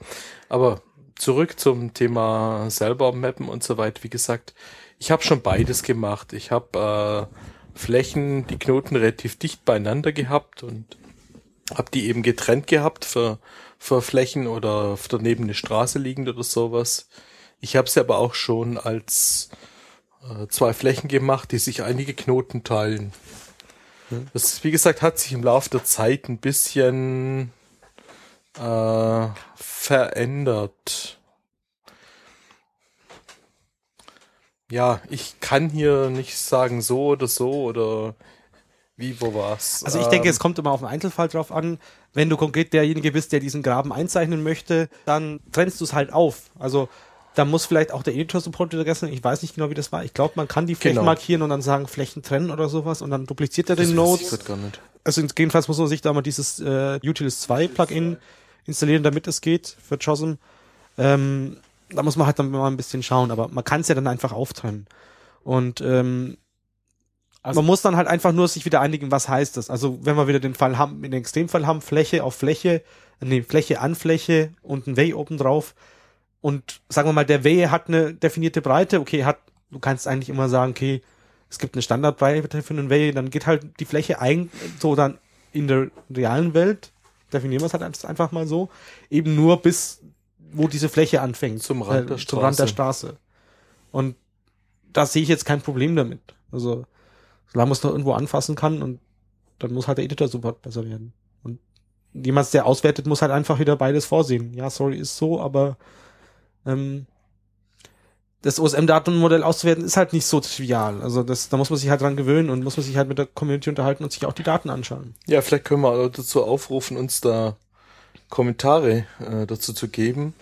Speaker 2: Aber zurück zum Thema selber mappen und so weiter. Wie gesagt, ich habe schon beides gemacht. Ich habe äh, Flächen, die Knoten relativ dicht beieinander gehabt und habe die eben getrennt gehabt für, für Flächen oder daneben eine Straße liegend oder sowas. Ich habe sie aber auch schon als äh, zwei Flächen gemacht, die sich einige Knoten teilen. Das, wie gesagt, hat sich im Laufe der Zeit ein bisschen äh, verändert. Ja, ich kann hier nicht sagen so oder so oder wie, wo war's.
Speaker 1: Also ich denke, ähm, es kommt immer auf den Einzelfall drauf an. Wenn du konkret derjenige bist, der diesen Graben einzeichnen möchte, dann trennst du es halt auf. Also da muss vielleicht auch der Editor-Support wieder gestern, ich weiß nicht genau, wie das war. Ich glaube, man kann die Flächen genau. markieren und dann sagen Flächen trennen oder sowas und dann dupliziert er den Nodes. Also jedenfalls muss man sich da mal dieses äh, Utils 2 Plugin installieren, damit es geht für JOSM. Ähm, da muss man halt dann mal ein bisschen schauen, aber man kann es ja dann einfach auftrennen. Und ähm, also man muss dann halt einfach nur sich wieder einigen, was heißt das. Also wenn wir wieder den Fall haben, in den Extremfall haben, Fläche auf Fläche, nee, Fläche an Fläche und ein Way oben drauf. Und sagen wir mal, der Way hat eine definierte Breite, okay, hat, du kannst eigentlich immer sagen, okay, es gibt eine Standardbreite für einen Way, dann geht halt die Fläche ein, so dann in der realen Welt, definieren wir es halt einfach mal so, eben nur bis, wo diese Fläche anfängt.
Speaker 2: Zum Rand, äh, der,
Speaker 1: Straße. Zum Rand der Straße. Und da sehe ich jetzt kein Problem damit. Also, solange man es noch irgendwo anfassen kann und dann muss halt der Editor-Support besser werden. Und jemand, der auswertet, muss halt einfach wieder beides vorsehen. Ja, sorry, ist so, aber ähm, das OSM-Datenmodell auszuwerten ist halt nicht so trivial. Also das, da muss man sich halt dran gewöhnen und muss man sich halt mit der Community unterhalten und sich auch die Daten anschauen.
Speaker 2: Ja, vielleicht können wir dazu aufrufen, uns da Kommentare äh, dazu zu geben.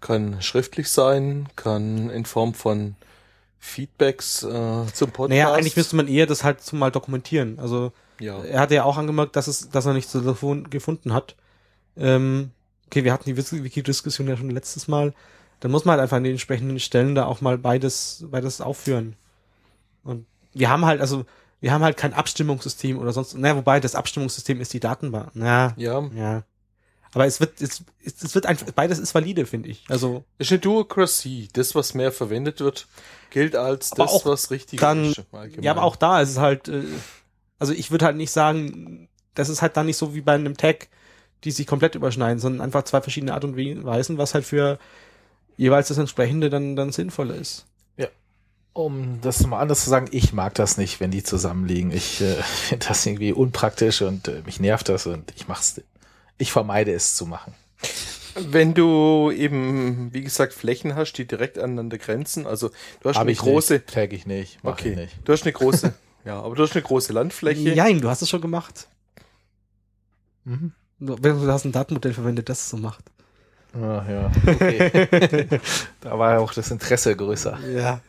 Speaker 2: Kann schriftlich sein, kann in Form von Feedbacks äh, zum Podcast.
Speaker 1: Naja, eigentlich müsste man eher das halt mal dokumentieren. Also ja. er hatte ja auch angemerkt, dass es, dass er nichts gefunden hat. Ähm, okay, wir hatten die Wiki-Diskussion ja schon letztes Mal. Dann muss man halt einfach an den entsprechenden Stellen da auch mal beides, beides aufführen. Und wir haben halt, also wir haben halt kein Abstimmungssystem oder sonst, naja, wobei das Abstimmungssystem ist die Datenbank. Na, ja. ja. Aber es wird, es, es wird einfach, beides ist valide, finde ich. Also.
Speaker 2: Ist eine Duocracy. Das, was mehr verwendet wird, gilt als das,
Speaker 1: auch
Speaker 2: was richtig
Speaker 1: dann, ist. Ja, aber auch da ist es halt, äh, also ich würde halt nicht sagen, das ist halt dann nicht so wie bei einem Tag, die sich komplett überschneiden, sondern einfach zwei verschiedene Art und Weisen, was halt für jeweils das entsprechende dann, dann sinnvoller ist.
Speaker 3: Ja. Um das mal anders zu sagen, ich mag das nicht, wenn die zusammenliegen. Ich äh, [laughs] finde das irgendwie unpraktisch und äh, mich nervt das und ich mach's ich vermeide es zu machen.
Speaker 2: Wenn du eben, wie gesagt, Flächen hast, die direkt aneinander grenzen, also du hast
Speaker 3: Hab
Speaker 2: eine
Speaker 3: ich
Speaker 2: große.
Speaker 3: Nicht, tag ich nicht, mach okay. ich nicht.
Speaker 2: Du hast eine große, [laughs] ja, aber du hast eine große Landfläche.
Speaker 1: Nein, du hast es schon gemacht. Mhm. Du hast ein Datenmodell verwendet, das es so macht.
Speaker 3: Ach ja, okay. [laughs] da war auch das Interesse größer.
Speaker 1: Ja.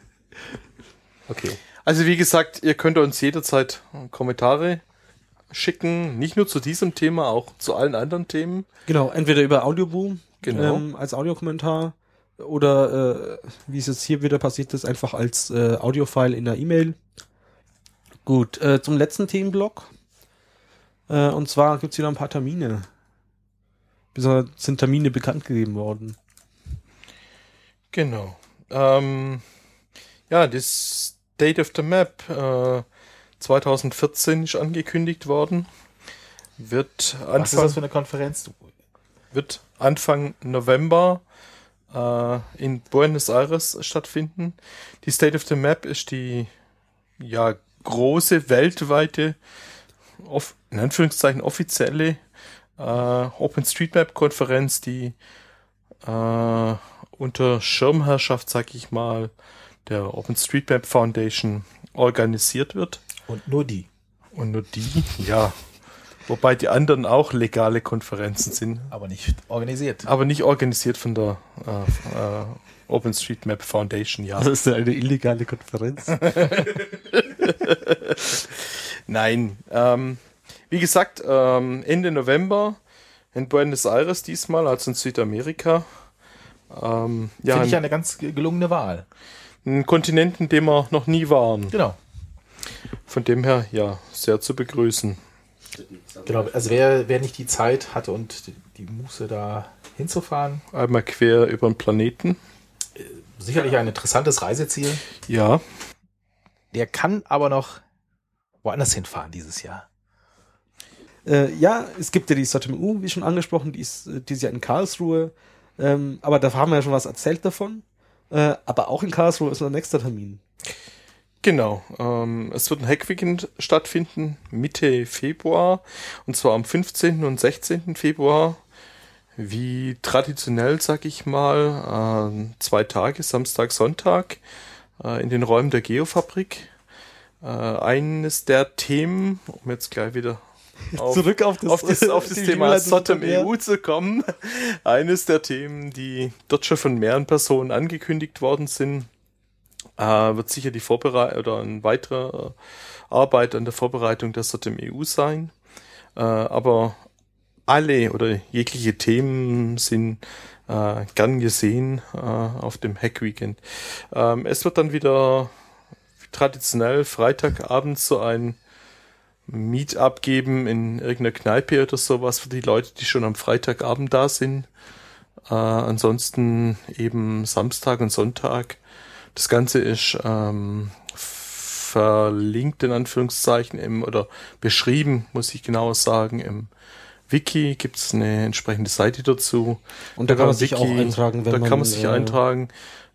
Speaker 2: Okay. Also wie gesagt, ihr könnt uns jederzeit Kommentare schicken, nicht nur zu diesem Thema, auch zu allen anderen Themen.
Speaker 1: Genau, entweder über Audioboom genau. ähm, als Audiokommentar oder äh, wie es jetzt hier wieder passiert ist, einfach als äh, Audiofile in der E-Mail. Gut, äh, zum letzten Themenblock. Äh, und zwar gibt's wieder ein paar Termine. Besonders sind Termine bekannt gegeben worden.
Speaker 2: Genau. Ähm, ja, das Date of the Map äh, 2014 ist angekündigt worden. Wird
Speaker 3: Anfang, Was ist das für eine Konferenz?
Speaker 2: Wird Anfang November äh, in Buenos Aires stattfinden. Die State of the Map ist die ja große weltweite, off, in Anführungszeichen offizielle äh, OpenStreetMap-Konferenz, die äh, unter Schirmherrschaft, sag ich mal, der OpenStreetMap Foundation organisiert wird.
Speaker 3: Und nur die.
Speaker 2: Und nur die, ja. Wobei die anderen auch legale Konferenzen sind,
Speaker 3: Aber nicht organisiert.
Speaker 2: aber nicht organisiert von der äh, äh, OpenStreetMap Foundation, ja.
Speaker 1: Das ist eine illegale Konferenz. [laughs]
Speaker 2: Nein. Ähm, wie gesagt, ähm, Ende November in Buenos Aires diesmal, also in Südamerika. Ähm, ja,
Speaker 3: Finde ich
Speaker 2: ein,
Speaker 3: eine ganz gelungene Wahl.
Speaker 2: ein Kontinent, in dem wir noch nie waren.
Speaker 3: Genau.
Speaker 2: Von dem her, ja, sehr zu begrüßen.
Speaker 3: Genau. Also wer, wer nicht die Zeit hatte und die- die Muße da hinzufahren,
Speaker 2: Einmal quer über den Planeten.
Speaker 3: sicherlich ein interessantes Reiseziel.
Speaker 2: Ja,
Speaker 3: Der kann aber noch woanders hinfahren dieses Jahr.
Speaker 1: Äh, ja, es gibt ja die SOTMU, wie schon angesprochen, die ist äh, dieses Jahr in Karlsruhe. Ähm, aber da haben wir ja schon was erzählt davon. Äh, aber auch in Karlsruhe ist unser nächster Termin.
Speaker 2: genau. Ähm, es wird ein Hackweekend stattfinden, Mitte Februar. Und zwar am 15. und 16. Februar. Wie traditionell, sag ich mal, äh, zwei Tage, Samstag, Sonntag, äh, in den Räumen der Geofabrik. Äh, eines der Themen, um jetzt gleich wieder auf,
Speaker 1: Zurück auf das,
Speaker 2: auf das, auf das Thema
Speaker 1: mir.
Speaker 2: EU zu kommen. Eines der Themen, die dort schon von mehreren Personen angekündigt worden sind, äh, wird sicher die Vorbereitung oder ein weiterer äh, Arbeit an der Vorbereitung der SOTM EU sein. Äh, aber alle oder jegliche Themen sind äh, gern gesehen äh, auf dem Hack Weekend. Ähm, es wird dann wieder traditionell Freitagabend so ein Meetup geben in irgendeiner Kneipe oder sowas für die Leute, die schon am Freitagabend da sind. Äh, ansonsten eben Samstag und Sonntag. Das Ganze ist ähm, verlinkt in Anführungszeichen im, oder beschrieben, muss ich genauer sagen, im Wiki gibt es eine entsprechende Seite dazu.
Speaker 1: Und da kann man sich
Speaker 2: Wiki,
Speaker 1: auch eintragen, wenn
Speaker 2: da
Speaker 1: man,
Speaker 2: kann man sich
Speaker 1: äh,
Speaker 2: eintragen.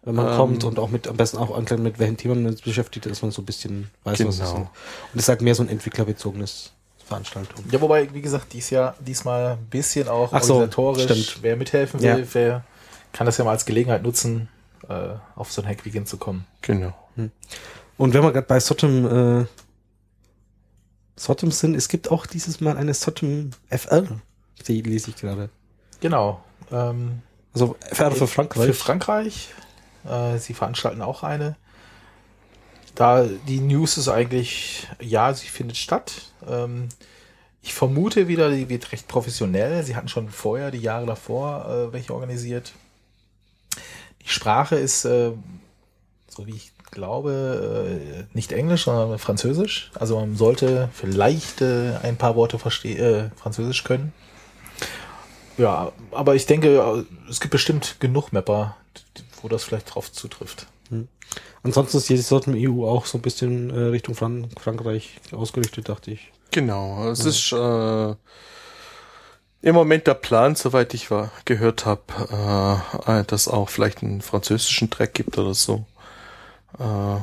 Speaker 1: Wenn man
Speaker 2: Ähm,
Speaker 1: kommt und auch mit, am besten auch anklären, mit welchem Thema man jetzt beschäftigt, dass man so ein bisschen weiß, was es
Speaker 2: Genau.
Speaker 1: ist. Und es ist halt mehr so ein entwicklerbezogenes Veranstaltung.
Speaker 3: Ja, wobei, wie gesagt, dies Jahr, diesmal ein bisschen auch
Speaker 1: Ach so,
Speaker 3: organisatorisch.
Speaker 1: stimmt.
Speaker 3: Wer mithelfen will,
Speaker 1: Ja.
Speaker 3: wer kann das ja mal als Gelegenheit nutzen, äh, auf so ein Hack-Weekend zu kommen.
Speaker 2: Genau.
Speaker 1: Und wenn wir gerade bei Sotem, äh, Sotem sind, es gibt auch dieses Mal eine Sotem FR. Die lese ich gerade.
Speaker 3: Genau. Ähm,
Speaker 1: Also FR für Frankreich.
Speaker 3: Für Frankreich. Äh, sie veranstalten auch eine. Da die News ist eigentlich, ja, sie findet statt. Ähm, ich vermute wieder, die wird recht professionell. Sie hatten schon vorher, die Jahre davor, äh, welche organisiert. Die Sprache ist, äh, so wie ich glaube, äh, nicht Englisch, sondern Französisch. Also man sollte vielleicht äh, ein paar Worte verste Französisch können. Ja, aber ich denke, es gibt bestimmt genug Mapper, wo das vielleicht drauf zutrifft.
Speaker 1: Ansonsten ist die Sotem EU auch so ein bisschen äh, Richtung Fran Frankreich ausgerichtet, dachte ich.
Speaker 2: Genau, es ist äh, im Moment der Plan, soweit ich war, gehört habe, äh, dass auch vielleicht einen französischen Track gibt oder so. Äh,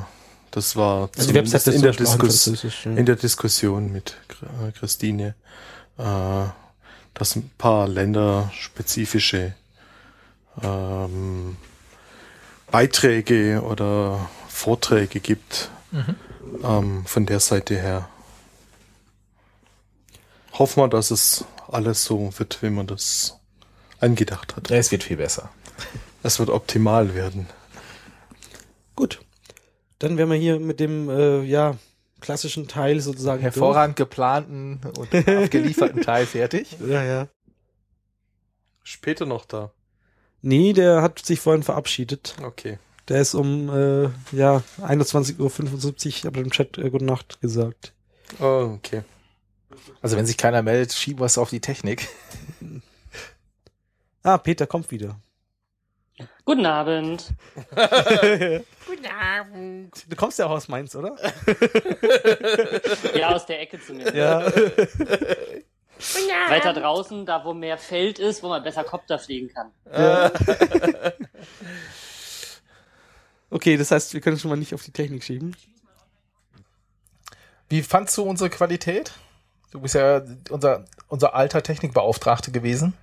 Speaker 2: das war
Speaker 1: Also
Speaker 2: in, der
Speaker 1: ja.
Speaker 2: in der Diskussion mit äh, Christine, äh, dass ein paar länderspezifische ähm, Beiträge oder Vorträge gibt ähm, von der Seite her. Hoffen wir, dass es alles so wird, wie man das angedacht hat.
Speaker 3: Ja, es wird viel besser.
Speaker 2: Es wird optimal werden.
Speaker 1: Gut. Dann wären wir hier mit dem äh, ja, klassischen Teil sozusagen.
Speaker 3: Hervorragend geplanten und [laughs] abgelieferten Teil fertig.
Speaker 1: durch. Ja, ja.
Speaker 2: Später noch da.
Speaker 1: Nee, der hat sich vorhin verabschiedet.
Speaker 2: Okay.
Speaker 1: Der ist um äh, ja, 21.75 Uhr, ich habe im Chat äh, Gute Nacht gesagt.
Speaker 2: Oh, okay.
Speaker 3: Also wenn sich keiner meldet, schieben wir es auf die Technik. [laughs]
Speaker 1: Ah, Peter kommt wieder. [laughs]
Speaker 5: Guten Abend.
Speaker 1: Du kommst ja auch aus Mainz, oder? [laughs]
Speaker 5: Ja, aus der Ecke zumindest.
Speaker 1: Ja.
Speaker 5: Weiter draußen, da wo mehr Feld ist, wo man besser Kopter fliegen kann. [laughs]
Speaker 1: Okay, das heißt, wir können schon mal nicht auf die Technik schieben.
Speaker 3: Wie fandst du unsere Qualität? Du bist ja unser, unser alter Technikbeauftragte gewesen.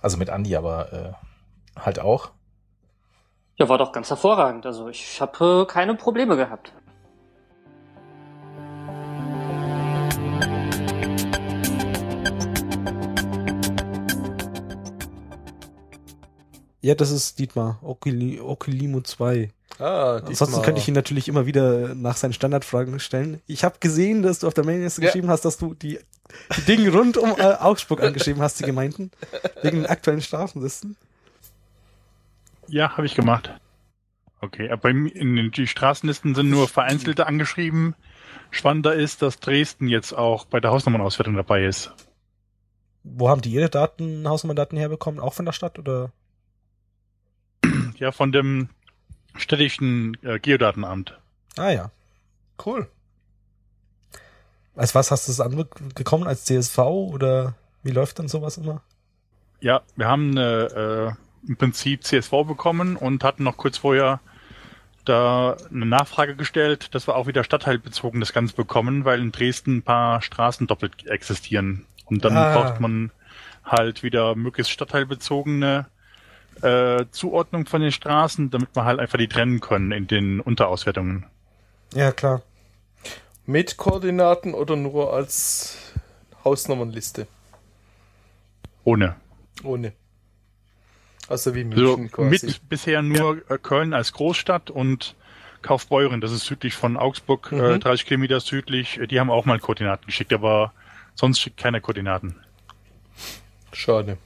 Speaker 3: Also mit Andi, aber äh, halt auch.
Speaker 5: Ja, war doch ganz hervorragend. Also ich habe äh, keine Probleme gehabt.
Speaker 1: Ja, das ist Dietmar, Okulimo 2.
Speaker 7: Ah,
Speaker 1: Ansonsten
Speaker 7: diesmal-
Speaker 1: könnte ich ihn natürlich immer wieder nach seinen Standardfragen stellen. Ich habe gesehen, dass du auf der Mailingliste
Speaker 7: Ja.
Speaker 1: geschrieben hast, dass du die, die Dinge rund um äh, Augsburg angeschrieben hast, die Gemeinden, wegen den aktuellen Straßenlisten.
Speaker 8: Ja, habe ich gemacht. Okay, aber bei mir- in den- die Straßenlisten sind nur vereinzelte angeschrieben. Spannender ist, dass Dresden jetzt auch bei der Hausnummernauswertung dabei ist.
Speaker 1: Wo haben die ihre Daten, Hausnummerndaten herbekommen? Auch von der Stadt oder?
Speaker 8: Ja, von dem städtischen äh, Geodatenamt.
Speaker 1: Ah ja.
Speaker 7: Cool.
Speaker 1: Als was hast du es angekommen? Als CSV oder wie läuft dann sowas immer?
Speaker 8: Ja, wir haben eine, äh, im Prinzip CSV bekommen und hatten noch kurz vorher da eine Nachfrage gestellt, dass wir auch wieder stadtteilbezogen das Ganze bekommen, weil in Dresden ein paar Straßen doppelt existieren. Und dann
Speaker 1: Ah.
Speaker 8: braucht man halt wieder möglichst stadtteilbezogene äh, Zuordnung von den Straßen, damit wir halt einfach die trennen können in den Unterauswertungen.
Speaker 1: Ja, klar.
Speaker 7: Mit Koordinaten oder nur als Hausnummernliste?
Speaker 8: Ohne.
Speaker 7: Ohne. Also wie
Speaker 8: So
Speaker 7: München quasi.
Speaker 8: mit bisher nur äh, Köln als Großstadt und Kaufbeuren, das ist südlich von Augsburg, äh,
Speaker 7: Mhm.
Speaker 8: 30 Kilometer südlich. Äh, Die haben auch mal Koordinaten geschickt, aber sonst schickt keiner Koordinaten.
Speaker 7: Schade.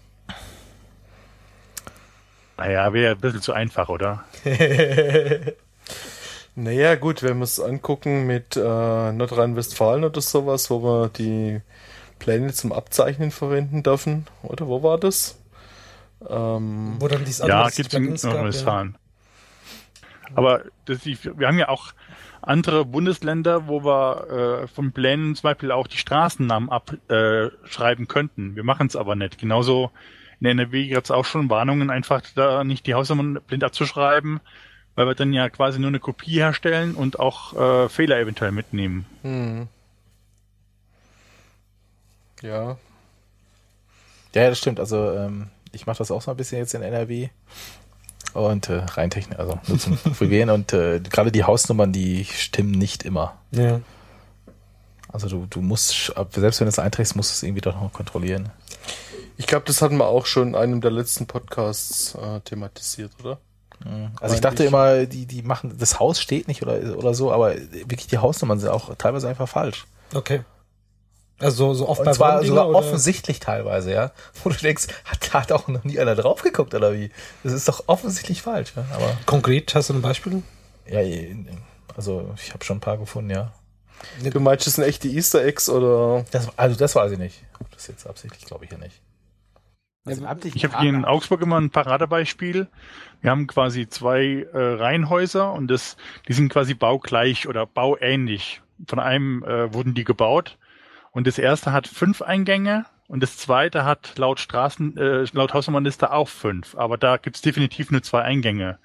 Speaker 8: Naja, wäre ein bisschen zu einfach, oder? [laughs]
Speaker 7: Naja, gut, wenn wir es angucken mit äh, Nordrhein-Westfalen oder sowas, wo wir die Pläne zum Abzeichnen verwenden dürfen. Oder wo war das? Ähm,
Speaker 1: Wo dann dieses
Speaker 8: Ja,
Speaker 1: andere
Speaker 8: gibt's in
Speaker 1: Plugins gab,
Speaker 8: Nordrhein-Westfalen. Aber das, wir haben ja auch andere Bundesländer, wo wir äh, von Plänen zum Beispiel auch die Straßennamen abschreiben äh, könnten. Wir machen es aber nicht. Genauso in NRW gab es auch schon Warnungen, einfach da nicht die Hausnummern blind abzuschreiben, weil wir dann ja quasi nur eine Kopie herstellen und auch äh, Fehler eventuell mitnehmen.
Speaker 7: hm. Ja,
Speaker 3: Ja, das stimmt. Also ähm, ich mache das auch so ein bisschen jetzt in NRW. Und äh, rein technisch, also nur zum [laughs] Probieren. Und äh, gerade die Hausnummern, die stimmen nicht immer.
Speaker 1: Ja.
Speaker 3: Also du, du musst, selbst wenn du es einträgst, musst du es irgendwie doch noch kontrollieren.
Speaker 7: Ich glaube, das hatten wir auch schon in einem der letzten Podcasts äh, thematisiert, oder?
Speaker 3: Also ich dachte immer, die, die machen, das Haus steht nicht oder, oder so, aber wirklich die Hausnummern sind auch teilweise einfach falsch.
Speaker 1: Okay. Also so oft
Speaker 3: Und
Speaker 1: bei
Speaker 3: zwar sogar
Speaker 1: oder?
Speaker 3: offensichtlich teilweise, ja. Wo du denkst, hat, hat auch noch nie einer drauf geguckt oder wie? Das ist doch offensichtlich falsch, ja. Aber
Speaker 1: Konkret, hast du ein Beispiel?
Speaker 3: ja, also ich habe schon ein paar gefunden, ja.
Speaker 7: Du meinst, das sind echte Easter Eggs oder?
Speaker 3: Das, also das weiß ich nicht. Das ist jetzt absichtlich, glaube ich hier nicht.
Speaker 6: Also
Speaker 8: Ich habe hier in Augsburg immer ein Paradebeispiel. Wir haben quasi zwei äh, Reihenhäuser und das, die sind quasi baugleich oder bauähnlich. Von einem äh, wurden die gebaut und das erste hat fünf Eingänge und das zweite hat laut Straßen, äh, laut Hausnummernliste auch fünf. Aber da gibt's definitiv nur zwei Eingänge.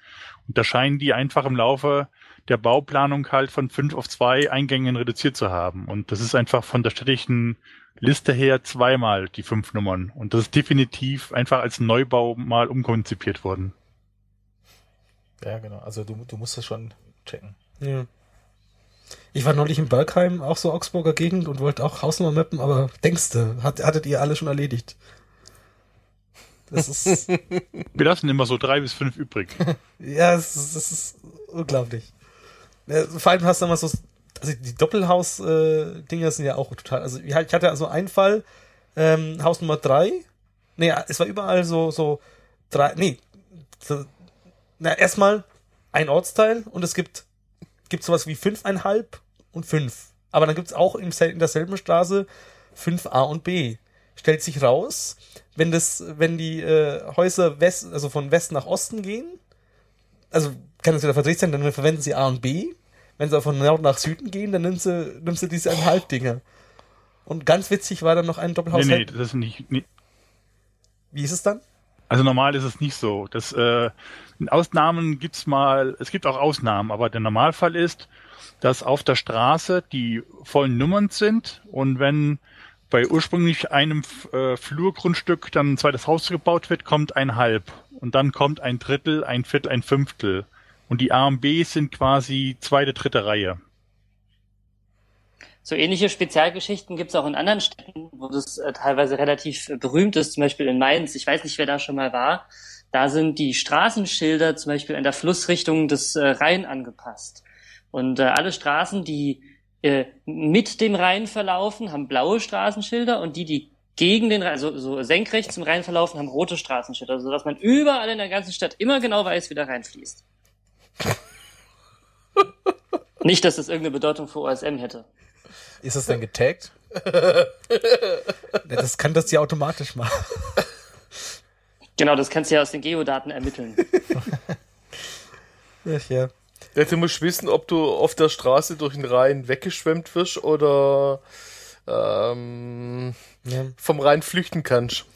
Speaker 8: Und da scheinen die einfach im Laufe der Bauplanung halt von fünf auf zwei Eingängen reduziert zu haben. Und das ist einfach von der städtischen Liste her zweimal die fünf Nummern. Und das ist definitiv einfach als Neubau mal umkonzipiert worden.
Speaker 3: Ja, genau. Also du, du musst das schon checken.
Speaker 1: Ja. Ich war neulich in Bergheim, auch so Augsburger Gegend und wollte auch Hausnummer mappen, aber denkste, hat, hattet ihr alle schon erledigt. Das ist, [laughs]
Speaker 8: Wir lassen immer so drei bis fünf übrig. [laughs]
Speaker 1: ja, das ist, das ist unglaublich. Ja, vor allem hast du immer so, also die Doppelhaus-Dinger sind ja auch total, also ich hatte also einen Fall, ähm, Haus Nummer drei, nee, es war überall so, so drei, nee, so, na, erstmal ein Ortsteil und es gibt, gibt sowas wie fünfeinhalb und fünf. Aber dann gibt's auch im, in derselben Straße 5a und b. Stellt sich raus, wenn das, wenn die äh, Häuser West, also von West nach Osten gehen, also kann es wieder verdreht sein, dann verwenden sie A und B. Wenn sie von Nord nach Süden gehen, dann nimmst du, nimmst du diese eineinhalb Dinger. Und ganz witzig war dann noch ein
Speaker 8: nee,
Speaker 1: Doppelhaus.
Speaker 8: nee, das ist nicht, nicht.
Speaker 1: Wie ist es dann?
Speaker 8: Also normal ist es nicht so. Das, äh, in Ausnahmen gibt's mal, es gibt auch Ausnahmen, aber der Normalfall ist, dass auf der Straße die vollen Nummern sind und wenn bei ursprünglich einem äh, Flurgrundstück dann ein zweites Haus gebaut wird, kommt ein Halb. und dann kommt ein Drittel, ein Viertel, ein Fünftel. Und die A und B sind quasi zweite, dritte Reihe.
Speaker 5: So ähnliche Spezialgeschichten gibt es auch in anderen Städten, wo das äh, teilweise relativ äh, berühmt ist, zum Beispiel in Mainz. Ich weiß nicht, wer da schon mal war. Da sind die Straßenschilder zum Beispiel in der Flussrichtung des äh, Rhein angepasst. Und äh, alle Straßen, die äh, mit dem Rhein verlaufen, haben blaue Straßenschilder und die, die gegen den Rhein, also so senkrecht zum Rhein verlaufen, haben rote Straßenschilder, sodass man überall in der ganzen Stadt immer genau weiß, wie der Rhein fließt. Nicht, dass das irgendeine Bedeutung für OSM hätte.
Speaker 3: Ist das denn getaggt?
Speaker 1: Das kann das ja automatisch machen.
Speaker 5: Genau, das kannst du ja aus den Geodaten ermitteln.
Speaker 1: Ach ja.
Speaker 7: Ja, du musst wissen, ob du auf der Straße durch den Rhein weggeschwemmt wirst oder ähm,
Speaker 1: ja.
Speaker 7: vom Rhein flüchten kannst.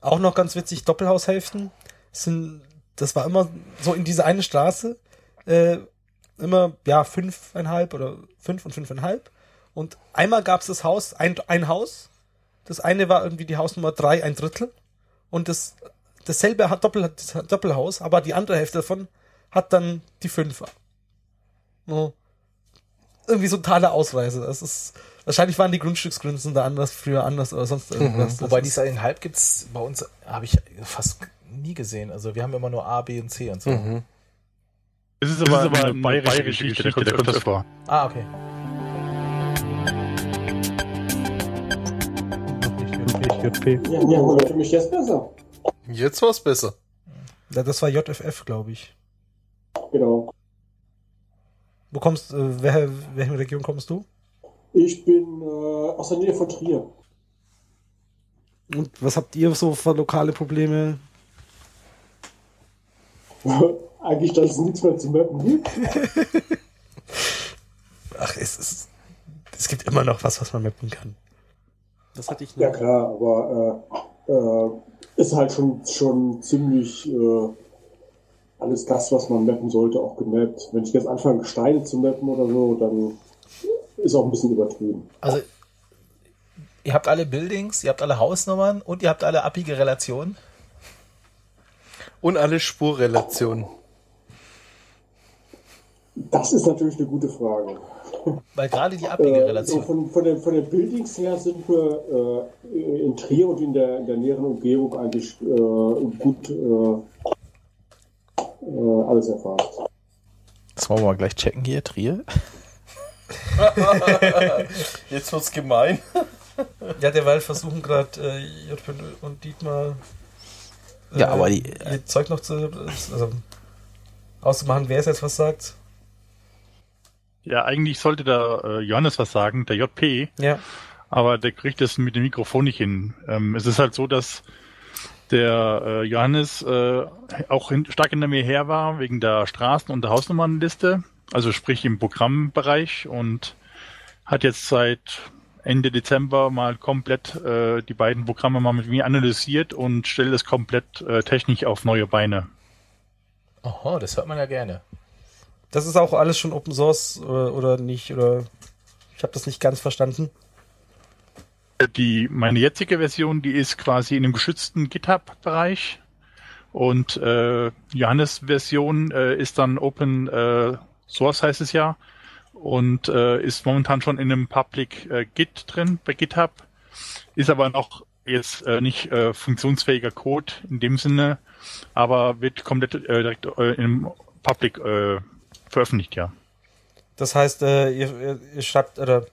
Speaker 1: Auch noch ganz witzig, Doppelhaushälften sind, das war immer so in diese eine Straße, äh, immer, ja, fünfeinhalb oder fünf und fünfeinhalb. Und einmal gab es das Haus, ein, ein Haus. Das eine war irgendwie die Hausnummer drei, ein Drittel. Und das, dasselbe hat Doppel, das Doppelhaus, aber die andere Hälfte davon hat dann die Fünfer. No. Irgendwie so totale Ausweise. Das ist, wahrscheinlich waren die Grundstücksgrünzen da anders, früher anders oder sonst irgendwas.
Speaker 3: Wobei
Speaker 1: Das
Speaker 3: diese eineinhalb gibt's bei uns, habe ich fast nie gesehen. Also wir haben immer nur A, B und C und so.
Speaker 7: Mhm.
Speaker 8: Das ist aber, eine bayerische Geschichte, da kommt das vor.
Speaker 3: Ah, okay.
Speaker 9: Ja, mich jetzt besser?
Speaker 7: Jetzt war's besser.
Speaker 1: Ja, das war JFF, glaube ich.
Speaker 9: Genau.
Speaker 1: Wo kommst, äh, wer, welche Region kommst du?
Speaker 9: Ich bin äh, aus der Nähe von Trier.
Speaker 1: Und was habt ihr so für lokale Probleme? [laughs]
Speaker 9: Eigentlich, dass es nichts mehr zu mappen gibt. [laughs]
Speaker 1: Ach, es ist, es gibt immer noch was, was man mappen kann. Das hatte ich
Speaker 9: Ja klar, aber äh, äh, ist halt schon, schon ziemlich äh, alles das, was man mappen sollte, auch gemappt. Wenn ich jetzt anfange, Steine zu mappen oder so, dann ist auch ein bisschen übertrieben.
Speaker 3: Also ihr habt alle Buildings, ihr habt alle Hausnummern und ihr habt alle abige Relationen.
Speaker 7: Und alle Spurrelationen.
Speaker 9: Das ist natürlich eine gute Frage.
Speaker 3: Weil gerade die abige
Speaker 9: Äh, von, von, den, von den Buildings her sind wir äh, in Trier und in der, in der näheren Umgebung eigentlich äh, gut äh, äh, alles erfasst.
Speaker 3: Das wollen wir mal gleich checken hier, Trier. [laughs]
Speaker 7: Jetzt wird's gemein.
Speaker 1: Ja, derweil versuchen gerade äh, und Dietmar äh,
Speaker 3: Ja, aber die-
Speaker 1: ihr Zeug noch zu also, auszumachen, wer es jetzt was sagt.
Speaker 8: Ja, eigentlich sollte da äh, Johannes was sagen, der JP,
Speaker 1: Ja.
Speaker 8: aber der kriegt das mit dem Mikrofon nicht hin. Ähm, es ist halt so, dass der äh, Johannes äh, auch hin, stark hinter mir her war wegen der Straßen- und der Hausnummernliste, also sprich im Programmbereich und hat jetzt seit Ende Dezember mal komplett äh, die beiden Programme mal mit mir analysiert und stellt es komplett äh, technisch auf neue Beine.
Speaker 3: Oho, das hört man ja gerne.
Speaker 1: Das ist auch alles schon Open Source oder, oder nicht, oder ich habe das nicht ganz verstanden.
Speaker 8: Die, meine jetzige Version, die ist quasi in einem geschützten GitHub-Bereich. Und äh, Johannes Version äh, ist dann Open äh, Source heißt es ja. Und äh, ist momentan schon in einem Public äh, Git drin bei GitHub. Ist aber noch jetzt äh, nicht äh, funktionsfähiger Code in dem Sinne, aber wird komplett äh, direkt äh, im Public äh, veröffentlicht, ja.
Speaker 1: Das heißt, äh, ihr, ihr, ihr schreibt, oder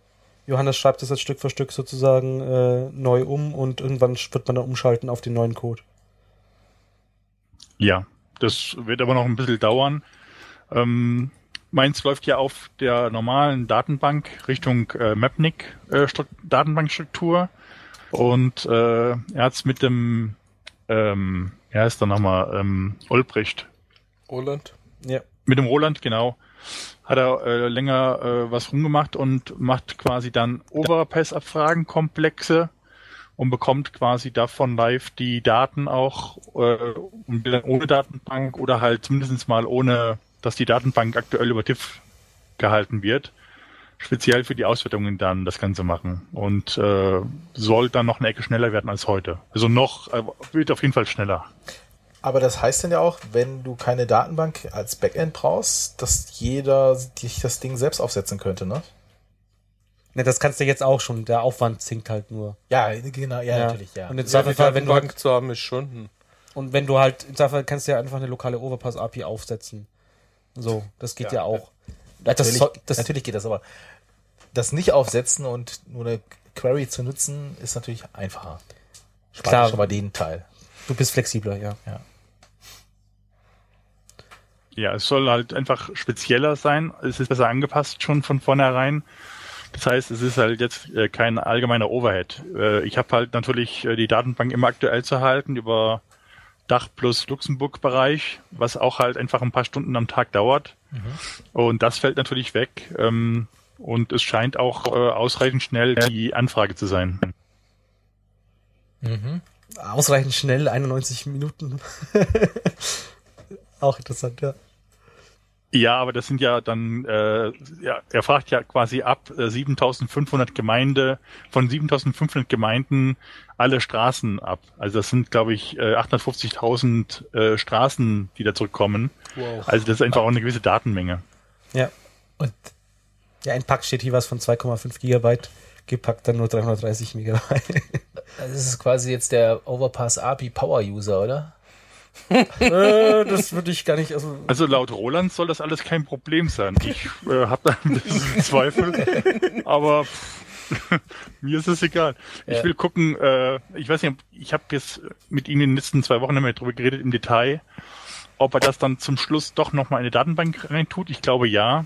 Speaker 1: Johannes schreibt das jetzt Stück für Stück sozusagen äh, neu um und irgendwann wird man dann umschalten auf den neuen Code.
Speaker 8: Ja, das wird aber noch ein bisschen dauern. Ähm, meins läuft ja auf der normalen Datenbank Richtung äh, Mapnik äh, Stru- Datenbankstruktur und äh, er hat's mit dem, ähm, ja ist da nochmal ähm, Olbrecht,
Speaker 7: Roland.
Speaker 1: Ja.
Speaker 8: mit dem Roland genau, hat er äh, länger äh, was rumgemacht und macht quasi dann Overpass-Abfragen komplexe und bekommt quasi davon live die Daten auch äh, dann ohne Datenbank oder halt zumindest mal ohne, dass die Datenbank aktuell über TIFF gehalten wird. Speziell für die Auswertungen dann das Ganze machen und äh, soll dann noch eine Ecke schneller werden als heute. Also noch, äh, wird auf jeden Fall schneller.
Speaker 3: Aber das heißt dann ja auch, wenn du keine Datenbank als Backend brauchst, dass jeder sich das Ding selbst aufsetzen könnte, ne?
Speaker 1: Ne, das kannst du jetzt auch schon. Der Aufwand sinkt halt nur.
Speaker 3: Ja, genau, ja,
Speaker 1: Ja.
Speaker 3: natürlich, ja.
Speaker 1: Und im
Speaker 7: Ja, die
Speaker 1: Zweifelsfall, wenn du halt,
Speaker 7: Datenbank zu haben, ist schon. hm.
Speaker 1: und wenn du halt, im Zweifel kannst du ja einfach eine lokale Overpass API aufsetzen. So, das geht ja,
Speaker 3: Ja,
Speaker 1: auch.
Speaker 3: natürlich,
Speaker 1: soll- das-
Speaker 3: natürlich geht das, aber das nicht aufsetzen und nur eine Query zu nutzen, ist natürlich einfacher. Spart
Speaker 1: Klar.
Speaker 3: mal den Teil.
Speaker 1: Du bist flexibler, ja.
Speaker 8: Ja, es soll halt einfach spezieller sein. Es ist besser angepasst schon von vornherein. Das heißt, es ist halt jetzt äh, kein allgemeiner Overhead. Äh, ich habe halt natürlich äh, die Datenbank immer aktuell zu halten über Dach plus Luxemburg-Bereich, was auch halt einfach ein paar Stunden am Tag dauert. Und das fällt natürlich weg. Ähm, und es scheint auch äh, ausreichend schnell die Anfrage zu sein.
Speaker 3: Mhm.
Speaker 1: Ausreichend schnell, 91 Minuten. [laughs] auch interessant, ja.
Speaker 8: Ja, aber das sind ja dann, äh, ja, er fragt ja quasi ab äh, 7500 Gemeinde, von 7500 Gemeinden alle Straßen ab. Also das sind, glaube ich, äh, 850.000 äh, Straßen, die da zurückkommen.
Speaker 1: Wow.
Speaker 8: Also das ist einfach auch eine gewisse Datenmenge.
Speaker 1: Ja.
Speaker 3: Und
Speaker 1: Ja, ein Pack steht hier was von 2,5 Gigabyte, gepackt dann nur 330 Megabyte.
Speaker 3: das ist quasi jetzt der Overpass API Power User, oder?
Speaker 1: Äh, das würde ich gar nicht, also,
Speaker 8: Also laut Roland soll das alles kein Problem sein. Ich äh, habe da ein bisschen [laughs] Zweifel, aber [laughs] mir ist es egal. Ich
Speaker 3: Ja.
Speaker 8: will gucken, äh, ich weiß nicht, ich habe jetzt mit Ihnen in den letzten zwei Wochen mehr drüber geredet im Detail, ob er das dann zum Schluss doch nochmal in eine Datenbank reintut. Ich glaube ja.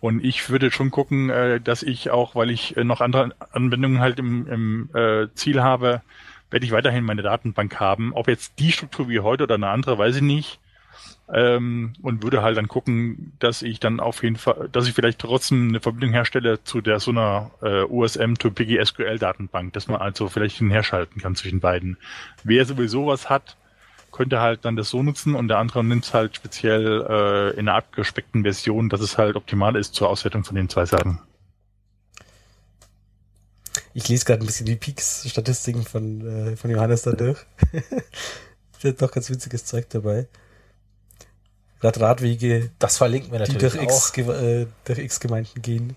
Speaker 8: Und ich würde schon gucken, äh, dass ich auch, weil ich äh, noch andere Anwendungen halt im, im äh, Ziel habe, werde ich weiterhin meine Datenbank haben. Ob jetzt die Struktur wie heute oder eine andere, weiß ich nicht. Ähm, und würde halt dann gucken, dass ich dann auf jeden Fall, dass ich vielleicht trotzdem eine Verbindung herstelle zu der so einer äh, USM to PGSQL Datenbank, dass man also vielleicht hin herschalten kann zwischen beiden. Wer sowieso was hat, könnte halt dann das so nutzen und der andere nimmt es halt speziell äh, in einer abgespeckten Version, dass es halt optimal ist zur Auswertung von den zwei Sachen.
Speaker 1: Ich lese gerade ein bisschen die Peaks-Statistiken von, äh, von Johannes da durch. Der hat doch ganz witziges Zeug dabei. Rad Radwege,
Speaker 3: Das verlinken wir
Speaker 1: die
Speaker 3: natürlich
Speaker 1: durch X, äh, durch X Gemeinden gehen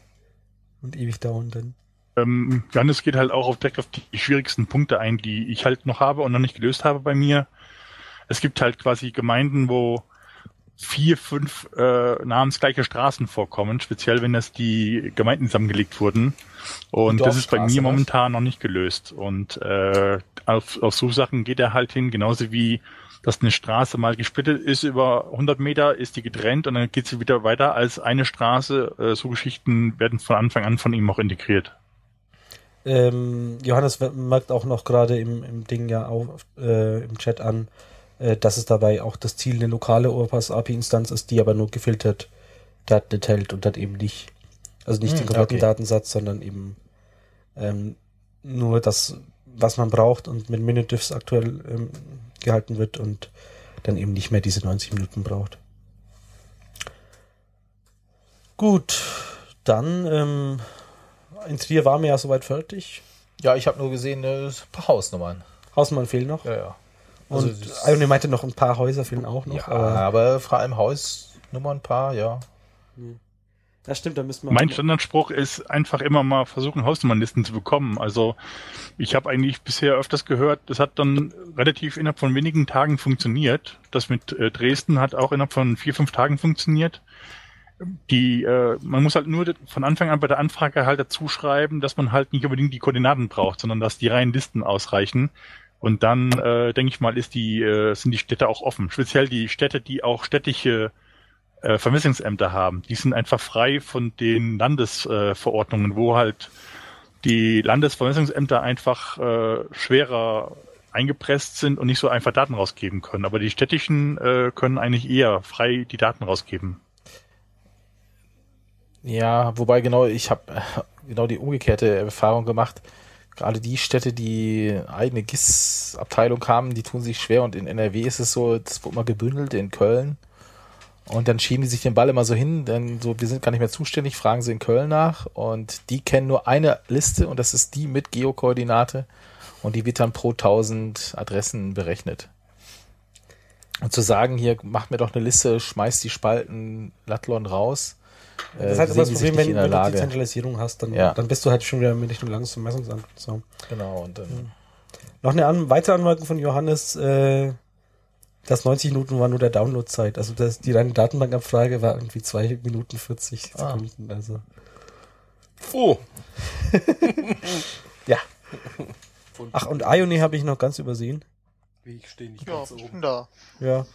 Speaker 1: und ewig dauern dann.
Speaker 8: Ähm, Johannes geht halt auch auf, direkt auf die schwierigsten Punkte ein, die ich halt noch habe und noch nicht gelöst habe bei mir. Es gibt halt quasi Gemeinden, wo vier, fünf äh, namensgleiche Straßen vorkommen, speziell wenn das die Gemeinden zusammengelegt wurden. Und das ist bei mir momentan noch nicht gelöst. Und äh, auf, auf so Sachen geht er halt hin, genauso wie dass eine Straße mal gesplittet ist über 100 Meter, ist die getrennt und dann geht sie wieder weiter als eine Straße. Äh, so Geschichten werden von Anfang an von ihm auch integriert.
Speaker 1: Ähm, Johannes merkt auch noch gerade im, im Ding ja auf, äh, im Chat an, dass es dabei auch das Ziel eine lokale Overpass API-Instanz ist, die aber nur gefiltert Daten enthält und dann eben nicht, also nicht
Speaker 3: Hm,
Speaker 1: den kompletten
Speaker 3: okay.
Speaker 1: Datensatz, sondern eben ähm, nur das, was man braucht und mit Minute-Diffs aktuell ähm, gehalten wird und dann eben nicht mehr diese 90 Minuten braucht. Gut, dann ähm, in Trier waren wir ja soweit fertig.
Speaker 3: Ja, ich habe nur gesehen, äh, ein paar Hausnummern.
Speaker 1: Hausmann fehlen noch.
Speaker 3: Ja, ja. Also
Speaker 1: Und
Speaker 3: das-
Speaker 1: Ione meinte noch ein paar Häuser fehlen auch noch.
Speaker 3: Ja,
Speaker 1: aber
Speaker 3: aber vor allem Hausnummern ein paar, ja.
Speaker 1: ja, stimmt, da müssen wir.
Speaker 8: Mein Standardspruch ist einfach immer mal versuchen, Hausnummernlisten zu bekommen. Also ich habe eigentlich bisher öfters gehört, das hat dann relativ innerhalb von wenigen Tagen funktioniert. Das mit äh, Dresden hat auch innerhalb von vier, fünf Tagen funktioniert. Die, äh, man muss halt nur von Anfang an bei der Anfrage halt dazu schreiben, dass man halt nicht unbedingt die Koordinaten braucht, sondern dass die reinen Listen ausreichen. Und dann, äh, denke ich mal, ist die, äh, sind die Städte auch offen. Speziell die Städte, die auch städtische äh, Vermessungsämter haben. Die sind einfach frei von den Landesverordnungen, äh, wo halt die Landesvermessungsämter einfach äh, schwerer eingepresst sind und nicht so einfach Daten rausgeben können. Aber die städtischen äh, können eigentlich eher frei die Daten rausgeben.
Speaker 3: Ja, wobei genau, ich habe genau die umgekehrte Erfahrung gemacht. Gerade die Städte, die eigene GIS-Abteilung haben, die tun sich schwer und in NRW ist es so, das wurde mal gebündelt in Köln. Und dann schieben die sich den Ball immer so hin, denn so, wir sind gar nicht mehr zuständig, fragen sie in Köln nach und die kennen nur eine Liste und das ist die mit Geokoordinate und die wird dann pro 1000 Adressen berechnet. Und zu sagen, hier, mach mir doch eine Liste, schmeiß die Spalten Latlon raus. Äh,
Speaker 1: Das ist halt immer das Problem, wenn, wenn du
Speaker 3: Lage.
Speaker 1: die Zentralisierung hast, dann,
Speaker 3: Ja.
Speaker 1: dann bist du halt schon wieder in Richtung langes Messungsamt. So.
Speaker 3: Genau, und dann.
Speaker 1: Noch eine an, weitere Anmerkung von Johannes, äh, das 90 Minuten war nur der Downloadzeit. Also das, die reine Datenbankabfrage war irgendwie 2 Minuten 40
Speaker 3: Ah.
Speaker 1: Sekunden. Also
Speaker 7: Oh, [laughs]
Speaker 1: ja. Ach, und Ione habe ich noch ganz übersehen.
Speaker 7: wie ich stehe nicht
Speaker 10: Ja,
Speaker 7: ganz
Speaker 10: ich
Speaker 7: oben.
Speaker 10: bin da.
Speaker 1: Ja.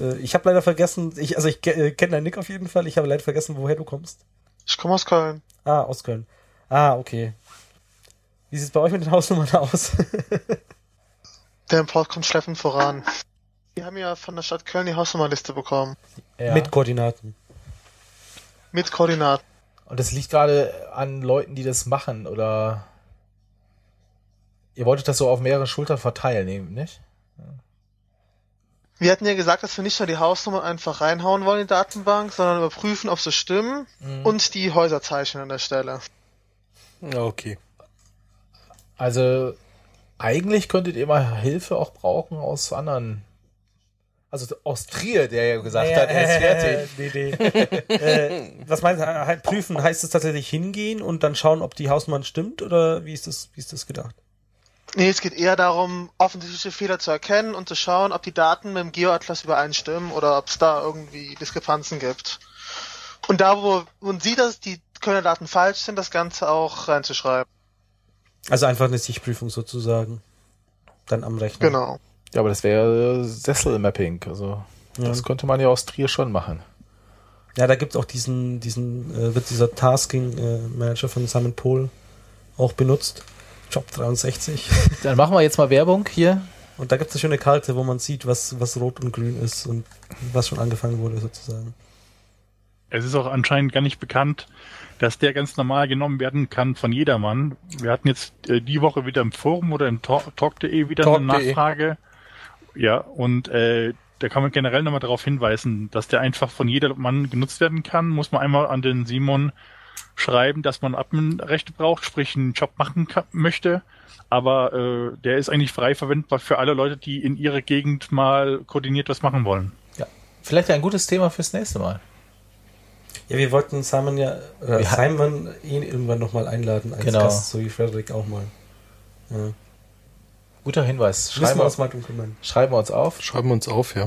Speaker 1: Äh, ich habe leider vergessen, ich, also ich äh, kenne deinen Nick auf jeden Fall, ich habe leider vergessen, woher du kommst.
Speaker 10: Ich komme aus Köln.
Speaker 1: Ah, aus Köln. Ah, okay. Wie sieht's bei euch mit den Hausnummern aus? [laughs]
Speaker 10: Der Import kommt schleppend voran. Wir haben ja von der Stadt Köln die Hausnummerliste bekommen.
Speaker 3: Ja.
Speaker 1: Mit Koordinaten.
Speaker 10: Mit Koordinaten.
Speaker 3: Und das liegt gerade an Leuten, die das machen, oder ihr wolltet das so auf mehrere Schultern verteilen, eben, nicht?
Speaker 10: Wir hatten ja gesagt, dass wir nicht nur die Hausnummern einfach reinhauen wollen in die Datenbank, sondern überprüfen, ob sie stimmen
Speaker 3: Mhm.
Speaker 10: und die Häuser zeichnen an der Stelle.
Speaker 7: Okay.
Speaker 3: Also eigentlich könntet ihr mal Hilfe auch brauchen aus anderen. Also aus Trier, der ja gesagt hat, er ist fertig. [laughs]
Speaker 1: nee, nee. äh, was meinst du? Halt prüfen, heißt es tatsächlich hingehen und dann schauen, ob die Hausnummer stimmt oder wie ist das, wie ist das gedacht?
Speaker 10: Nee, es geht eher darum, offensichtliche Fehler zu erkennen und zu schauen, ob die Daten mit dem Geoatlas übereinstimmen oder ob es da irgendwie Diskrepanzen gibt. Und da, wo man sieht, dass die Kölner Daten falsch sind, das Ganze auch reinzuschreiben.
Speaker 1: Also einfach eine Sichtprüfung sozusagen. Dann am Rechner.
Speaker 10: Genau.
Speaker 3: Ja, aber das wäre Sesselmapping. Also das
Speaker 1: Ja.
Speaker 3: könnte man ja aus Trier schon machen.
Speaker 1: Ja, da gibt's auch diesen, diesen, äh, wird dieser Tasking äh, Manager von Simon Pohl auch benutzt. Job 63. [laughs]
Speaker 3: Dann machen wir jetzt mal Werbung hier.
Speaker 1: Und da gibt's eine schöne Karte, wo man sieht, was, was rot und grün ist und was schon angefangen wurde sozusagen.
Speaker 8: Es ist auch anscheinend gar nicht bekannt, dass der ganz normal genommen werden kann von jedermann. Wir hatten jetzt äh, die Woche wieder im Forum oder im Talk- Talk.de wieder eine
Speaker 7: Talk.de.
Speaker 8: Nachfrage. Ja, und äh, da kann man generell nochmal darauf hinweisen, dass der einfach von jedermann genutzt werden kann. Muss man einmal an den Simon schreiben, dass man Adminrechte braucht, sprich einen Job machen kann, möchte. Aber äh, der ist eigentlich frei verwendbar für alle Leute, die in ihrer Gegend mal koordiniert was machen wollen.
Speaker 3: Vielleicht ein gutes Thema fürs nächste Mal.
Speaker 1: Ja, wir wollten Simon ja, oder
Speaker 3: hatten-
Speaker 1: Simon ihn irgendwann nochmal einladen als
Speaker 3: Genau.
Speaker 1: Gast, so wie Frederik auch mal. Ja.
Speaker 3: Guter Hinweis. Schreiben
Speaker 1: wir
Speaker 3: wir,
Speaker 1: uns mal drum kümmern.
Speaker 3: schreiben wir uns auf.
Speaker 7: Schreiben wir uns auf, ja.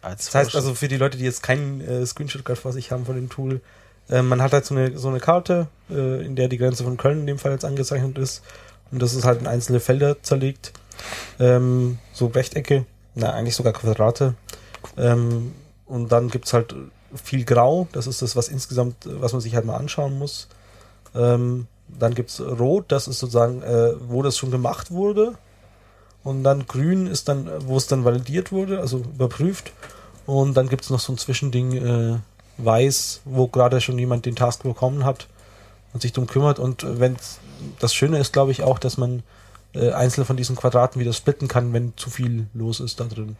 Speaker 3: Als
Speaker 1: Das heißt also für die Leute, die jetzt keinen äh, Screenshot gerade vor sich haben von dem Tool, äh, man hat halt so eine, so eine Karte, äh, in der die Grenze von Köln in dem Fall jetzt angezeichnet ist. Und das ist halt in einzelne Felder zerlegt. Ähm, so Rechtecke, na eigentlich sogar Quadrate. Ähm, und dann gibt's halt viel Grau, das ist das, was insgesamt, was man sich halt mal anschauen muss. Ähm, dann gibt's Rot, das ist sozusagen, äh, wo das schon gemacht wurde. Und dann Grün ist dann, wo es dann validiert wurde, also überprüft. Und dann gibt's noch so ein Zwischending äh, Weiß, wo gerade schon jemand den Task bekommen hat und sich drum kümmert. Und wenn das Schöne ist, glaube ich, auch, dass man äh, einzelne von diesen Quadraten wieder splitten kann, wenn zu viel los ist da drin.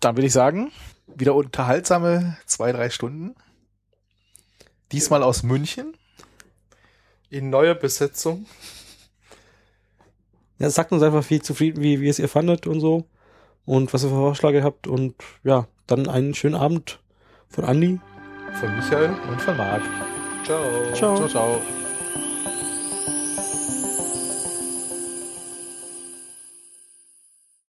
Speaker 3: Dann würde ich sagen, wieder unterhaltsame zwei, drei Stunden. Diesmal aus München.
Speaker 7: In neuer Besetzung.
Speaker 1: Ja, sagt uns einfach, wie zufrieden, wie, wie es ihr fandet und so. Und was ihr für Vorschläge habt. Und ja, dann einen schönen Abend von Andi.
Speaker 7: Von Michael.
Speaker 3: Und von Marc.
Speaker 7: Ciao.
Speaker 1: Ciao.
Speaker 3: Ciao, ciao.